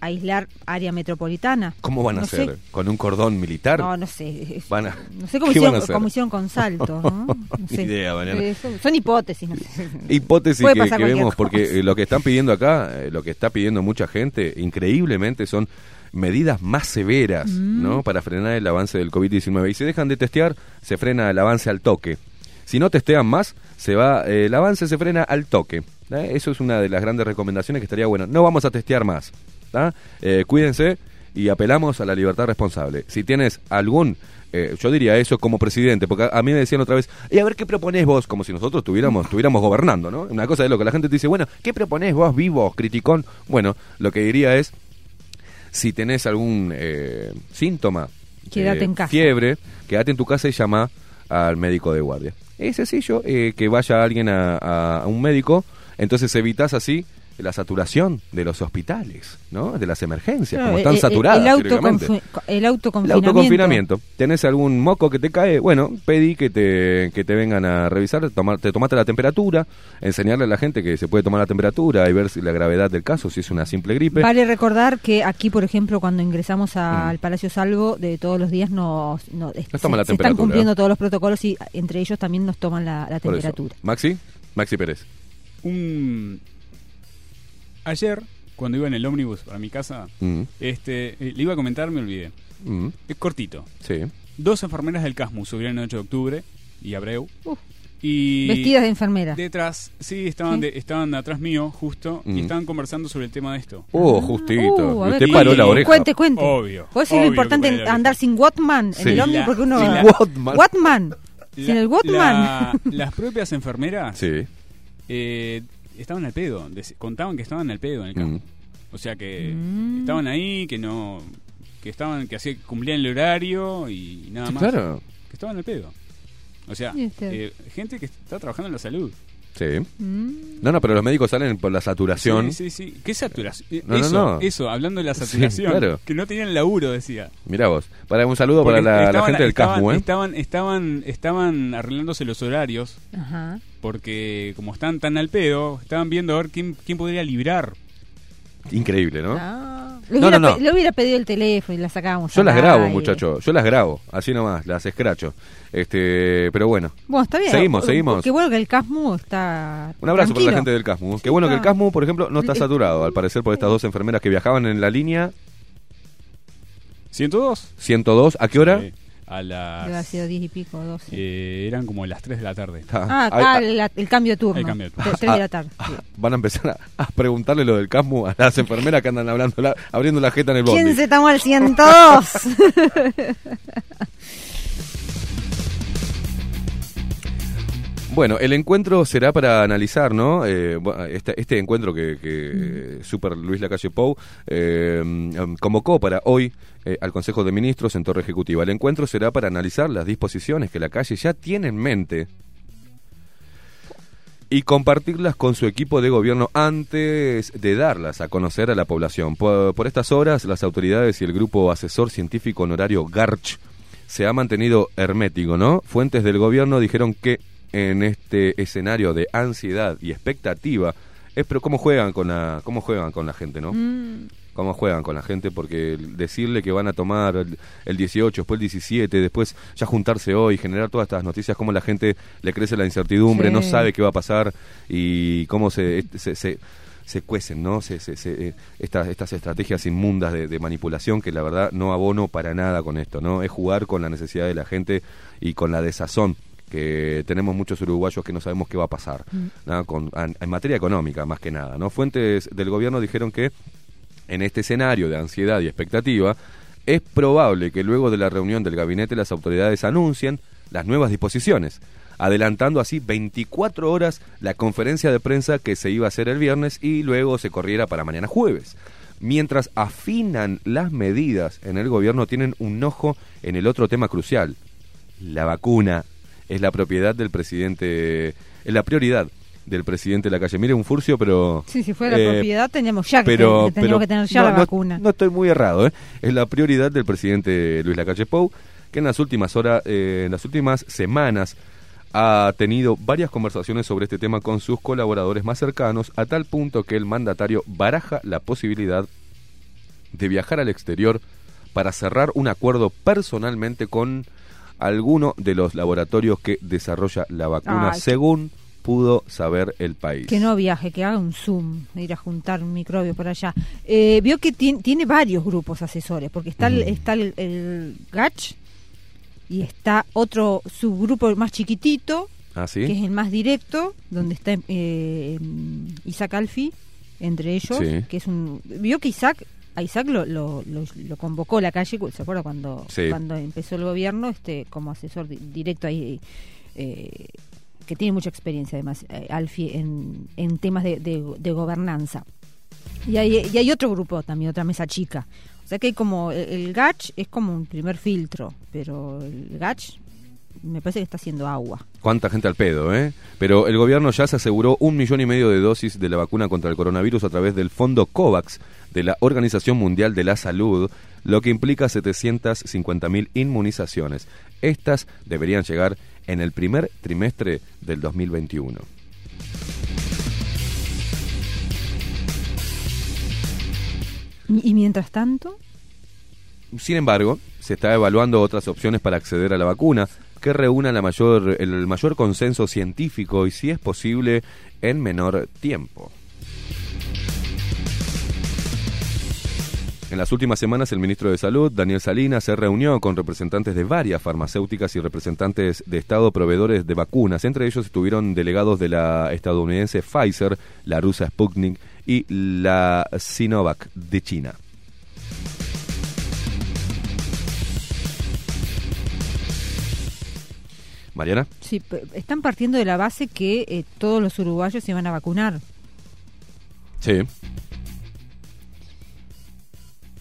aislar área metropolitana. ¿Cómo van a No sé. hacer? ¿Con un cordón militar? No, no sé. Van a- No sé cómo ¿Qué hicieron, cómo hicieron con Salto, ¿no? Sé. idea. Eh, son, hipótesis, no sé. Hipótesis que, vemos, porque cosa. eh, lo que están pidiendo acá, eh, lo que está pidiendo mucha gente, increíblemente son medidas más severas, Mm. ¿no? Para frenar el avance del COVID-19. Y si dejan de testear, se frena el avance al toque. Si no testean más, se va, eh, el avance se frena al toque. ¿eh? Eso es una de las grandes recomendaciones que estaría bueno. No vamos a testear más. ¿Tá? Eh, cuídense y apelamos a la libertad responsable. Si tienes algún, eh, yo diría eso como presidente, porque a, a mí me decían otra vez, y a ver qué proponés vos, como si nosotros tuviéramos, estuviéramos gobernando, ¿no? Una cosa es lo que la gente te dice, bueno, ¿qué proponés vos, vivo, criticón? Bueno, lo que diría es, si tenés algún eh, síntoma, Quédate en casa. fiebre, quédate en tu casa y llama al médico de guardia. Es sencillo eh, que vaya alguien a, a- a un médico, entonces evitas así la saturación de los hospitales, ¿no? De las emergencias, como Claro, están el- el- saturadas. El, teóricamente. autoconfi- el El autoconfinamiento. autoconfinamiento. ¿Tenés algún moco que te cae? Bueno, pedí que te, que te vengan a revisar, tomar, te tomaste la temperatura, enseñarle a la gente que se puede tomar la temperatura y ver si la gravedad del caso, si es una simple gripe. Vale recordar que aquí, por ejemplo, cuando ingresamos a- al Palacio Salvo, de todos los días nos, nos, Nos se, toman la se están cumpliendo todos los protocolos y entre ellos también nos toman la, temperatura. Maxi, Maxi Pérez. Un... Ayer, cuando iba en el ómnibus para mi casa, Mm, este, eh, le iba a comentar, me olvidé. mm, Es cortito. sí. Dos enfermeras del CASMU subieron el 8 de octubre y Abreu. Y Vestidas de enfermera. Detrás, sí, estaban, de- estaban atrás mío, justo, Mm. y estaban conversando sobre el tema de esto. Oh, justito. Uh, ver, usted paró la cuente, oreja. Cuente, cuente. Obvio, Por eso es lo importante andar sin Watman Sí. en el ómnibus porque uno... la- Watman. Watman. Sin el Watman. la- las propias enfermeras Sí. eh, estaban al pedo, contaban que estaban al pedo en el campo. Mm. O sea que Mm. estaban ahí, que no que estaban que así cumplían el horario y nada Sí, más. claro. Que estaban al pedo. O sea, este- eh, gente que está trabajando en la salud. Sí. Mm. No, no, pero los médicos salen por la saturación. Sí, sí, sí. ¿Qué saturación? No, no, eso, no. eso, hablando de la Sí, saturación. claro. Que no tenían laburo, decía. Mirá vos. Para un saludo Porque para la, la gente del estaban, CASMU, ¿eh? Estaban, estaban, estaban arreglándose los horarios Ajá. porque como están tan al pedo, estaban viendo a ver quién, quién podría librar. Increíble, ¿no? Ah. Le, No, hubiera no, no. hubiera pedido el teléfono y la sacábamos. Yo las grabo, aire. muchacho. Yo las grabo. Así nomás, las escracho. Este, pero bueno. Bueno, está bien. Seguimos, seguimos. Qué bueno que el CASMU está. Un abrazo para la gente del CASMU. Qué bueno que el. CASMU, por ejemplo, no está saturado, al parecer, por estas dos enfermeras que viajaban en la línea ¿102? 102. ¿A qué hora? Sí, a las... Debe haber sido 10 y pico, 12. eh, eran como las 3 de la tarde. Ah, Ahí- ah, la- el cambio de turno. El cambio de turno. 3 de la tarde. Ah, Van a empezar a, a preguntarle lo del CASMU a las enfermeras que andan hablando, la- abriendo la jeta en el bondi. ¿Quién se tomó el 102? Bueno, el encuentro será para analizar, ¿no? Eh, este, este encuentro que, que Super Luis Lacalle Pou eh, em, convocó para hoy eh, al Consejo de Ministros en Torre Ejecutiva. El encuentro será para analizar las disposiciones que la calle ya tiene en mente y compartirlas con su equipo de gobierno antes de darlas a conocer a la población. Por, por estas horas, las autoridades y el grupo asesor científico honorario GARCH se ha mantenido hermético, ¿no? Fuentes del gobierno dijeron que en este escenario de ansiedad y expectativa es pero cómo juegan con la cómo juegan con la gente, ¿no? Mm. Cómo juegan con la gente porque decirle que van a tomar el, el 18, después el 17, después ya juntarse hoy, generar todas estas noticias, cómo la gente le crece la incertidumbre, Sí. no sabe qué va a pasar y cómo se, se, se- se cuecen, ¿no? Se, se- se- eh, estas, estas estrategias inmundas de, de manipulación que la verdad no abono para nada con esto, ¿no? Es jugar con la necesidad de la gente y con la desazón que tenemos muchos uruguayos que no sabemos qué va a pasar, ¿no? Con, en, en materia económica más que nada, ¿no? Fuentes del gobierno dijeron que en este escenario de ansiedad y expectativa, es probable que luego de la reunión del gabinete las autoridades anuncien las nuevas disposiciones, adelantando así 24 horas la conferencia de prensa que se iba a hacer el viernes y luego se corriera para mañana jueves. Mientras afinan las medidas en el gobierno, tienen un ojo en el otro tema crucial. La vacuna es la propiedad del presidente, es la prioridad del presidente de la calle. Mire, un furcio, pero... Sí, si fuera eh, propiedad, teníamos ya que, pero, que teníamos pero- que tener ya no, la no- vacuna. No estoy muy errado, ¿eh? Es la prioridad del presidente Luis Lacalle Pou, que en las últimas horas, eh, en las últimas semanas ha tenido varias conversaciones sobre este tema con sus colaboradores más cercanos, a tal punto que el mandatario baraja la posibilidad de viajar al exterior para cerrar un acuerdo personalmente con alguno de los laboratorios que desarrolla la vacuna, Ay, según pudo saber el país. Que no viaje, que haga un Zoom, ir a juntar un microbio por allá. Eh, vio que tien- tiene varios grupos asesores, porque está el, está el, el GACH y está otro subgrupo más chiquitito, ¿Ah, sí? que es el más directo, donde está eh, Isaac Alfi, entre ellos, Sí. que es un... Vio que Isaac... A Isaac lo, lo, lo- lo convocó la calle, ¿se acuerda cuando, Sí. cuando empezó el gobierno? este Como asesor di- directo ahí, eh, que tiene mucha experiencia además, eh, Alfie, en, en temas de, de- de gobernanza. Y hay, y hay otro grupo también, otra mesa chica. O sea que hay como, el, el GACH es como un primer filtro, pero el GACH me parece que está haciendo agua. Cuánta gente al pedo, ¿eh? Pero el gobierno ya se aseguró un millón y medio de dosis de la vacuna contra el coronavirus a través del fondo COVAX de la Organización Mundial de la Salud, lo que implica 750.000 inmunizaciones. Estas deberían llegar en el primer trimestre del 2021. Y, y mientras tanto, Sin embargo, se está evaluando otras opciones para acceder a la vacuna que mayor, el mayor consenso científico y, si es posible, en menor tiempo. En las últimas semanas, el ministro de Salud, Daniel Salinas, se reunió con representantes de varias farmacéuticas y representantes de Estado proveedores de vacunas. Entre ellos estuvieron delegados de la estadounidense Pfizer, la rusa Sputnik y la Sinovac de China. Mariana. sí, están partiendo de la base que eh, todos los uruguayos se van a vacunar. Sí.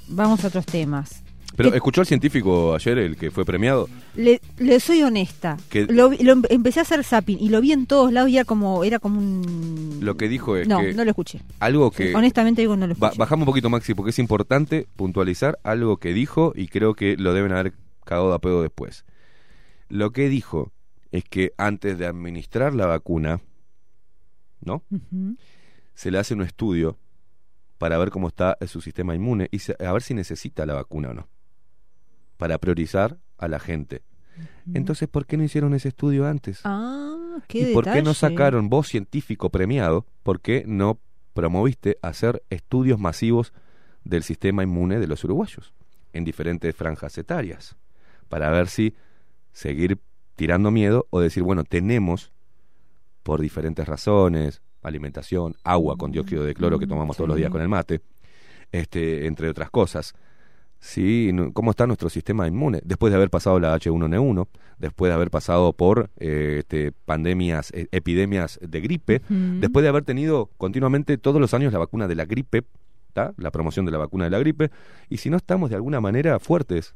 Vamos a otros temas. Pero ¿Qué- escuchó al científico ayer, el que fue premiado. Le, le soy honesta. Que- Lo, em- empecé a hacer zapping y lo vi en todos lados y era como, era como un... Lo que dijo es no, que no lo escuché. algo que Honestamente digo, no lo escuché. bajamos un poquito, Maxi, porque es importante puntualizar algo que dijo y creo que lo deben haber cagado a pedo después. Lo que dijo es que antes de administrar la vacuna, ¿no? Se le hace un estudio para ver cómo está su sistema inmune y a ver si necesita la vacuna o no. Para priorizar a la gente. Entonces, ¿por qué no hicieron ese estudio antes? Ah, qué ¿Y por qué no sacaron vos, científico premiado, por qué no promoviste hacer estudios masivos del sistema inmune de los uruguayos en diferentes franjas etarias? Para ver si seguir tirando miedo o decir, bueno, tenemos, por diferentes razones, alimentación, agua con dióxido de cloro que tomamos todos los días con el mate, este, entre otras cosas. Sí, ¿cómo está nuestro sistema inmune? Después de haber pasado la H1N1, después de haber pasado por eh, este, pandemias, eh, epidemias de gripe, después de haber tenido continuamente todos los años la vacuna de la gripe, ¿tá? la promoción de la vacuna de la gripe, y si no estamos de alguna manera fuertes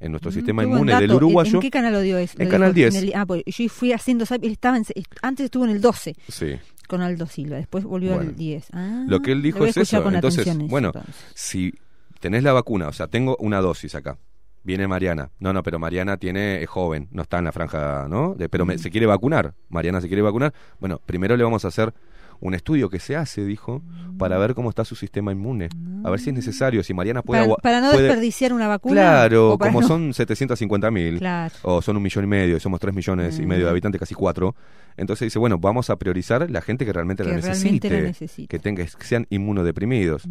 en nuestro sistema inmune del uruguayo, ¿En qué canal lo dio eso? En Canal dijo 10. el- ah, pues yo fui haciendo él estaba en- antes estuvo en el 12 sí. con Aldo Silva, después volvió Bueno. al 10. Ah, Lo que él dijo es eso. Entonces, bueno, entonces. si tenés la vacuna, o sea, tengo una dosis acá, Viene Mariana. No, no, pero Mariana tiene es joven, no está en la franja, ¿no? De- pero me- se quiere vacunar. Mariana se quiere vacunar. Bueno, primero le vamos a hacer un estudio que se hace, dijo, para ver cómo está su sistema inmune. A ver si es necesario, si Mariana puede... Para, para no puede- desperdiciar una vacuna. Claro, como no- son 750 mil, Claro. o son un millón y medio, y somos tres millones y medio de habitantes, casi cuatro. Entonces dice, bueno, vamos a priorizar la gente que realmente Que la realmente necesite, la necesite. que tenga, que sean inmunodeprimidos.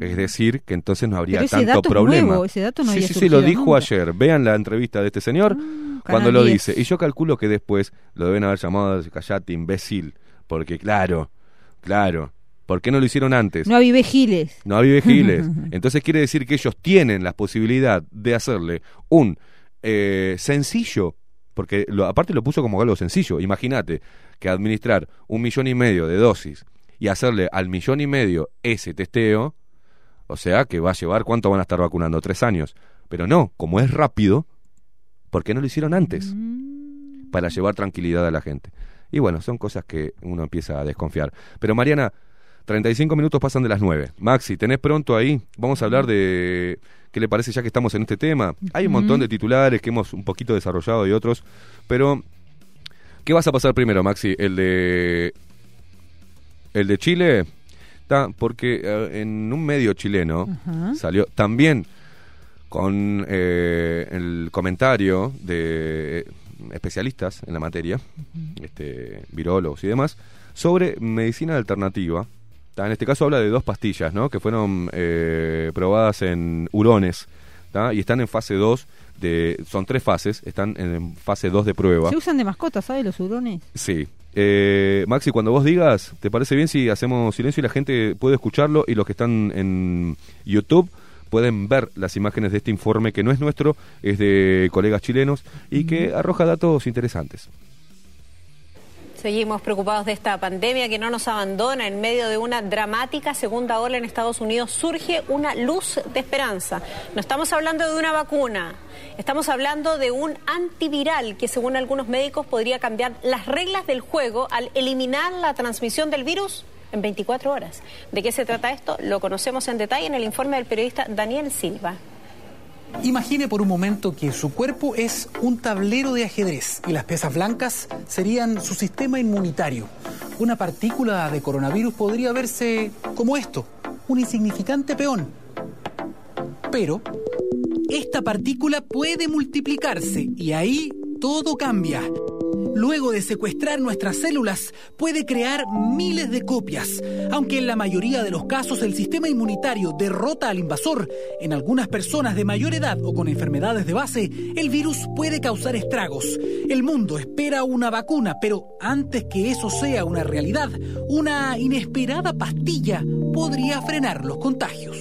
Es decir, que entonces no habría Pero ese tanto dato problema. nuevo, ese dato no sí, sí, sí, lo dijo nunca. Ah, ayer. Vean la entrevista de este señor cuando Canal lo 10. dice. Y yo calculo que después lo deben haber llamado callate, imbécil. Porque claro, claro. ¿Por qué no lo hicieron antes? No avivé giles. No avive giles. Entonces quiere decir que ellos tienen la posibilidad de hacerle un eh, sencillo, porque lo, aparte lo puso como algo sencillo. Imagínate que administrar un millón y medio de dosis y hacerle al millón y medio ese testeo, o sea que va a llevar, ¿cuánto van a estar vacunando? Tres años. Pero no, como es rápido, ¿por qué no lo hicieron antes? Para llevar tranquilidad a la gente. Y bueno, son cosas que uno empieza a desconfiar. Pero Mariana, 35 minutos pasan de las 9. Maxi, ¿tenés pronto ahí? Vamos a hablar de qué le parece ya que estamos en este tema. Hay un montón de titulares que hemos un poquito desarrollado y otros, pero ¿qué vas a pasar primero, Maxi? El de el de Chile, está porque eh, en un medio chileno Ajá. salió también con eh, el comentario de especialistas en la materia, este, virólogos y demás, sobre medicina alternativa. En este caso habla de dos pastillas, ¿no? Que fueron eh, probadas en hurones, Y están en fase 2 de... Son tres fases, están en fase 2 de prueba. Se usan de mascotas, ¿sabes? Los hurones. Sí. Eh, Maxi, cuando vos digas, ¿te parece bien si hacemos silencio y la gente puede escucharlo y los que están en YouTube pueden ver las imágenes de este informe que no es nuestro, es de colegas chilenos y que arroja datos interesantes. Seguimos preocupados de esta pandemia que no nos abandona en medio de una dramática segunda ola en Estados Unidos. Surge una luz de esperanza. No estamos hablando de una vacuna, estamos hablando de un antiviral que según algunos médicos podría cambiar las reglas del juego al eliminar la transmisión del virus en 24 horas. ¿De qué se trata esto? Lo conocemos en detalle en el informe del periodista Daniel Silva. Imagine por un momento que su cuerpo es un tablero de ajedrez y las piezas blancas serían su sistema inmunitario. Una partícula de coronavirus podría verse como esto, un insignificante peón. Pero esta partícula puede multiplicarse y ahí todo cambia. Luego de secuestrar nuestras células, puede crear miles de copias. Aunque en la mayoría de los casos el sistema inmunitario derrota al invasor, en algunas personas de mayor edad o con enfermedades de base, el virus puede causar estragos. El mundo espera una vacuna, pero antes que eso sea una realidad, una inesperada pastilla podría frenar los contagios.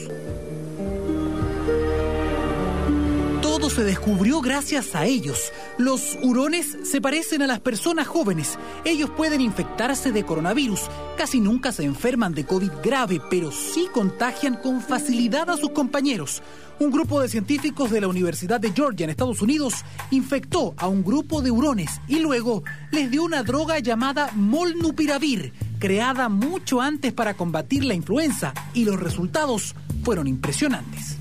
Se descubrió gracias a ellos. Los hurones se parecen a las personas jóvenes. Ellos pueden infectarse de coronavirus. Casi nunca se enferman de COVID grave, pero sí contagian con facilidad a sus compañeros. Un grupo de científicos de la Universidad de Georgia en Estados Unidos infectó a un grupo de hurones y luego les dio una droga llamada molnupiravir, creada mucho antes para combatir la influenza, y los resultados fueron impresionantes.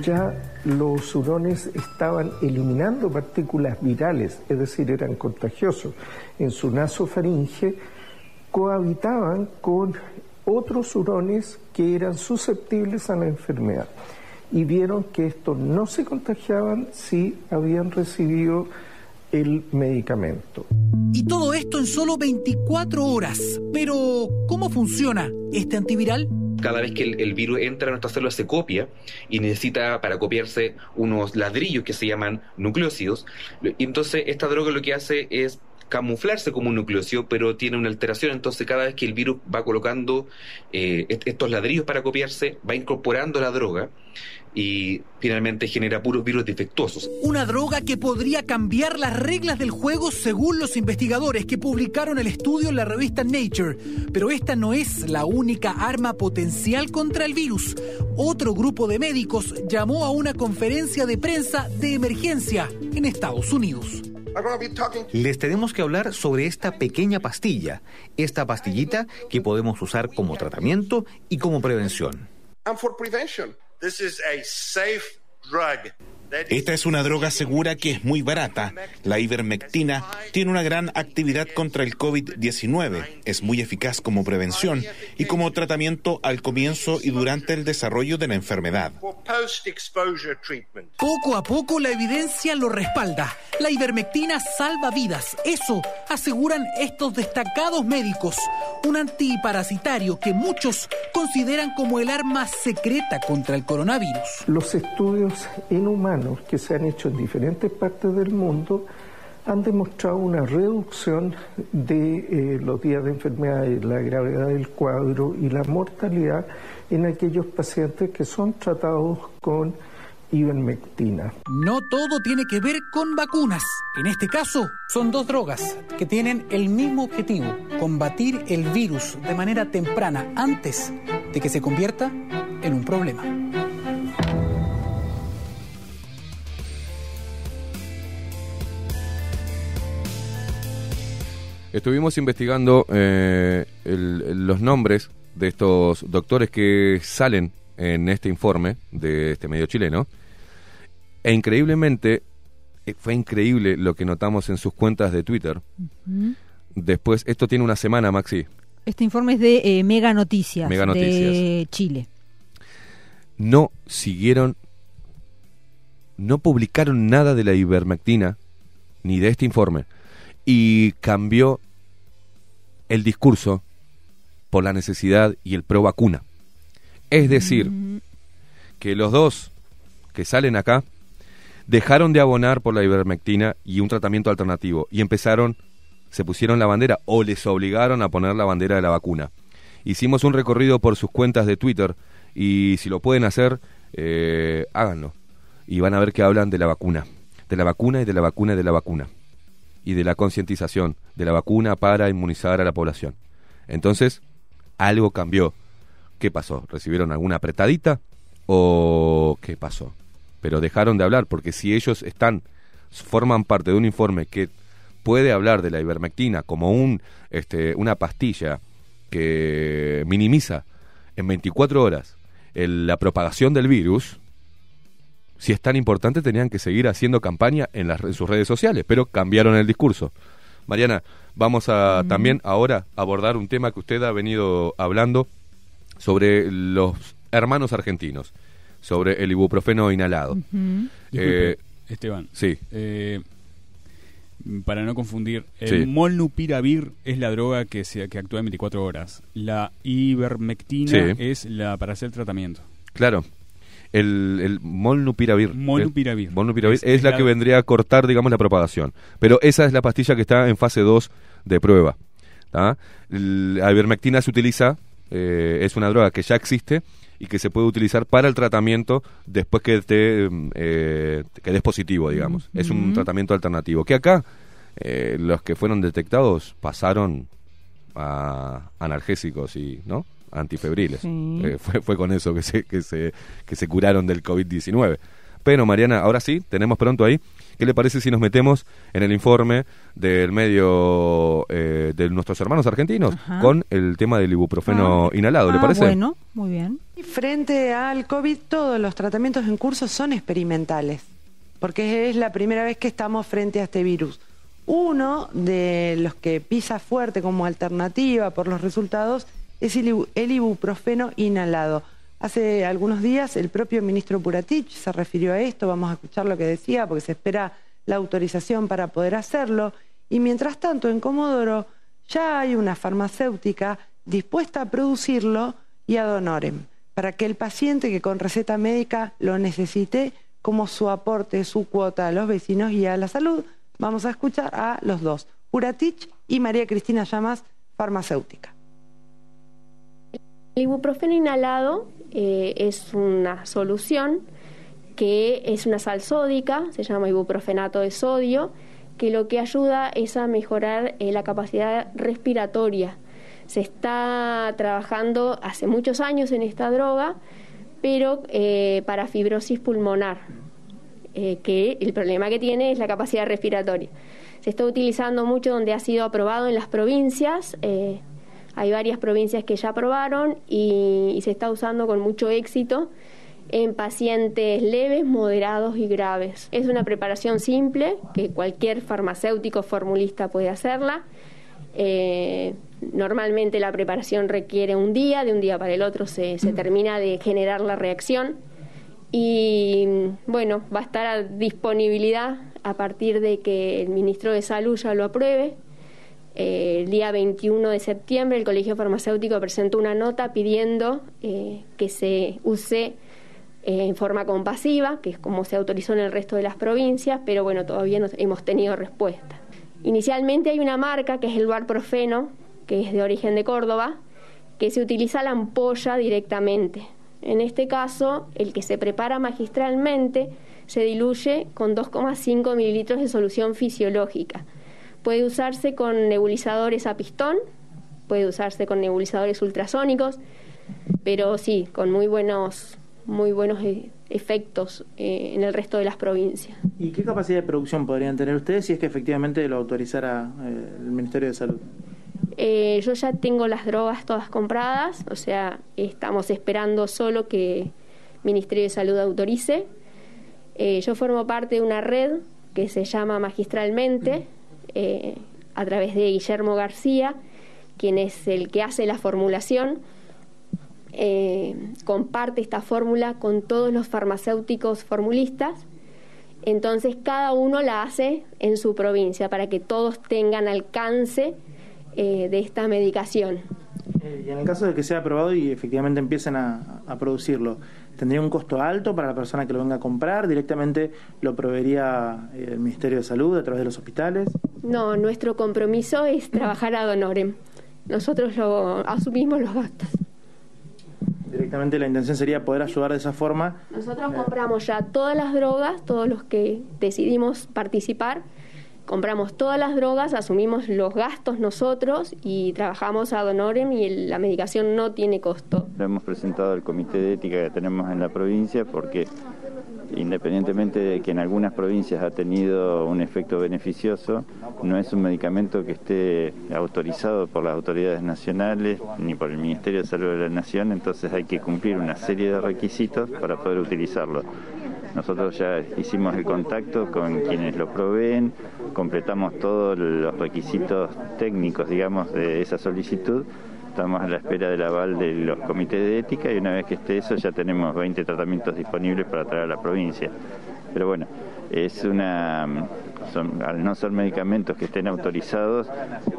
ya los hurones estaban eliminando partículas virales, es decir, eran contagiosos. En su nasofaringe cohabitaban con otros hurones que eran susceptibles a la enfermedad y vieron que estos no se contagiaban si habían recibido el medicamento. Y todo esto en solo 24 horas. Pero, ¿cómo funciona este antiviral? Cada vez que el, virus entra a nuestras células se copia y necesita para copiarse unos ladrillos que se llaman nucleócidos. Y entonces esta droga lo que hace es camuflarse como un nucleócido, pero tiene una alteración. Entonces cada vez que el virus va colocando eh, est- estos ladrillos para copiarse, va incorporando la droga y finalmente genera puros virus defectuosos. Una droga que podría cambiar las reglas del juego según los investigadores que publicaron el estudio en la revista Nature. Pero esta no es la única arma potencial contra el virus. Otro grupo de médicos llamó a una conferencia de prensa de emergencia en Estados Unidos. Les tenemos que hablar sobre esta pequeña pastilla, esta pastillita que podemos usar como tratamiento y como prevención. and for prevention. This is a safe drug. Esta es una droga segura que es muy barata. La ivermectina tiene una gran actividad contra el COVID-19. Es muy eficaz como prevención y como tratamiento al comienzo y durante el desarrollo de la enfermedad. Poco a poco la evidencia lo respalda. La ivermectina salva vidas. Eso aseguran estos destacados médicos. Un antiparasitario que muchos consideran como el arma secreta contra el coronavirus. Los estudios en humanos que se han hecho en diferentes partes del mundo han demostrado una reducción de eh, los días de enfermedad, la gravedad del cuadro y la mortalidad en aquellos pacientes que son tratados con ivermectina. No todo tiene que ver con vacunas. En este caso, son dos drogas que tienen el mismo objetivo, combatir el virus de manera temprana, antes de que se convierta en un problema. Estuvimos investigando eh, el- los nombres de estos doctores que salen en este informe de este medio chileno. E increíblemente, eh, fue increíble lo que notamos en sus cuentas de Twitter. Después, esto tiene una semana, Maxi. Este informe es de eh, Mega Noticias, Mega de. Chile. No siguieron, no publicaron nada de la ivermectina ni de este informe. Y cambió el discurso por la necesidad y el pro vacuna. Es decir, que los dos que salen acá dejaron de abonar por la ivermectina y un tratamiento alternativo y empezaron, se pusieron la bandera o les obligaron a poner la bandera de la vacuna. Hicimos un recorrido por sus cuentas de Twitter y si lo pueden hacer, eh, háganlo. Y van a ver que hablan de la vacuna, de la vacuna y de la vacuna y de la vacuna. Y de la concientización de la vacuna para inmunizar a la población. Entonces, algo cambió. ¿Qué pasó? ¿Recibieron alguna apretadita? ¿O qué pasó? Pero dejaron de hablar porque si ellos están, forman parte de un informe que puede hablar de la ivermectina como un, este, una pastilla que minimiza en 24 horas el- la propagación del virus, si es tan importante tenían que seguir haciendo campaña en, las, en sus redes sociales, pero cambiaron el discurso. Mariana, vamos a también ahora abordar un tema que usted ha venido hablando sobre los hermanos argentinos, sobre el ibuprofeno inhalado. Disculpe, Eh, Esteban. sí. Eh, para no confundir, el Sí. molnupiravir es la droga que, se, que actúa en 24 horas. La ivermectina Sí. es la para hacer tratamiento. Claro. El, el molnupiravir. Molnupiravir. Es, molnupiravir Es- la la- que vendría a cortar, digamos, la propagación. Pero esa es la pastilla que está en fase 2 de prueba. ¿tá? La ivermectina se utiliza, eh, es una droga que ya existe y que se puede utilizar para el tratamiento después que te eh, que des positivo, digamos. Es un tratamiento alternativo. Que acá, eh, los que fueron detectados pasaron a analgésicos y, ¿no? Antifebriles. Sí. Eh, fue, fue con eso que se, que se, que se curaron del COVID-19. Pero Mariana, ahora sí, tenemos pronto ahí. ¿Qué le parece si nos metemos en el informe del medio eh, de nuestros hermanos argentinos Ajá. con el tema del ibuprofeno inhalado? ¿Le Ah, parece? Bueno, muy bien. Frente al COVID, todos los tratamientos en curso son experimentales, porque es la primera vez que estamos frente a este virus. Uno de los que pisa fuerte como alternativa por los resultados es el, ibu- el ibuprofeno inhalado. Hace algunos días el propio ministro Puratich se refirió a esto, vamos a escuchar lo que decía, porque se espera la autorización para poder hacerlo. Y mientras tanto, en Comodoro ya hay una farmacéutica dispuesta a producirlo y a donorem, para que el paciente que con receta médica lo necesite como su aporte, su cuota a los vecinos y a la salud. Vamos a escuchar a los dos, Puratich y María Cristina Llamas, farmacéutica. El ibuprofeno inhalado eh, es una solución que es una sal sódica, se llama ibuprofenato de sodio, que lo que ayuda es a mejorar eh, la capacidad respiratoria. Se está trabajando hace muchos años en esta droga, pero eh, para fibrosis pulmonar, que el problema que tiene es la capacidad respiratoria. Se está utilizando mucho donde ha sido aprobado en las provincias. Hay varias provincias que ya aprobaron y, y se está usando con mucho éxito en pacientes leves, moderados y graves. Es una preparación simple que cualquier farmacéutico formulista puede hacerla. Eh, normalmente la preparación requiere un día, de un día para el otro se, se termina de generar la reacción y bueno, va a estar a disponibilidad a partir de que el ministro de Salud ya lo apruebe. Eh, el día 21 de septiembre el Colegio Farmacéutico presentó una nota pidiendo eh, que se use eh, en forma compasiva, que es como se autorizó en el resto de las provincias, pero bueno, todavía no hemos tenido respuesta. Inicialmente hay una marca que es el Barprofeno, que es de origen de Córdoba, que se utiliza la ampolla directamente. En este caso, el que se prepara magistralmente se diluye con 2,5 mililitros de solución fisiológica. Puede usarse con nebulizadores a pistón, puede usarse con nebulizadores ultrasónicos, pero sí, con muy buenos, muy buenos e- efectos eh, en el resto de las provincias. ¿Y qué capacidad de producción podrían tener ustedes si es que efectivamente lo autorizara eh, el Ministerio de Salud? Eh, yo ya tengo las drogas todas compradas, o sea, estamos esperando solo que el Ministerio de Salud autorice. Eh, yo formo parte de una red que se llama Magistralmente, eh, a través de Guillermo García, quien es el que hace la formulación. Eh, comparte esta fórmula con todos los farmacéuticos formulistas. Entonces cada uno la hace en su provincia para que todos tengan alcance eh, de esta medicación. Y en el caso de que sea aprobado y efectivamente empiecen a producirlo, ¿tendría un costo alto para la persona que lo venga a comprar? ¿Directamente lo proveería eh, el Ministerio de Salud a través de los hospitales? No, nuestro compromiso es trabajar a honorem. Nosotros lo asumimos los gastos. Directamente la intención sería poder ayudar de esa forma. Nosotros compramos ya todas las drogas, todos los que decidimos participar, compramos todas las drogas, asumimos los gastos nosotros y trabajamos a honorem y el- la medicación no tiene costo. Lo hemos presentado al comité de ética que tenemos en la provincia porque independientemente de que en algunas provincias ha tenido un efecto beneficioso, no es un medicamento que esté autorizado por las autoridades nacionales ni por el Ministerio de Salud de la Nación, entonces hay que cumplir una serie de requisitos para poder utilizarlo. Nosotros ya hicimos el contacto con quienes lo proveen, completamos todos los requisitos técnicos, digamos, de esa solicitud. Estamos a la espera del aval de los comités de ética y una vez que esté eso ya tenemos 20 tratamientos disponibles para traer a la provincia. Pero bueno, es una son- al no ser medicamentos que estén autorizados,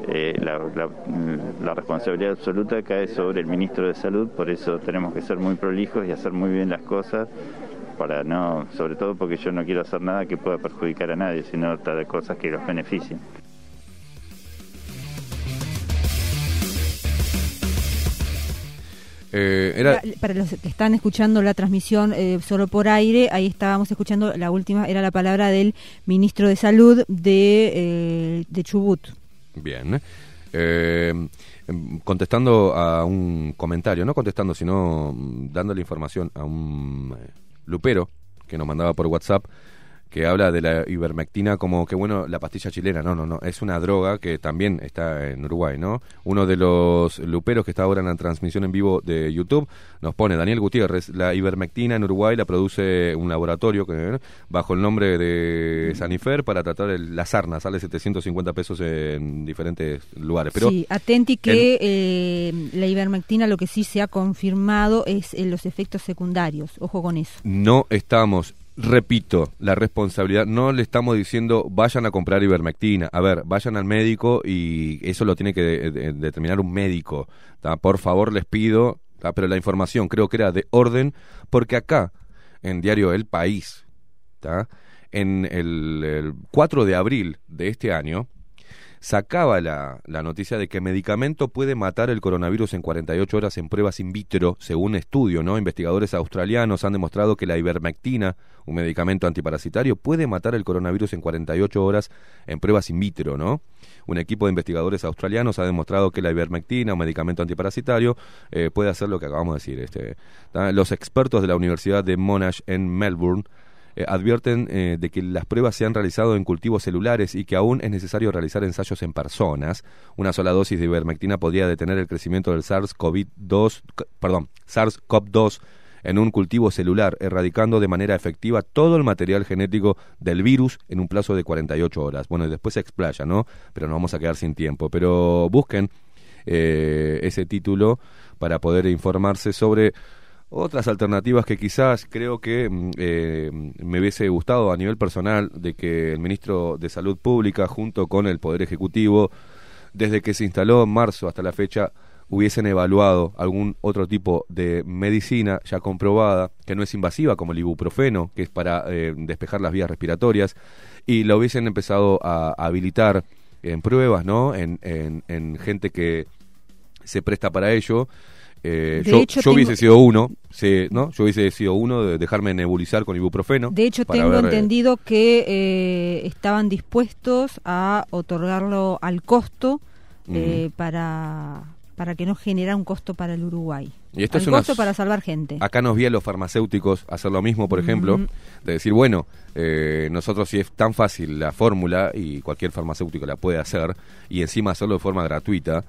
eh, la, responsabilidad absoluta cae sobre el ministro de Salud, por eso tenemos que ser muy prolijos y hacer muy bien las cosas para no, sobre todo porque yo no quiero hacer nada que pueda perjudicar a nadie, sino tratar cosas que los beneficien. Eh, era, Para- Para los que están escuchando la transmisión eh, solo por aire, ahí estábamos escuchando la última, era la palabra del ministro de Salud de, eh, de Chubut. Bien. Contestando a un comentario, no contestando, sino mm, dándole información a un lupero que nos mandaba por WhatsApp que habla de la ivermectina como que bueno la pastilla chilena. No no no. Es una droga que también está en Uruguay no uno de los luperos que está ahora en la transmisión en vivo de YouTube nos pone Daniel Gutiérrez la ivermectina en Uruguay la produce un laboratorio que bajo el nombre de Sanifer para tratar el- la sarna sale 750 pesos en diferentes lugares pero sí, atenti que eh, la ivermectina lo que sí se ha confirmado es eh, los efectos secundarios. Ojo con eso. no estamos, repito, la responsabilidad, no le estamos diciendo vayan a comprar ivermectina. A ver, vayan al médico y eso lo tiene que de- de- determinar un médico. Por favor, les pido, ¿tá? pero la información creo que era de orden, porque acá, en Diario El País, ¿tá? en el, el 4 de abril de este año, sacaba la, la noticia de que medicamento puede matar el coronavirus en 48 horas en pruebas in vitro, según estudio, ¿no? Investigadores australianos han demostrado que la ivermectina, un medicamento antiparasitario, puede matar el coronavirus en 48 horas en pruebas in vitro, ¿no? Un equipo de investigadores australianos ha demostrado que la ivermectina, un medicamento antiparasitario, eh, puede hacer lo que acabamos de decir. Este. Los expertos de la Universidad de Monash en Melbourne eh, advierten eh, de que las pruebas se han realizado en cultivos celulares y que aún es necesario realizar ensayos en personas. Una sola dosis de ivermectina podría detener el crecimiento del SARS-CoV-2, c- perdón, SARS-CoV-2 en un cultivo celular, erradicando de manera efectiva todo el material genético del virus en un plazo de 48 horas. Bueno, y después se explaya, ¿no? Pero nos vamos a quedar sin tiempo. Pero busquen eh, ese título para poder informarse sobre otras alternativas que quizás creo que mm, eh, me hubiese gustado a nivel personal de que el ministro de Salud Pública junto con el Poder Ejecutivo desde que se instaló en marzo hasta la fecha hubiesen evaluado algún otro tipo de medicina ya comprobada, que no es invasiva, como el ibuprofeno, que es para eh, despejar las vías respiratorias, y lo hubiesen empezado a, habilitar en pruebas, ¿no? En, en, gente que se presta para ello. Eh, yo, yo hubiese sido uno, ¿no? Yo hubiese sido uno de dejarme nebulizar con ibuprofeno. De hecho, tengo eh, entendido que estaban dispuestos a otorgarlo al costo para para que no genera un costo para el Uruguay. Y esto es un costo para salvar gente. Acá nos vi a los farmacéuticos hacer lo mismo, por ejemplo, de decir, bueno, eh, nosotros si es tan fácil la fórmula y cualquier farmacéutico la puede hacer y encima hacerlo de forma gratuita,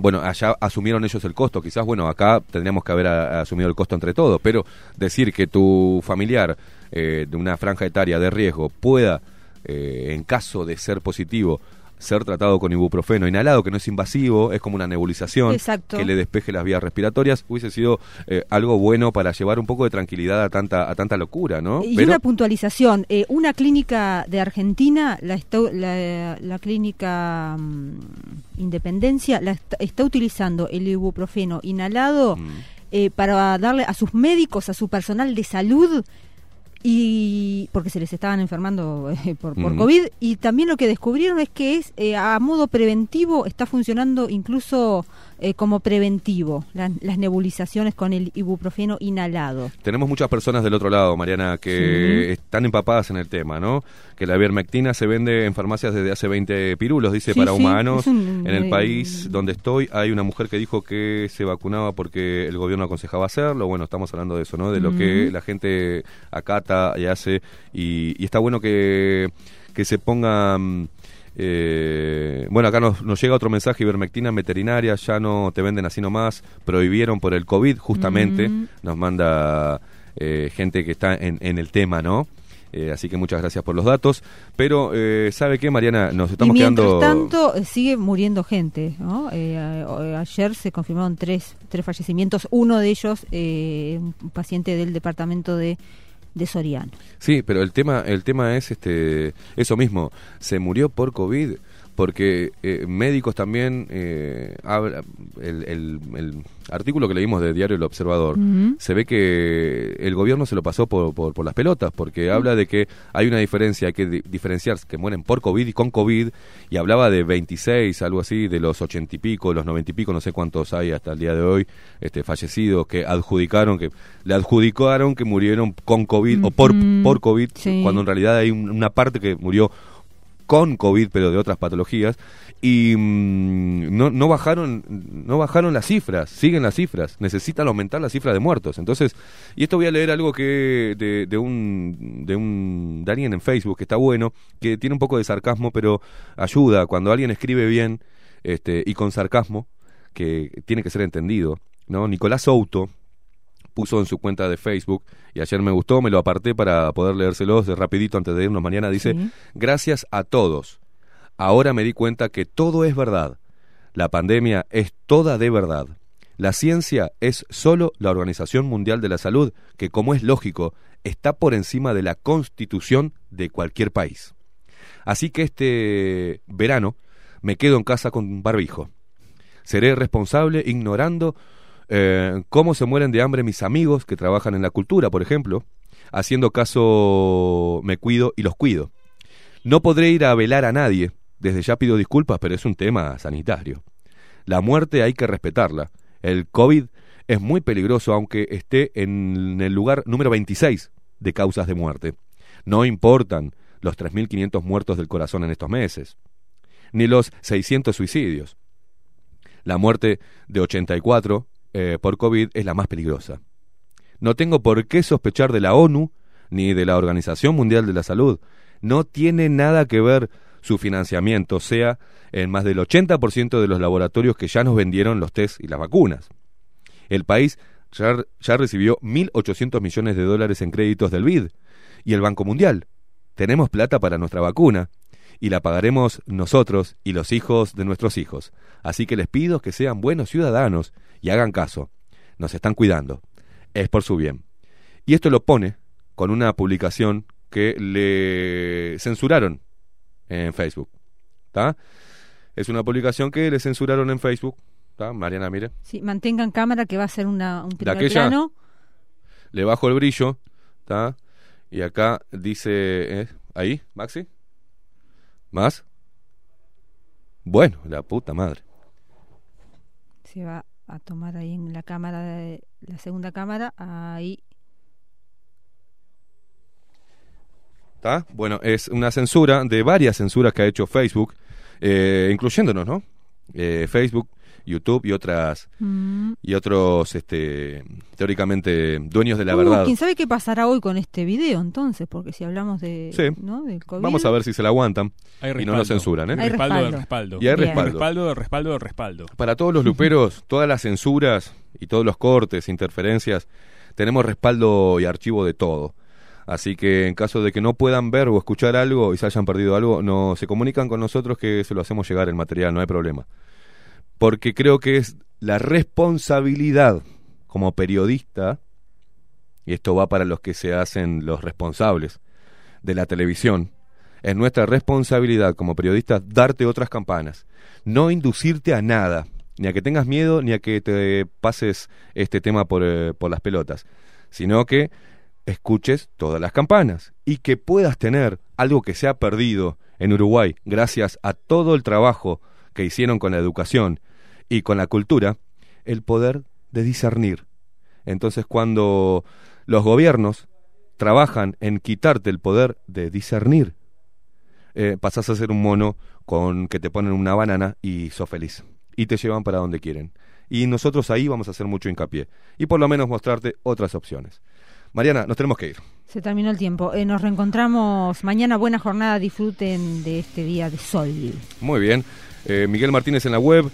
bueno, allá asumieron ellos el costo, quizás, bueno, acá tendríamos que haber asumido el costo entre todos, pero decir que tu familiar eh, de una franja etaria de riesgo pueda, eh, en caso de ser positivo, ser tratado con ibuprofeno inhalado, que no es invasivo, es como una nebulización que le despeje las vías respiratorias, hubiese sido eh, algo bueno para llevar un poco de tranquilidad a tanta, a tanta locura, ¿no? Y una puntualización, eh, una clínica de Argentina, la, la, clínica mm, Independencia, la está, utilizando el ibuprofeno inhalado mm. eh, para darle a sus médicos, a su personal de salud, y porque se les estaban enfermando eh, por, por COVID y también lo que descubrieron es que es eh, a modo preventivo está funcionando incluso eh, como preventivo las nebulizaciones con el ibuprofeno inhalado. Tenemos muchas personas del otro lado, Mariana, que están empapadas en el tema, ¿no? Que la ivermectina se vende en farmacias desde hace 20 pirulos, dice, para humanos. en el país donde estoy hay una mujer que dijo que se vacunaba porque el gobierno aconsejaba hacerlo. Bueno, estamos hablando de eso, ¿no? De lo que la gente acata y hace. Y, y está bueno que, que se pongan eh, bueno, acá nos, llega otro mensaje, ivermectina veterinaria, ya no te venden así nomás, prohibieron por el COVID, justamente, mm. nos manda eh, gente que está en, el tema, ¿no? Eh, así que muchas gracias por los datos. Pero, ¿sabe qué, Mariana? Nos estamos y mientras quedando. tanto, sigue muriendo gente. ¿no? ayer se confirmaron tres, tres fallecimientos. Uno de ellos, un paciente del departamento de de Soriano. Sí, pero el tema, el tema es este, eso mismo, se murió por COVID porque eh, médicos también eh, habla, el, el, artículo que leímos de Diario El Observador se ve que el gobierno se lo pasó por, por, las pelotas porque habla de que hay una diferencia hay que diferenciar que mueren por COVID y con COVID y hablaba de 26 algo así de los 80 y pico los 90 y pico no sé cuántos hay hasta el día de hoy este fallecidos que adjudicaron que le adjudicaron que murieron con COVID o por por COVID cuando en realidad hay una parte que murió con COVID, pero de otras patologías, y mm, no, no, bajaron, no bajaron las cifras, siguen las cifras, necesitan aumentar la cifra de muertos. Entonces, y esto voy a leer algo que de, de un de un de alguien en Facebook que está bueno, que tiene un poco de sarcasmo, pero ayuda cuando alguien escribe bien este, y con sarcasmo, que tiene que ser entendido. ¿no? Nicolás Souto, puso en su cuenta de Facebook y ayer me gustó, me lo aparté para poder leérselos de rapidito antes de irnos mañana. Dice, gracias a todos. Ahora me di cuenta que todo es verdad. La pandemia es toda de verdad. La ciencia es solo la Organización Mundial de la Salud, que como es lógico, está por encima de la constitución de cualquier país. Así que este verano me quedo en casa con barbijo. Seré responsable ignorando eh, cómo se mueren de hambre mis amigos que trabajan en la cultura, por ejemplo. Haciendo caso me cuido y los cuido. No podré ir a velar a nadie. Desde ya pido disculpas, pero es un tema sanitario. La muerte hay que respetarla. El COVID es muy peligroso aunque esté en el lugar número 26 de causas de muerte. No importan los 3.500 muertos del corazón en estos meses, ni los 600 suicidios. La muerte de 84 eh, por COVID es la más peligrosa. No tengo por qué sospechar de la ONU ni de la Organización Mundial de la Salud. No tiene nada que ver su financiamiento, sea en más del 80% de los laboratorios que ya nos vendieron los test y las vacunas. El país ya, ya recibió 1.800 millones de dólares en créditos del BID y el Banco Mundial. Tenemos plata para nuestra vacuna y la pagaremos nosotros y los hijos de nuestros hijos. Así que les pido que sean buenos ciudadanos y hagan caso. Nos están cuidando. Es por su bien. Y esto lo pone con una publicación que le censuraron en Facebook. ¿Está? Es una publicación que le censuraron en Facebook. ¿Está? Mariana, mire. Sí, mantengan cámara que va a ser una, un De primer plano. le bajo el brillo. ¿Está? Y acá dice... ¿eh? ¿Ahí, Maxi? ¿Más? Bueno, la puta madre. Se va a tomar ahí en la cámara, de, la segunda cámara. Ahí. ¿Está? Bueno, es una censura de varias censuras que ha hecho Facebook, eh, incluyéndonos, ¿no? Eh, Facebook, YouTube y otras Mm. y otros, este, teóricamente dueños de la Uh, verdad. ¿Quién sabe qué pasará hoy con este video entonces? Porque si hablamos de, Sí. ¿no? del COVID. Vamos a ver si se la aguantan Hay y no nos censuran, ¿eh? Hay respaldo del respaldo. respaldo. Y hay Bien. respaldo. Respaldo del respaldo del respaldo. Para todos los luperos, todas las censuras y todos los cortes, interferencias, tenemos respaldo y archivo de todo. Así que en caso de que no puedan ver o escuchar algo y se hayan perdido algo, no se comunican con nosotros que se lo hacemos llegar el material, no hay problema. Porque creo que es la responsabilidad como periodista, y esto va para los que se hacen los responsables de la televisión, es nuestra responsabilidad como periodistas darte otras campanas, no inducirte a nada, ni a que tengas miedo, ni a que te pases este tema por, eh, por las pelotas, sino que escuches todas las campanas y que puedas tener algo que se ha perdido en Uruguay gracias a todo el trabajo que hicieron con la educación y con la cultura, el poder de discernir. Entonces cuando los gobiernos trabajan en quitarte el poder de discernir, eh, pasás a ser un mono con que te ponen una banana y sos feliz. Y te llevan para donde quieren. Y nosotros ahí vamos a hacer mucho hincapié. Y por lo menos mostrarte otras opciones. Mariana, nos tenemos que ir. Se terminó el tiempo. Eh, nos reencontramos mañana. Buena jornada. Disfruten de este día de sol. Muy bien. Eh, Miguel Martínez en la web.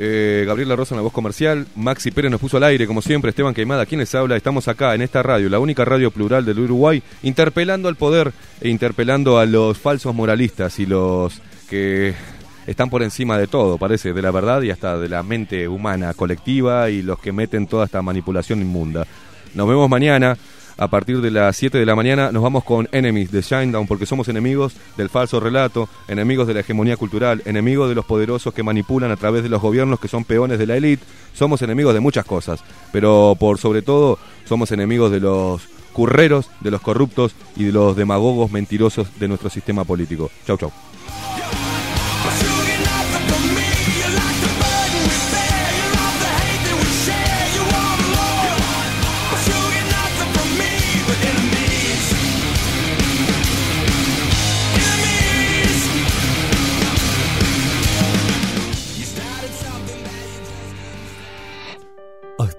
Eh, Gabriela Rosa en la voz comercial. Maxi Pérez nos puso al aire, como siempre. Esteban Queimada, quien les habla. Estamos acá en esta radio, la única radio plural del Uruguay, interpelando al poder e interpelando a los falsos moralistas y los que están por encima de todo, parece, de la verdad y hasta de la mente humana colectiva y los que meten toda esta manipulación inmunda. Nos vemos mañana. A partir de las 7 de la mañana nos vamos con Enemies de Shinedown porque somos enemigos del falso relato, enemigos de la hegemonía cultural, enemigos de los poderosos que manipulan a través de los gobiernos que son peones de la élite. Somos enemigos de muchas cosas, pero por sobre todo somos enemigos de los curreros, de los corruptos y de los demagogos mentirosos de nuestro sistema político. Chau, chau.